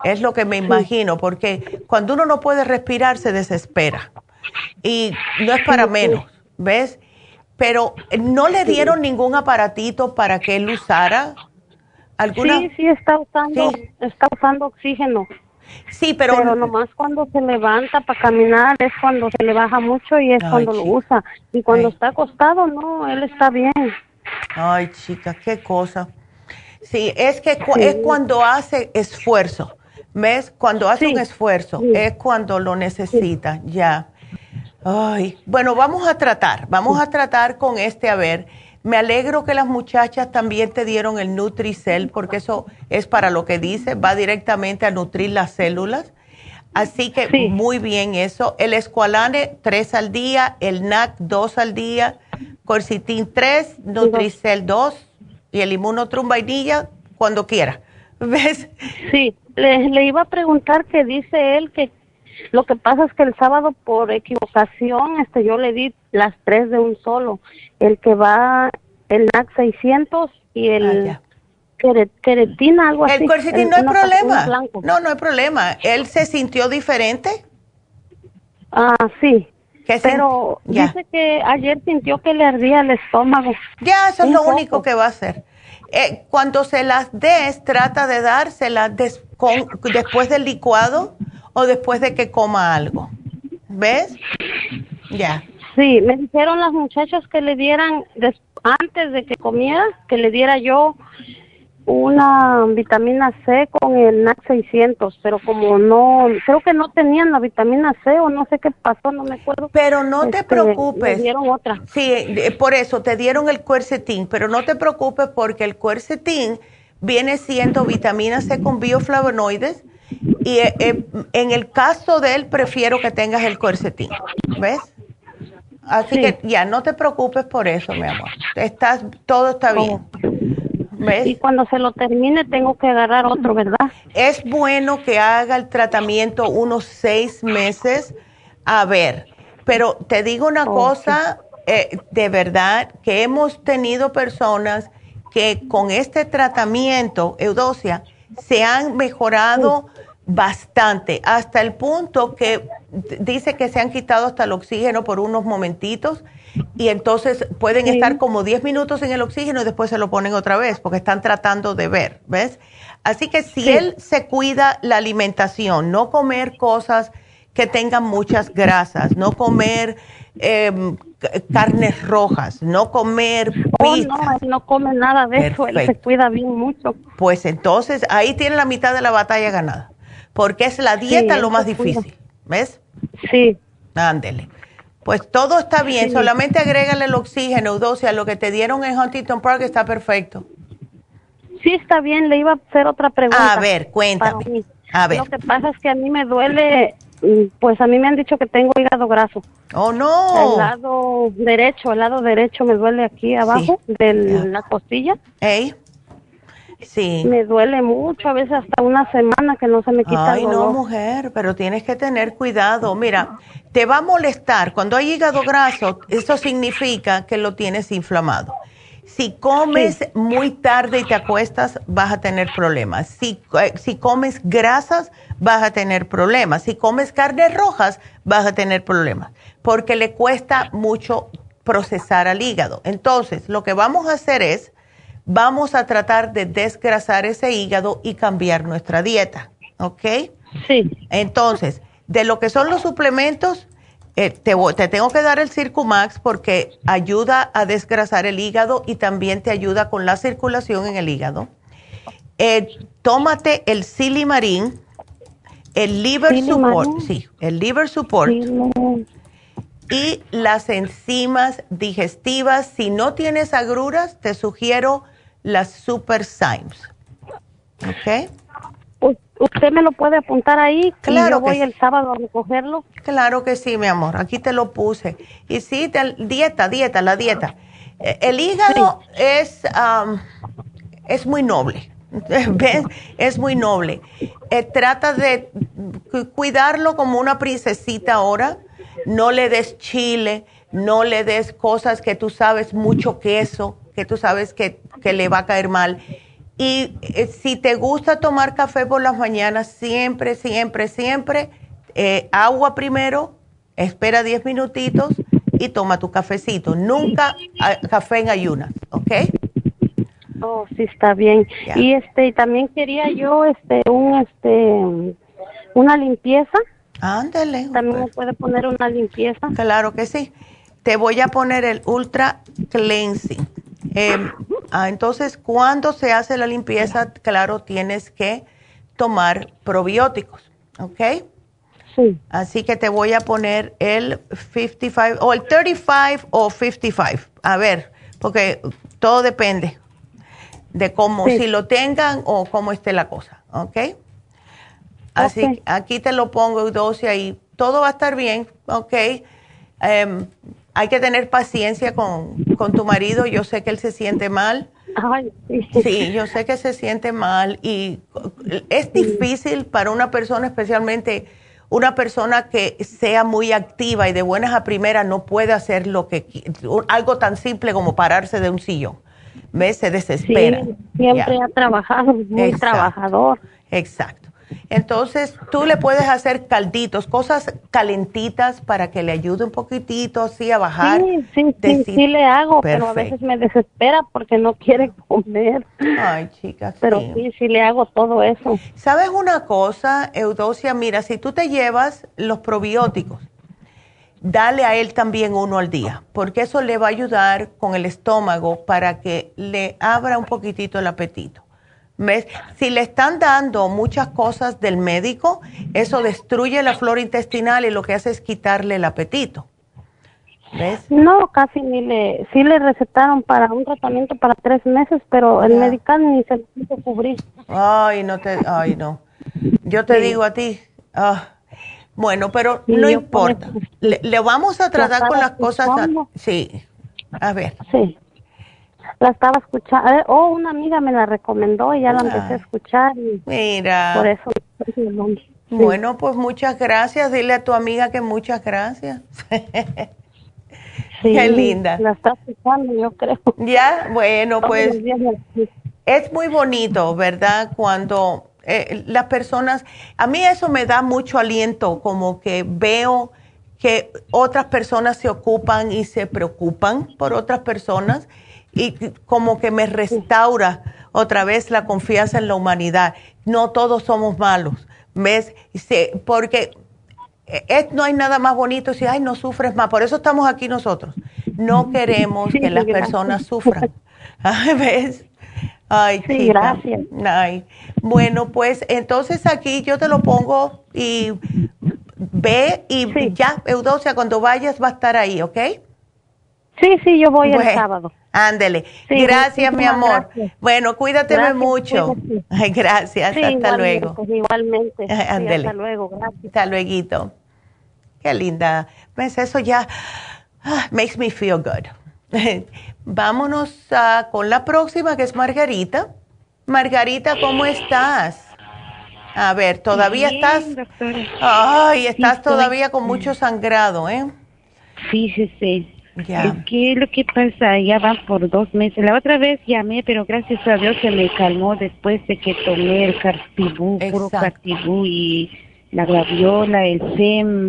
Speaker 3: Es lo que me imagino, porque cuando uno no puede respirar se desespera. Y no es para menos, ¿ves? Pero no le dieron ningún aparatito para que él usara. ¿Alguna?
Speaker 11: Sí, sí, está usando, está usando oxígeno.
Speaker 3: Sí, pero...
Speaker 11: Pero nomás cuando se levanta para caminar es cuando se le baja mucho y es cuando lo usa. Y cuando está acostado, no, él está bien.
Speaker 3: Ay, chica, qué cosa. Sí, es que es cuando hace esfuerzo. ¿Ves? Cuando hace un esfuerzo es cuando lo necesita, ya. Ay, bueno, vamos a tratar, vamos a tratar con este, a ver. Me alegro que las muchachas también te dieron el Nutricel, porque eso es para lo que dice, va directamente a nutrir las células. Así que muy bien eso. El Esqualane, tres al día, el NAC, dos al día, Corcitin, tres, Nutricel, dos, y el Inmunotrum vainilla, cuando quiera. ¿Ves?
Speaker 11: Sí, le, le iba a preguntar que dice él que lo que pasa es que el sábado por equivocación este yo le di las tres de un solo. El que va el NAC 600 y el ah, queretina, algo así.
Speaker 3: El quercetina no hay problema. No, no hay problema. ¿Él se sintió diferente?
Speaker 11: Ah, sí. Pero dice que ayer sintió que le ardía el estómago.
Speaker 3: Ya, eso es lo único que va a hacer. Eh, cuando se las des, trata de dárselas después del licuado o después de que coma algo. ¿Ves? Ya.
Speaker 11: Sí, me dijeron las muchachas que le dieran, antes de que comiera, que le diera yo una vitamina C con el NAC 600, pero como no, creo que no tenían la vitamina C o no sé qué pasó, no me acuerdo.
Speaker 3: Pero no te este, preocupes.
Speaker 11: Me dieron otra.
Speaker 3: Sí, por eso te dieron el cuercetín, pero no te preocupes porque el cuercetín viene siendo vitamina C con bioflavonoides y eh, eh, en el caso de él prefiero que tengas el cuercetín, ¿ves? Así que ya no te preocupes por eso, mi amor. Estás todo está bien.
Speaker 11: Y cuando se lo termine tengo que agarrar otro, ¿verdad?
Speaker 3: Es bueno que haga el tratamiento unos seis meses. A ver, pero te digo una cosa, eh, de verdad, que hemos tenido personas que con este tratamiento, Eudosia, se han mejorado bastante, hasta el punto que dice que se han quitado hasta el oxígeno por unos momentitos y entonces pueden estar como 10 minutos en el oxígeno y después se lo ponen otra vez porque están tratando de ver, ¿ves? Así que si él se cuida la alimentación, no comer cosas que tengan muchas grasas, no comer em, carnes rojas, no comer
Speaker 11: oh, no, no come nada de eso, él se cuida bien mucho.
Speaker 3: Pues entonces ahí tiene la mitad de la batalla ganada porque es la dieta lo más difícil, ¿ves?
Speaker 11: Sí.
Speaker 3: Ándele. Pues todo está bien, solamente agrégale el oxígeno, Eudosia, lo que te dieron en Huntington Park está perfecto.
Speaker 11: Sí, está bien, le iba a hacer otra pregunta.
Speaker 3: A ver, cuéntame. A ver.
Speaker 11: Lo que pasa es que a mí me duele, mm, pues a mí me han dicho que tengo hígado graso.
Speaker 3: Oh, no.
Speaker 11: El lado derecho, el lado derecho me duele aquí abajo de la costilla.
Speaker 3: Ey. Sí.
Speaker 11: Me duele mucho, a veces hasta una semana que no se me quita
Speaker 3: Ay, no, mujer, pero tienes que tener cuidado. Mira, te va a molestar. Cuando hay hígado graso, eso significa que lo tienes inflamado. Si comes muy tarde y te acuestas, vas a tener problemas. Si, eh, si comes grasas, vas a tener problemas. Si comes carnes rojas, vas a tener problemas. Porque le cuesta mucho procesar al hígado. Entonces, lo que vamos a hacer es vamos a tratar de desgrasar ese hígado y cambiar nuestra dieta, ¿ok?
Speaker 11: Sí.
Speaker 3: Entonces, de lo que son los suplementos, eh, te, te, tengo que dar el Circumax porque ayuda a desgrasar el hígado y también te ayuda con la circulación en el hígado. Eh, tómate el Silimarín, el Liver Support, sí, el Liver Support. Y las enzimas digestivas, si no tienes agruras, te sugiero las Super Symes. ¿Ok?
Speaker 11: ¿Usted me lo puede apuntar ahí? Claro. Y yo voy el sábado a recogerlo.
Speaker 3: Claro que sí, mi amor. Aquí te lo puse. Y sí, dieta, dieta, la dieta. Eh, el hígado es, es muy noble. ¿Ves? Es muy noble. Eh, trata de cuidarlo como una princesita ahora. No le des chile, no le des cosas que tú sabes, mucho queso, que tú sabes que, le va a caer mal. Y eh, si te gusta tomar café por las mañanas, siempre, siempre, siempre, eh, agua primero, espera 10 minutitos y toma tu cafecito. Nunca ah, café en ayunas, ¿ok?
Speaker 11: Oh, sí está bien. Y este también quería yo este un este una limpieza.
Speaker 3: Ándale.
Speaker 11: También me puede poner una limpieza.
Speaker 3: Claro que sí. Te voy a poner el Ultra Cleansing. Em, ah, entonces, cuando se hace la limpieza, claro, tienes que tomar probióticos, ¿ok?
Speaker 11: Sí.
Speaker 3: Así que te voy a poner el 55 o el 35 o 55. A ver, porque todo depende de cómo, si lo tengan o cómo esté la cosa, ¿ok? Así, aquí te lo pongo, dosis y todo va a estar bien, ¿ok? Um, hay que tener paciencia con, tu marido. Yo sé que él se siente mal. sí. yo sé que se siente mal y es difícil para una persona, especialmente una persona que sea muy activa y de buenas a primeras no puede hacer lo que algo tan simple como pararse de un sillón. ¿Ves? Se desespera.
Speaker 11: siempre ha trabajado, muy trabajador.
Speaker 3: Exacto. Entonces, tú le puedes hacer calditos, cosas calentitas para que le ayude un poquitito así a bajar.
Speaker 11: Sí, sí, sí, le hago, pero a veces me desespera porque no quiere comer.
Speaker 3: Ay, chicas.
Speaker 11: Pero sí. sí, le hago todo eso.
Speaker 3: ¿Sabes una cosa, Eudosia? Mira, si tú te llevas los probióticos, dale a él también uno al día, porque eso le va a ayudar con el estómago para que le abra un poquitito el apetito. Si le están dando muchas cosas del médico, eso destruye la flora intestinal y lo que hace es quitarle el apetito. ¿Ves?
Speaker 11: No, casi ni le, sí le recetaron para un tratamiento para tres meses, pero el medical ni se lo quiso cubrir.
Speaker 3: Ay, no te, ay, no. Yo te digo a ti, ah, bueno, pero no importa. Le, vamos a tratar con las cosas. sí, a ver.
Speaker 11: Sí la estaba escuchando, eh, oh, una amiga me la recomendó y ya la empecé a escuchar.
Speaker 3: Mira.
Speaker 11: Por eso.
Speaker 3: Bueno, pues muchas gracias. Dile a tu amiga que muchas gracias. Qué linda.
Speaker 11: La está escuchando, yo creo.
Speaker 3: Ya, bueno, pues es muy bonito, ¿verdad? Cuando eh, las personas, a mí eso me da mucho aliento, como que veo que otras personas se ocupan y se preocupan por otras personas y como que me restaura otra vez la confianza en la humanidad. No todos somos malos, ¿ves? Porque es, no hay nada más bonito si, ay, no sufres más. Por eso estamos aquí nosotros. No queremos que las personas sufran. ¿Ves? Ay,
Speaker 11: sí, gracias.
Speaker 3: Ay. Bueno, pues entonces aquí yo te lo pongo y ve y ya, Eudosia, cuando vayas va a estar ahí, ¿ok?
Speaker 11: Sí, sí, yo voy el sábado.
Speaker 3: Ándele. gracias, mi amor. Bueno, cuídateme mucho. Ay, gracias. hasta luego.
Speaker 11: igualmente. hasta luego. Gracias.
Speaker 3: Hasta luego. Qué linda. ¿Ves? Eso ya ah, makes me feel good. Vámonos uh, con la próxima, que es Margarita. Margarita, ¿cómo estás? A ver, todavía estás. Ay, estás todavía con mucho sangrado, ¿eh?
Speaker 12: Sí, Es que lo que pasa, ya van por dos meses. La otra vez llamé, pero gracias a Dios se me calmó después de que tomé el cartibú, puro cartibú y la graviola, el SEM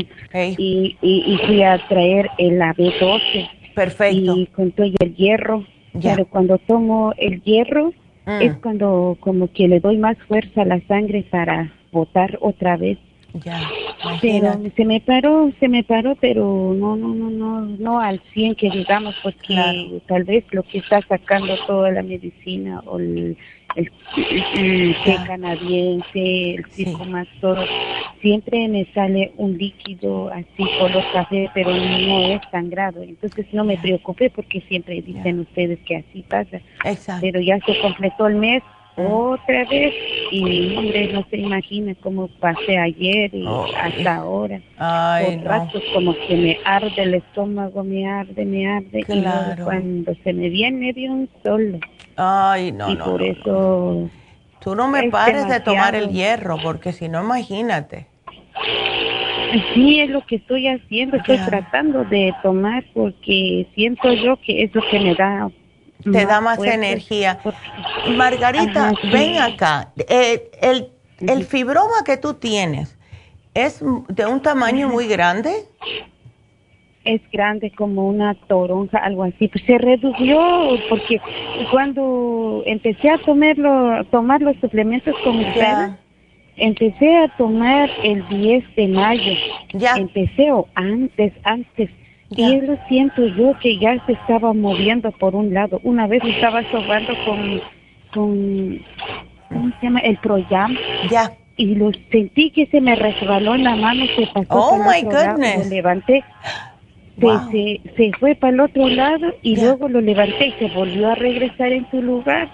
Speaker 12: y, y, fui a traer el AB12.
Speaker 3: Perfecto.
Speaker 12: Y con todo el hierro. Pero cuando tomo el hierro, Mm. es cuando como que le doy más fuerza a la sangre para botar otra vez.
Speaker 3: Ya,
Speaker 12: pero se me paró, se me paró, pero no, no, no, no, no al 100 que digamos, porque tal vez lo que está sacando toda la medicina o el, el, té canadiense, el más todo, siempre me sale un líquido así color café, pero no es sangrado. Entonces no me preocupé porque siempre dicen ustedes que así pasa. Pero ya se completó el mes otra vez y hombre no se imagina cómo pasé ayer y oh, hasta ahora
Speaker 3: Ay,
Speaker 12: Por como que me arde el estómago me arde me arde y cuando se me viene de un solo
Speaker 3: Ay, no,
Speaker 12: y por eso.
Speaker 3: Tú no me pares de tomar el hierro, porque si no, imagínate.
Speaker 12: Sí, es lo que estoy haciendo. Estoy tratando de tomar porque siento yo que es lo que me da.
Speaker 3: Te da más energía. Margarita, ven acá. Eh, el, el fibroma que tú tienes, ¿es de un tamaño muy grande?
Speaker 12: es grande como una toronja, algo así. Pues se redujo porque cuando empecé a tomarlo, tomar los suplementos con ustedes, empecé a tomar el 10 de mayo.
Speaker 3: Ya.
Speaker 12: Empecé o antes, antes. Y lo siento yo que ya se estaba moviendo por un lado. Una vez estaba sobando con, con, ¿cómo se llama? El Proyam.
Speaker 3: Ya.
Speaker 12: Y lo sentí que se me resbaló en la mano, se pasó.
Speaker 3: Oh, my goodness.
Speaker 12: levanté se, se, fue para el otro lado y luego lo levanté y se volvió a regresar en su lugar.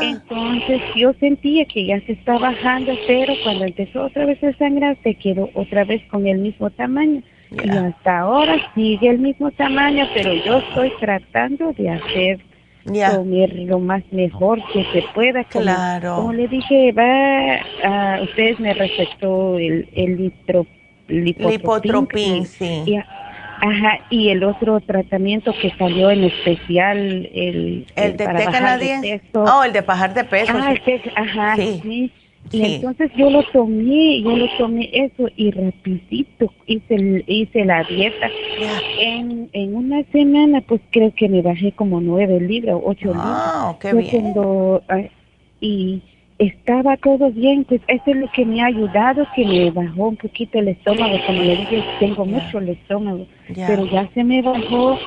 Speaker 12: Entonces yo sentía que ya se está bajando, pero cuando empezó otra vez a sangrar se quedó otra vez con el mismo tamaño. Y hasta ahora sigue el mismo tamaño, pero yo estoy tratando de hacer comer lo más mejor que se pueda.
Speaker 3: claro.
Speaker 12: Como le dije, va, a, ustedes me recetó el, el litro,
Speaker 3: lipotropín, sí.
Speaker 12: Ajá, y el otro tratamiento que salió en especial, el,
Speaker 3: el, de té canadiense. Oh, el de bajar de peso.
Speaker 12: Ah, ajá, sí. Y entonces yo lo tomé, yo lo tomé eso y rapidito hice, hice la dieta. En, en una semana pues creo que me bajé como nueve libras, ocho libras.
Speaker 3: Ah, qué bien.
Speaker 12: Ah, y estaba todo bien, pues eso es lo que me ha ayudado, que me bajó un poquito el estómago, como le dije, tengo mucho el estómago, pero ya se me bajó,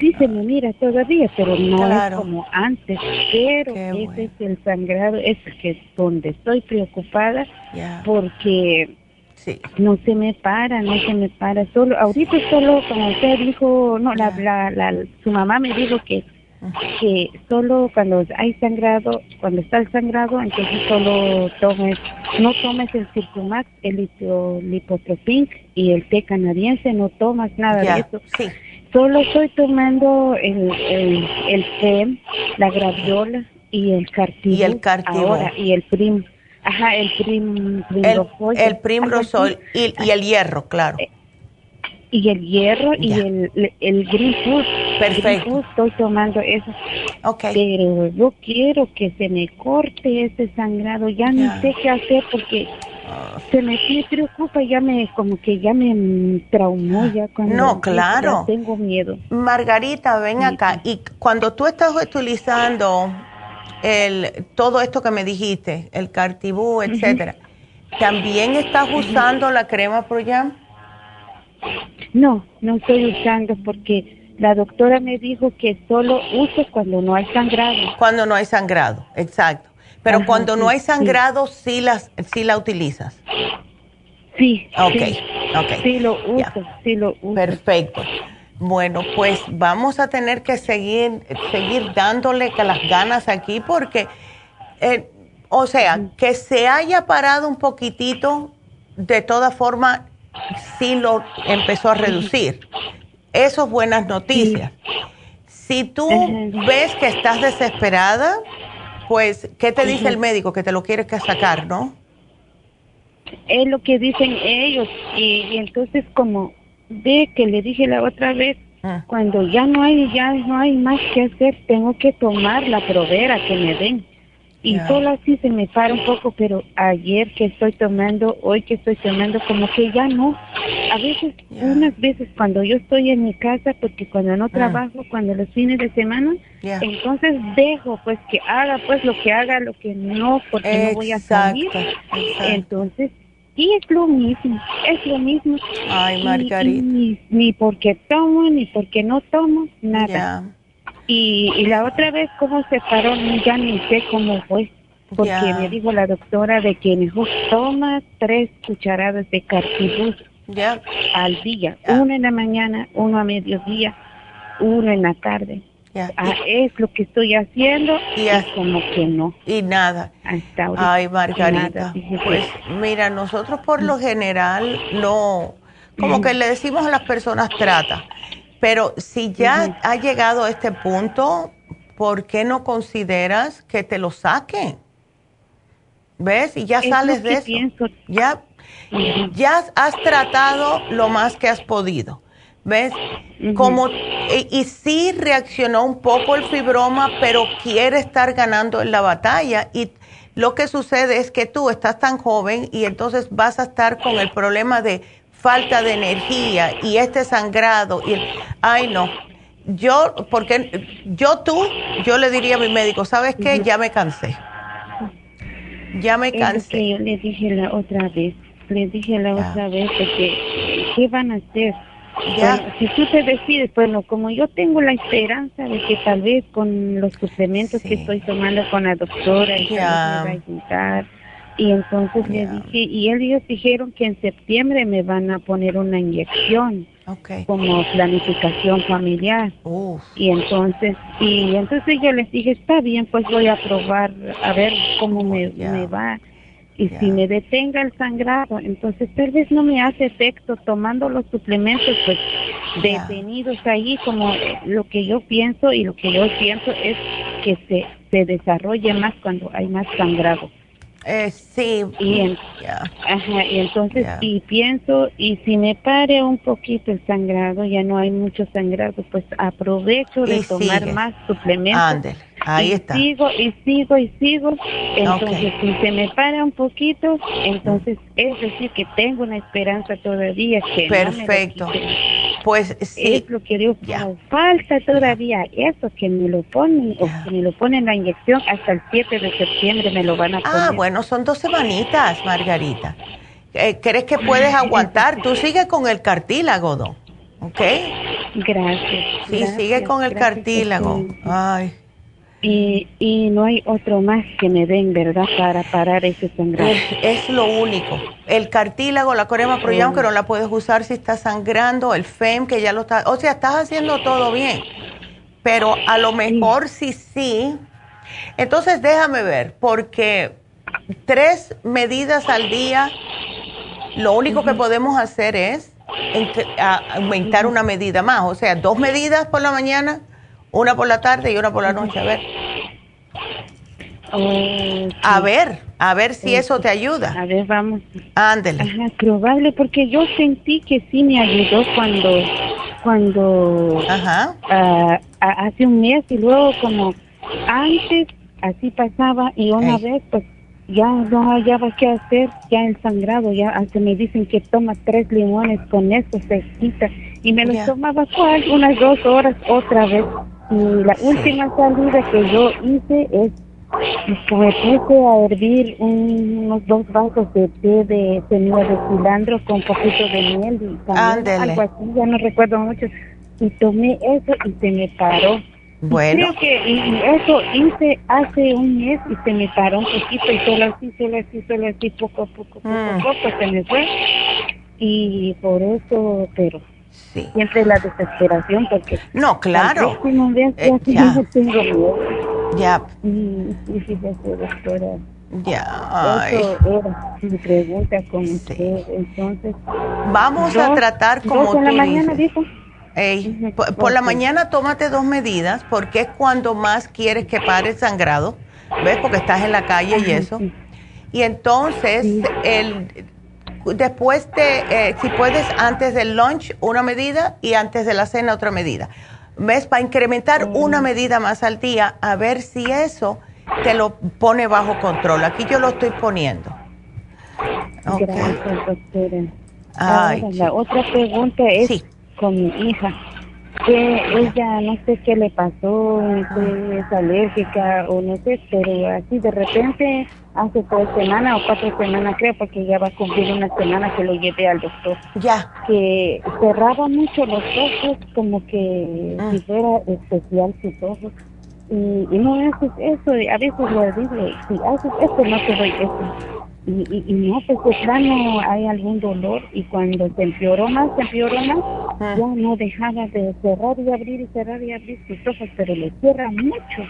Speaker 12: sí se me mira todavía, pero no es como antes, pero ese es el sangrado, es que es donde estoy preocupada, porque no se me para, no se me para, solo, ahorita solo, como usted dijo, no, la, la, la, su mamá me dijo que que solo cuando hay sangrado, cuando está el sangrado, entonces solo tomes, no tomes el Circumax, el lipotropin y el té canadiense, no tomas nada de eso. Solo estoy tomando el, el, el FEM, la graviola y el cartibú.
Speaker 3: Y el
Speaker 12: Ahora, y el prim. Ajá, el prim.
Speaker 3: El, el primrosol y, y, el hierro, claro.
Speaker 12: y el hierro y el, el green food Perfecto. estoy tomando eso. Okay. Pero yo quiero que se me corte ese sangrado. Ya no sé qué hacer porque se me, preocupa, ya me, como que ya me traumó ya cuando
Speaker 3: no, claro.
Speaker 12: tengo miedo.
Speaker 3: Margarita, ven acá. Y cuando tú estás utilizando el, todo esto que me dijiste, el cartibú, etcétera, ¿también estás usando la crema Proyam?
Speaker 12: No, no estoy usando porque la doctora me dijo que solo uso cuando no hay sangrado.
Speaker 3: Cuando no hay sangrado, exacto. Pero cuando no hay sangrado, sí. las, sí la utilizas.
Speaker 12: Sí.
Speaker 3: Ok,
Speaker 12: sí.
Speaker 3: ok.
Speaker 12: Sí lo uso, sí lo uso.
Speaker 3: Perfecto. Bueno, pues vamos a tener que seguir, seguir dándole que las ganas aquí porque, eh, o sea, que se haya parado un poquitito, de todas formas, sí lo empezó a reducir. Eso es buenas noticias. Si tú ves que estás desesperada, pues, ¿qué te dice el médico? Que te lo quiere que sacar, ¿no?
Speaker 12: Es lo que dicen ellos. Y, entonces, como ve que le dije la otra vez, ah. cuando ya no hay, ya no hay más que hacer, tengo que tomar la provera que me den. Y solo así se me para un poco, pero ayer que estoy tomando, hoy que estoy tomando, como que ya no. A veces, unas veces cuando yo estoy en mi casa, porque cuando no ah. trabajo, cuando los fines de semana, entonces dejo pues que haga pues lo que haga, lo que no, porque no voy a salir. Entonces, y es lo mismo, es lo mismo.
Speaker 3: Ay, Margarita.
Speaker 12: ni, porque tomo, ni porque no tomo, nada. Y, la otra vez, ¿cómo se paró? Ya ni sé cómo fue. Porque me dijo la doctora de que mejor toma tres cucharadas de cartibus al día. Uno en la mañana, uno a mediodía, uno en la tarde. Ah, es lo que estoy haciendo y como que no.
Speaker 3: Y nada. Ay, Margarita. pues mira, nosotros por lo general no, como que le decimos a las personas trata pero si ya ha llegado a este punto, ¿por qué no consideras que te lo saquen? ¿Ves? Y ya sales de eso. Ya, ya has tratado lo más que has podido. ¿Ves? Como, y, y, sí reaccionó un poco el fibroma, pero quiere estar ganando en la batalla. Y lo que sucede es que tú estás tan joven y entonces vas a estar con el problema de falta de energía y este sangrado y ay no. Yo porque yo tú yo le diría a mi médico sabes qué ya me cansé. Ya me cansé.
Speaker 12: yo le dije la otra vez. Le dije la otra vez que qué van a hacer ya. si tú te decides, bueno, como yo tengo la esperanza de que tal vez con los suplementos que estoy tomando con la doctora y me va a ayudar, y entonces le dije, y ellos dijeron que en septiembre me van a poner una inyección como planificación familiar. Y entonces, y entonces yo les dije, está bien, pues voy a probar a ver cómo me, me va. Y si me detenga el sangrado, entonces tal vez no me hace efecto tomando los suplementos, pues detenidos ahí, como lo que yo pienso y lo que yo pienso es que se, se desarrolle más cuando hay más sangrado.
Speaker 3: Eh, sí.
Speaker 12: Y, ajá, y entonces, y pienso, y si me pare un poquito el sangrado, ya no hay mucho sangrado, pues aprovecho de tomar más suplementos.
Speaker 3: Ahí
Speaker 12: y
Speaker 3: está.
Speaker 12: Sigo y sigo y sigo. Entonces, si se me para un poquito, entonces es decir que tengo una esperanza todavía que
Speaker 3: Perfecto. pues sí.
Speaker 12: Es lo que digo, ya. falta todavía eso que me lo ponen, o que me lo ponen la inyección hasta el 7 de septiembre me lo van a ah, poner.
Speaker 3: Ah, bueno, son dos semanitas, Margarita. Eh, ¿Crees que puedes aguantar? Tú sigue con el cartílago, ¿no? ¿ok?
Speaker 12: Gracias.
Speaker 3: Sí, sigue con el cartílago. Ay.
Speaker 12: Y, y no hay otro más que me den, ¿verdad? Para parar ese sangrado.
Speaker 3: Es, lo único. El cartílago, la crema proyam, que no la puedes usar si está sangrando, el FEM, que ya lo está... O sea, estás haciendo todo bien. Pero a lo mejor sí, sí. Entonces déjame ver, porque tres medidas al día, lo único que podemos hacer es aumentar una medida más. O sea, dos medidas por la mañana una por la tarde y una por la noche, a ver. A ver, a ver si eso te ayuda.
Speaker 12: A ver, vamos.
Speaker 3: Ándele.
Speaker 12: Ajá, probable, porque yo sentí que sí me ayudó cuando cuando ah, hace un mes y luego como antes así pasaba y una vez pues ya no hallaba qué hacer, ya el sangrado, ya hasta me dicen que toma tres limones, con eso se quita. Y me los tomaba cuál, unas dos horas otra vez. Y la última salida que yo hice es que me puse a hervir unos dos vasos de té de semilla de cilantro con un poquito de miel y también algo así, ya no recuerdo mucho. Y tomé eso y se me paró
Speaker 3: bueno.
Speaker 12: Creo que y eso hice hace un mes y se me paró un poquito y solo así, solo así, solo así, poco a poco, poco a mm. poco se me fue. Y por eso, pero sí. siempre la desesperación porque...
Speaker 3: No, claro.
Speaker 12: Eh, ya. Tengo miedo.
Speaker 3: Ya.
Speaker 12: Y, y fíjese, doctora.
Speaker 3: Ya.
Speaker 12: Eso era mi pregunta con usted. Entonces...
Speaker 3: Vamos a tratar como
Speaker 12: tú la mañana, dijo
Speaker 3: por, la mañana tómate dos medidas porque es cuando más quieres que pare el sangrado, ¿ves? Porque estás en la calle y eso. Y entonces, el, después de, eh, si puedes, antes del lunch una medida y antes de la cena otra medida. ¿Ves? Para incrementar una medida más al día, a ver si eso te lo pone bajo control. Aquí yo lo estoy poniendo.
Speaker 12: Gracias, doctora. la otra pregunta es... Sí con mi hija que ella no sé qué le pasó, es alérgica o no sé, pero así de repente hace tres semanas o cuatro semanas creo, porque ya va a cumplir una semana que lo llevé al doctor.
Speaker 3: Ya.
Speaker 12: Que cerraba mucho los ojos, como que ah. si fuera especial sus ojos. Y, y no haces eso, a veces lo digo, si haces esto no te doy eso y, y, no, pues de plano hay algún dolor y cuando se empeoró más, se empeoró más, ah. ya no dejaba de cerrar y abrir y cerrar y abrir sus ojos, pero le cierra mucho.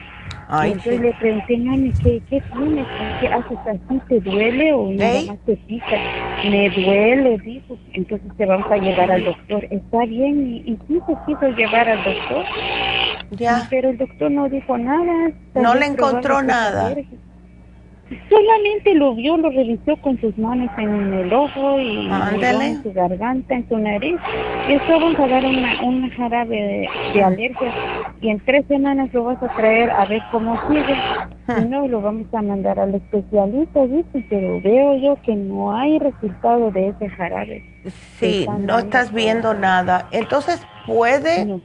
Speaker 12: Entonces le pregunté, mami, ¿qué, qué tienes? ¿Qué haces así? ¿Te duele o nada más te pica? Me duele, dijo. Entonces te vamos a llevar al doctor. ¿Está bien? Y, y sí se quiso llevar al doctor.
Speaker 3: Ya.
Speaker 12: Pero el doctor no dijo nada.
Speaker 3: No le encontró nada.
Speaker 12: Solamente lo vio, lo revisó con sus manos en el ojo y en su garganta, en su nariz. Y eso vamos a dar una, una jarabe de, alergia. Y en tres semanas lo vas a traer a ver cómo sigue. Si no, lo vamos a mandar al especialista, dice, pero veo yo que no hay resultado de ese jarabe.
Speaker 3: Sí, no estás viendo nada. Entonces puede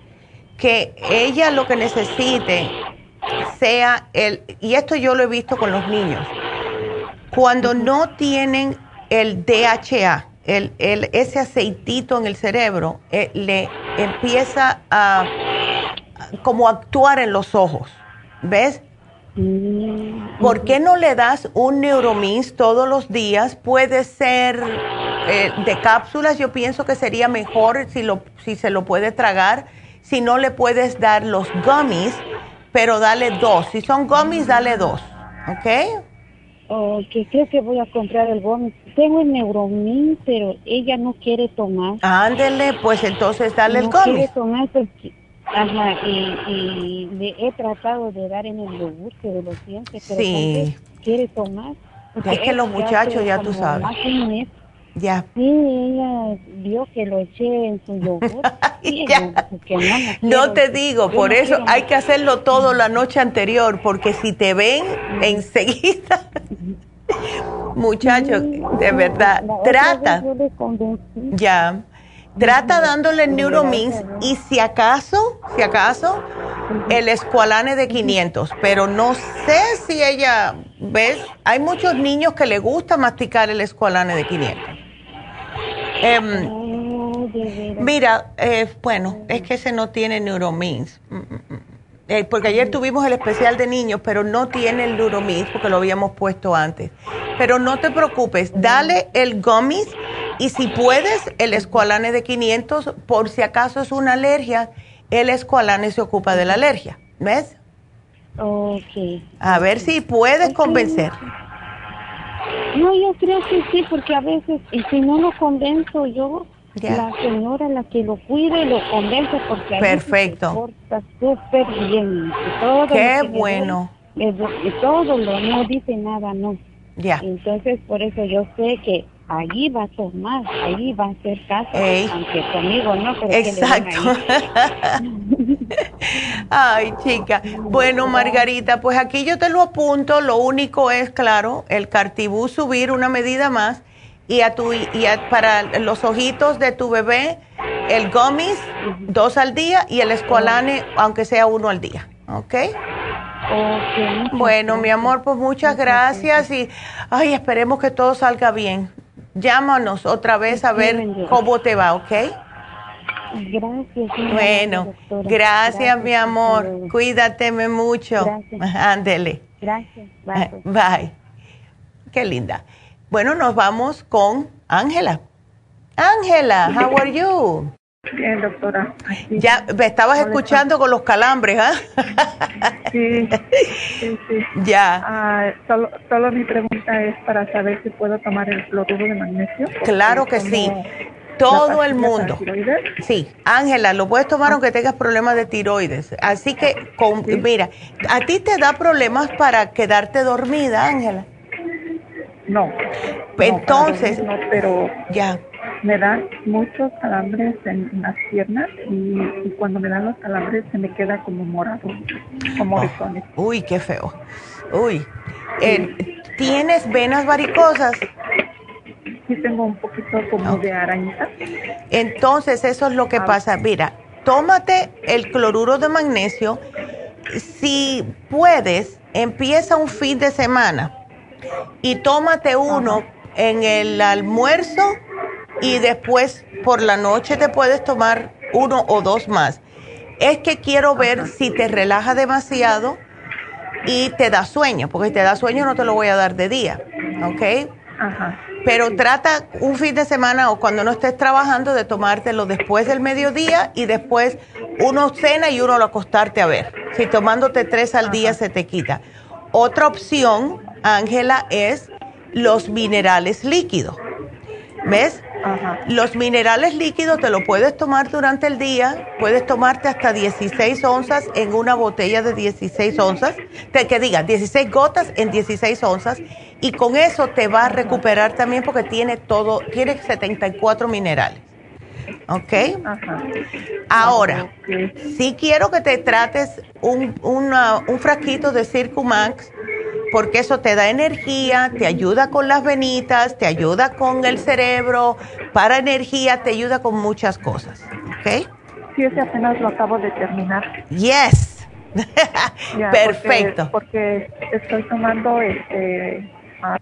Speaker 3: que ella lo que necesite sea el, y esto yo lo he visto con los niños, cuando no tienen el DHA, el, el, ese aceitito en el cerebro, eh, le empieza a como actuar en los ojos, ¿ves? ¿Por qué no le das un Neuromins todos los días? Puede ser eh, de cápsulas, yo pienso que sería mejor si, lo, si se lo puede tragar. Si no le puedes dar los gummies, pero dale dos. Si son gummies, dale dos. ¿Ok?
Speaker 12: Ok, creo que voy a comprar el gummy. Tengo el Neuromin, pero ella no quiere tomar.
Speaker 3: Ándele, pues entonces dale el
Speaker 12: gummy. No quiere tomar porque... Ajá, y, le he tratado de dar en el yogur, que lo siente, pero sí. quiere tomar.
Speaker 3: Es que los muchachos, ya tú sabes. Ya.
Speaker 12: Sí, ella vio que lo eché en su yogur.
Speaker 3: no, te digo, por eso hay que hacerlo todo la noche anterior, porque si te ven enseguida, muchachos, de verdad, trata. Ya. Trata dándole Neuromins y si acaso, si acaso, el escualane de 500, pero no sé si ella, ¿ves? Hay muchos niños que le gusta masticar el escualane de 500. Em, mira, eh, bueno, es que ese no tiene Neuromins. Mm, mm, mm. Eh, porque ayer tuvimos el especial de niños, pero no tiene el Neuromins porque lo habíamos puesto antes. Pero no te preocupes, dale el gummies y si puedes, el escualane de 500, por si acaso es una alergia, el escualane se ocupa de la alergia. ¿Ves?
Speaker 12: Ok.
Speaker 3: A ver si puedes convencer.
Speaker 12: No, yo creo que sí, porque a veces, y si no lo convenzo yo, la señora la que lo cuide lo convence porque
Speaker 3: Perfecto.
Speaker 12: se porta súper bien. Todo
Speaker 3: Qué bueno.
Speaker 12: y todo lo no dice nada, no.
Speaker 3: Ya.
Speaker 12: Entonces, por eso yo sé que allí va a tomar, allí va a hacer caso, aunque conmigo no, pero
Speaker 3: Exacto. Ay, chica. Bueno, Margarita, pues aquí yo te lo apunto. Lo único es, claro, el cartibú subir una medida más y a tu y para los ojitos de tu bebé el gummies dos al día y el escualane aunque sea uno al día, ¿ok? bueno, mi amor, pues muchas gracias y ay, esperemos que todo salga bien. Llámanos otra vez a ver cómo te va, ¿ok?
Speaker 12: Gracias.
Speaker 3: Bueno, gracias, mi amor. Cuídateme mucho. Ándele.
Speaker 12: Gracias. Bye.
Speaker 3: Bye. Qué linda. Bueno, nos vamos con Ángela. Ángela, how are you?
Speaker 13: Bien, doctora.
Speaker 3: Ya me estabas escuchando con los calambres, ¿ah?
Speaker 13: Sí, sí, sí.
Speaker 3: Ya.
Speaker 13: Ah, solo, solo mi pregunta es para saber si puedo tomar el cloruro de magnesio.
Speaker 3: Claro que sí. Todo el mundo. Sí, Ángela, lo puedes tomar aunque tengas problemas de tiroides. Así que, con, mira, ¿a ti te da problemas para quedarte dormida, Ángela?
Speaker 13: No.
Speaker 3: Entonces,
Speaker 13: no, pero
Speaker 3: ya
Speaker 13: me dan muchos calambres en las piernas y, cuando me dan los calambres se me queda como morado, como oh.
Speaker 3: Uy, qué feo. Uy. Eh, ¿Tienes venas varicosas?
Speaker 13: Sí, tengo un poquito como de arañita.
Speaker 3: Entonces, eso es lo que ah, pasa. Mira, tómate el cloruro de magnesio. Si puedes, empieza un fin de semana y tómate uno en el almuerzo y después por la noche te puedes tomar uno o dos más. Es que quiero ver si te relaja demasiado y te da sueño, porque si te da sueño no te lo voy a dar de día, ¿ok?
Speaker 13: Ajá.
Speaker 3: Pero trata un fin de semana o cuando no estés trabajando de tomártelo después del mediodía y después uno cena y uno lo acostarte a ver. Si tomándote tres al día se te quita. Otra opción, Ángela, es los minerales líquidos. ¿Ves? Los minerales líquidos te lo puedes tomar durante el día, puedes tomarte hasta 16 onzas en una botella de 16 onzas, que diga 16 gotas en 16 onzas, y con eso te va a recuperar también porque tiene todo, tiene 74 minerales. ¿Ok? Ahora, si quiero que te trates un, un frasquito de Circumax porque eso te da energía, te ayuda con las venitas, te ayuda con el cerebro, para energía, te ayuda con muchas cosas. ¿Ok?
Speaker 13: Sí, ese apenas lo acabo de terminar.
Speaker 3: Yes. Perfecto.
Speaker 13: Porque, porque, estoy tomando este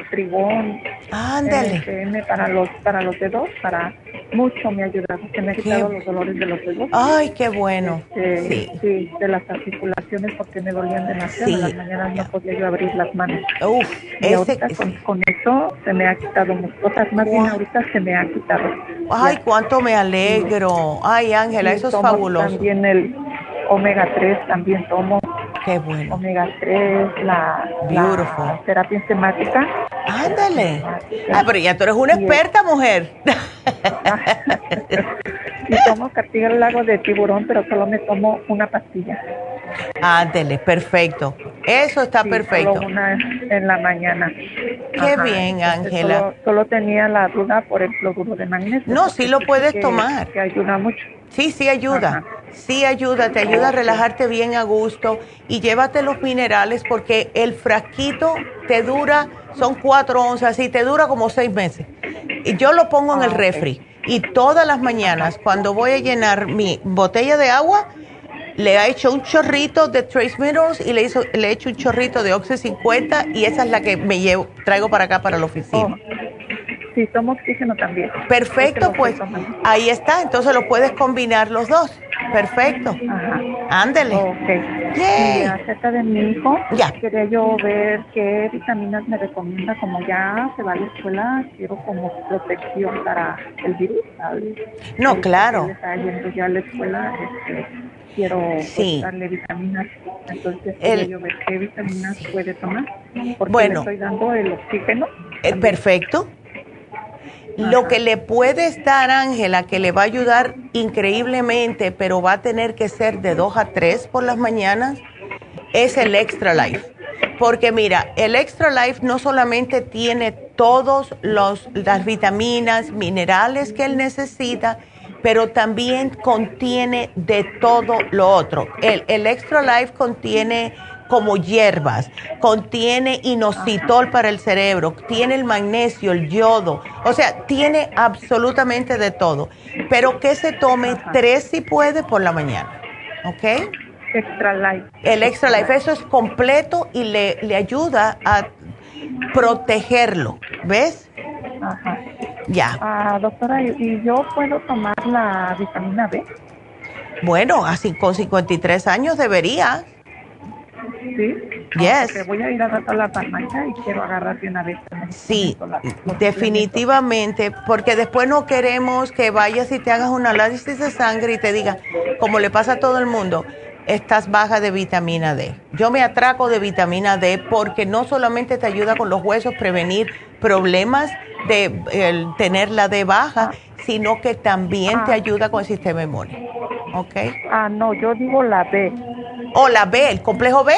Speaker 13: trigón.
Speaker 3: Ándale.
Speaker 13: para los, para los dedos, para mucho me ha ayudado, que me ha quitado los dolores de los dedos.
Speaker 3: Ay, qué bueno.
Speaker 13: Este, sí. de las articulaciones porque me dolían demasiado. Sí. Las mañanas no podía yo abrir las manos.
Speaker 3: Uf,
Speaker 13: y ahorita con, eso se me ha quitado muchas cosas. Más bien ahorita se me ha quitado.
Speaker 3: Ay, cuánto me alegro. Ay, Ángela, eso es fabuloso.
Speaker 13: También el omega 3 también tomo.
Speaker 3: Qué bueno.
Speaker 13: Omega 3, la, la terapia enzimática.
Speaker 3: Ándale. Ah, pero ya tú eres una experta, mujer.
Speaker 13: y tomo lago de tiburón, pero solo me tomo una pastilla.
Speaker 3: Ándale, perfecto. Eso está perfecto.
Speaker 13: Solo una en la mañana.
Speaker 3: Qué bien, Ángela.
Speaker 13: Solo, tenía la duda por el cloruro de magnesio.
Speaker 3: No, sí lo puedes tomar.
Speaker 13: Que ayuda mucho.
Speaker 3: Sí, sí ayuda. Sí ayuda, te ayuda a relajarte bien a gusto y llévate los minerales porque el frasquito te dura, son cuatro onzas y te dura como seis meses. Y yo lo pongo en el ah, refri y todas las mañanas cuando voy a llenar mi botella de agua, le he hecho un chorrito de Trace Minerals y le, hizo, le he hecho un chorrito de Oxy 50 y esa es la que me llevo, traigo para acá para la oficina.
Speaker 13: Oh. Sí, tomo oxígeno también.
Speaker 3: Perfecto, pues ahí está, entonces lo puedes combinar los dos. Perfecto. Ajá. Ándele.
Speaker 13: Ok. Y acerca de mi hijo, ya. quería yo ver qué vitaminas me recomienda, como ya se va a la escuela, quiero como protección para el virus, ¿sabes?
Speaker 3: No, claro.
Speaker 13: Está yendo ya a la escuela, este, quiero pues, darle vitaminas, entonces quería yo ver qué vitaminas puede tomar, porque bueno, le estoy dando el oxígeno.
Speaker 3: Eh, perfecto. Lo que le puede estar, Ángela, que le va a ayudar increíblemente, pero va a tener que ser de 2 a 3 por las mañanas, es el Extra Life. Porque mira, el Extra Life no solamente tiene todas las vitaminas, minerales que él necesita, pero también contiene de todo lo otro. El, el Extra Life contiene como hierbas, contiene inositol para el cerebro, tiene el magnesio, el yodo, o sea, tiene absolutamente de todo. Pero que se tome tres si puede por la mañana, ¿ok?
Speaker 13: Extra Life.
Speaker 3: El Extra Life, eso es completo y le, le ayuda a protegerlo, ¿ves?
Speaker 13: Ajá.
Speaker 3: Ya.
Speaker 13: Ah, doctora, ¿y yo puedo tomar la vitamina B?
Speaker 3: Bueno, así con 53 años debería.
Speaker 13: Sí.
Speaker 3: Yes.
Speaker 13: Porque voy a ir a la farmacia y quiero agarrar de una vez.
Speaker 3: Sí, definitivamente, porque después no queremos que vayas y te hagas un análisis de sangre y te diga, como le pasa a todo el mundo, estás baja de vitamina D. Yo me atraco de vitamina D porque no solamente te ayuda con los huesos prevenir problemas de el, tener la D baja, sino que también te
Speaker 13: Ah.
Speaker 3: ayuda con el sistema inmune. ¿Ok?
Speaker 13: Ah, no, yo digo la B.
Speaker 3: ¿O la B, el complejo B?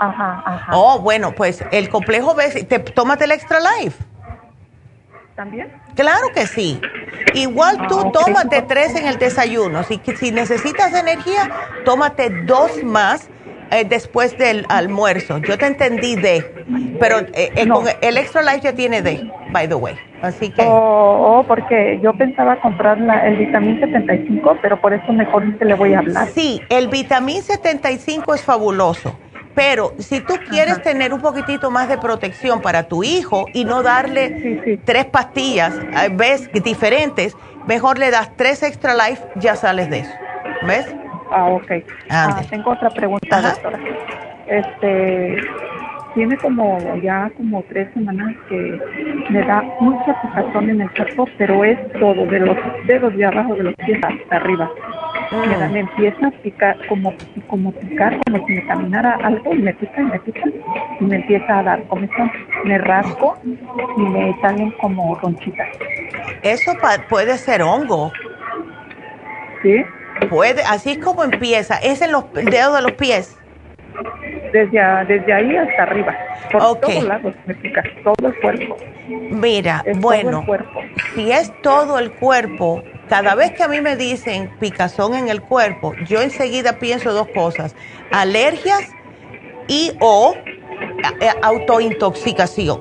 Speaker 13: Ajá, ajá.
Speaker 3: Oh, bueno, pues el complejo B, te, tómate el Extra Life.
Speaker 13: ¿También?
Speaker 3: Claro que sí. Igual tú
Speaker 13: Ah, ok.
Speaker 3: tómate tres en el desayuno. Si, si necesitas energía, tómate dos más eh, después del almuerzo. Yo te entendí D, pero eh, eh, con el Extra Life ya tiene D, by the way. Así que...
Speaker 13: Oh, oh, porque yo pensaba comprar la, el vitamín 75, pero por eso mejor que le voy a hablar.
Speaker 3: Sí, el vitamín 75 es fabuloso, pero si tú quieres tener un poquitito más de protección para tu hijo y no darle tres pastillas, eh, ves, diferentes, mejor le das tres extra life, ya sales de eso. ¿Ves?
Speaker 13: Ah, ok. Ah, tengo otra pregunta, doctora. Este, tiene como ya como tres semanas que me da mucha picazón en el cuerpo, pero es todo, de los dedos de abajo de los pies hasta arriba. Me, da- me empieza a picar, como, como picar, como si me caminara algo y me pica y me pica y me empieza a dar comezón. Me rasco y me salen como ronchitas.
Speaker 3: Eso pa- puede ser hongo.
Speaker 13: ¿Sí?
Speaker 3: Puede, así es como empieza. Es en los dedos de los pies.
Speaker 13: Desde, a- desde ahí hasta arriba. Por todos lados me pica, todo el cuerpo.
Speaker 3: Mira,
Speaker 13: Es
Speaker 3: bueno,
Speaker 13: cuerpo.
Speaker 3: si es todo el cuerpo, cada vez que a mí me dicen picazón en el cuerpo, yo enseguida pienso dos cosas, alergias y o a- autointoxicación.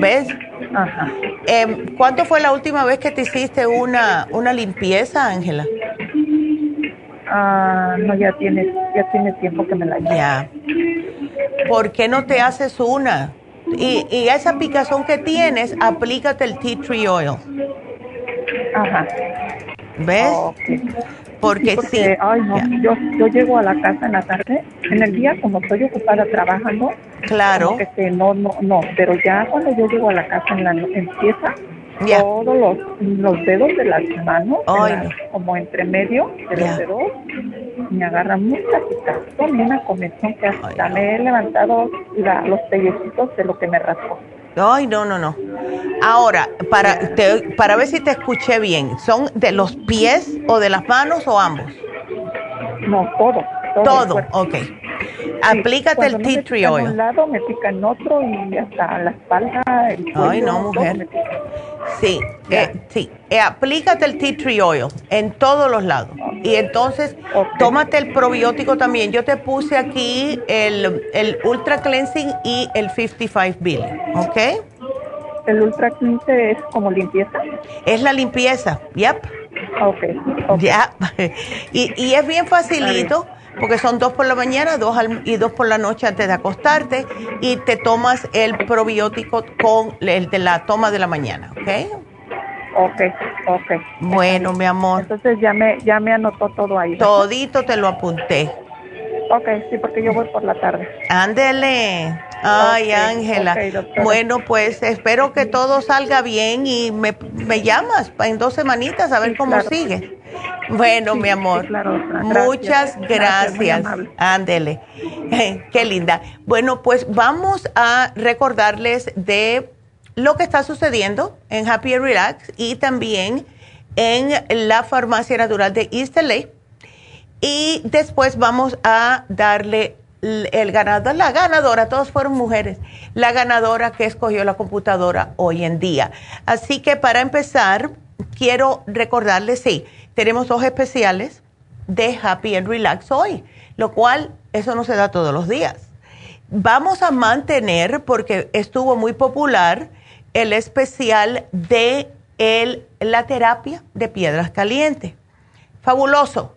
Speaker 3: ¿Ves?
Speaker 13: Ajá.
Speaker 3: Em, ¿Cuándo fue la última vez que te hiciste una, una limpieza, Ángela?
Speaker 13: Ah, no, ya tiene, ya tiene tiempo que me la hice.
Speaker 3: Ya. ¿Por qué no te haces una? Y, y esa picazón que tienes, aplícate el tea tree oil.
Speaker 13: Ajá.
Speaker 3: ¿Ves? Porque,
Speaker 13: porque,
Speaker 3: sí.
Speaker 13: ay, no, yo, yo llego a la casa en la tarde, en el día como estoy ocupada trabajando,
Speaker 3: Claro.
Speaker 13: este, no, no, no, pero ya cuando yo llego a la casa en la no- todos los, los dedos de las manos, de las- como entre medio de
Speaker 3: Ya.
Speaker 13: los dedos, me agarra mucha picazón y una comezón que hasta me he levantado la- los pellecitos de lo que me rascó.
Speaker 3: Ay, no, no, no. Ahora, para, te- para ver si te escuché bien, ¿son de los pies o de las manos o ambos?
Speaker 13: No, todo. Todo.
Speaker 3: Todo, ok. Aplícate el tea tree
Speaker 13: pica en
Speaker 3: oil.
Speaker 13: un lado, me pica en otro y hasta la espalda, el cuello.
Speaker 3: Ay, no, mujer. Sí, eh, sí. Eh, aplícate el tea tree oil en todos los lados. Y entonces, tómate el probiótico también. Yo te puse aquí el, el Ultra Cleansing y el 55 Billion, ¿ok?
Speaker 13: ¿El Ultra 15 es como limpieza?
Speaker 3: Es la limpieza, yep.
Speaker 13: Ok.
Speaker 3: Ya. Y, y es bien facilito. Porque son dos por la mañana dos al- y dos por la noche antes de acostarte y te tomas el probiótico con el de la toma de la mañana, ¿ok?
Speaker 13: Ok, ok.
Speaker 3: Bueno, mi amor.
Speaker 13: Entonces ya me, ya me anotó todo ahí.
Speaker 3: Todito te lo apunté.
Speaker 13: Ok, sí, porque yo voy por la tarde.
Speaker 3: Ándele. Ay, Ángela. bueno, pues espero que todo salga bien y me, me llamas en dos semanitas a ver cómo
Speaker 13: claro.
Speaker 3: sigue. Bueno,
Speaker 13: Sí,
Speaker 3: mi
Speaker 13: sí,
Speaker 3: amor.
Speaker 13: claro, doctora. Gracias.
Speaker 3: Muchas
Speaker 13: Gracias.
Speaker 3: Ándele. Qué linda. Bueno, pues vamos a recordarles de lo que está sucediendo en Happy and Relax y también en la farmacia natural de East LA. Y después vamos a darle el ganador, la ganadora, todos fueron mujeres, la ganadora que escogió la computadora hoy en día. Así que para empezar, quiero recordarles, sí, tenemos dos especiales de Happy and Relax hoy, lo cual eso no se da todos los días. Vamos a mantener, porque estuvo muy popular, el especial de la terapia de piedras calientes. Fabuloso,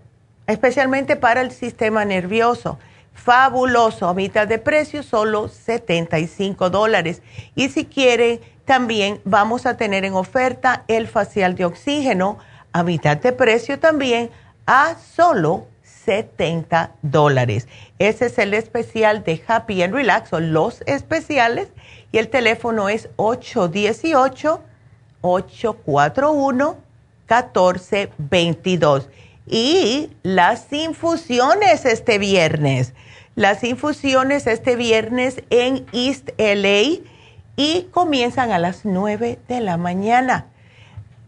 Speaker 3: especialmente para el sistema nervioso fabuloso, a mitad de precio, solo 75 dólares. Y si quiere, también vamos a tener en oferta el facial de oxígeno a mitad de precio también a solo 70 dólares. Ese es el especial de Happy and Relax o los especiales y el teléfono es 818-841-1422 y las infusiones este viernes. Las infusiones este viernes en East LA y comienzan a las 9 de la mañana.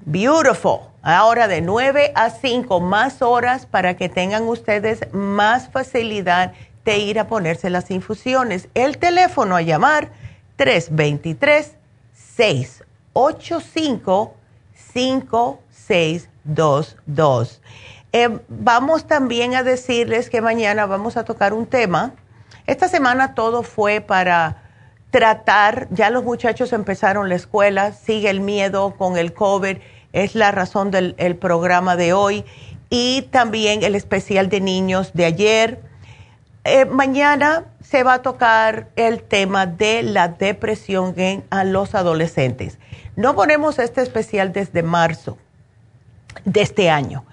Speaker 3: Beautiful. Ahora de 9 a 5 más horas para que tengan ustedes más facilidad de ir a ponerse las infusiones. El teléfono a llamar 323 685 5622. Eh, vamos también a decirles que mañana vamos a tocar un tema. Esta semana todo fue para tratar, ya los muchachos empezaron la escuela, sigue el miedo con el COVID, es la razón del programa de hoy y también el especial de niños de ayer. Eh, mañana se va a tocar el tema de la depresión en a los adolescentes. No ponemos este especial desde marzo de este año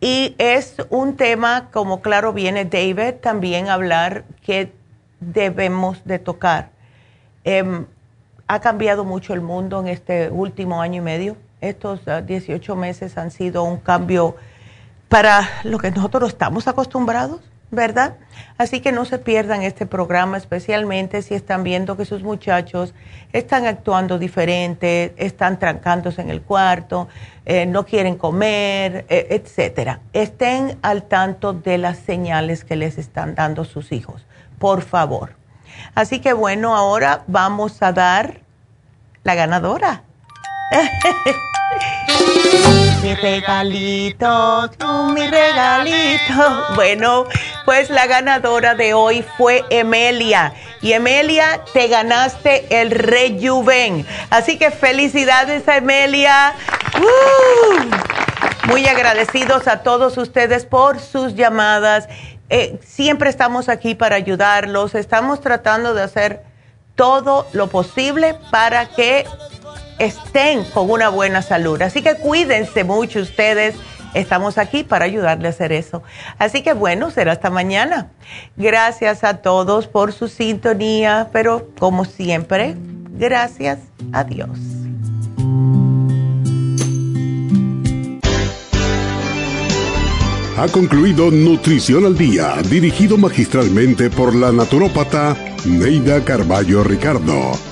Speaker 3: y es un tema, como claro viene David, también hablar que debemos de tocar. Em, ha cambiado mucho el mundo en este último año y medio. Estos 18 ah, meses han sido un cambio para lo que nosotros estamos acostumbrados ¿verdad? Así que no se pierdan este programa, especialmente si están viendo que sus muchachos están actuando diferente, están trancándose en el cuarto, eh, no quieren comer, eh, etcétera. Estén al tanto de las señales que les están dando sus hijos, por favor. Así que bueno, ahora vamos a dar la ganadora. mi regalito, mi regalito. Bueno, pues la ganadora de hoy fue Emelia. Y Emelia, te ganaste el Rejuven. Así que felicidades a Emelia. ¡Uh! Muy agradecidos a todos ustedes por sus llamadas. Eh, siempre estamos aquí para ayudarlos. Estamos tratando de hacer todo lo posible para que estén con una buena salud. Así que cuídense mucho ustedes. Estamos aquí para ayudarle a hacer eso. Así que bueno, será hasta mañana. Gracias a todos por su sintonía, pero como siempre, gracias a Dios.
Speaker 14: Ha concluido Nutrición al Día, dirigido magistralmente por la naturópata Neida Carballo Ricardo.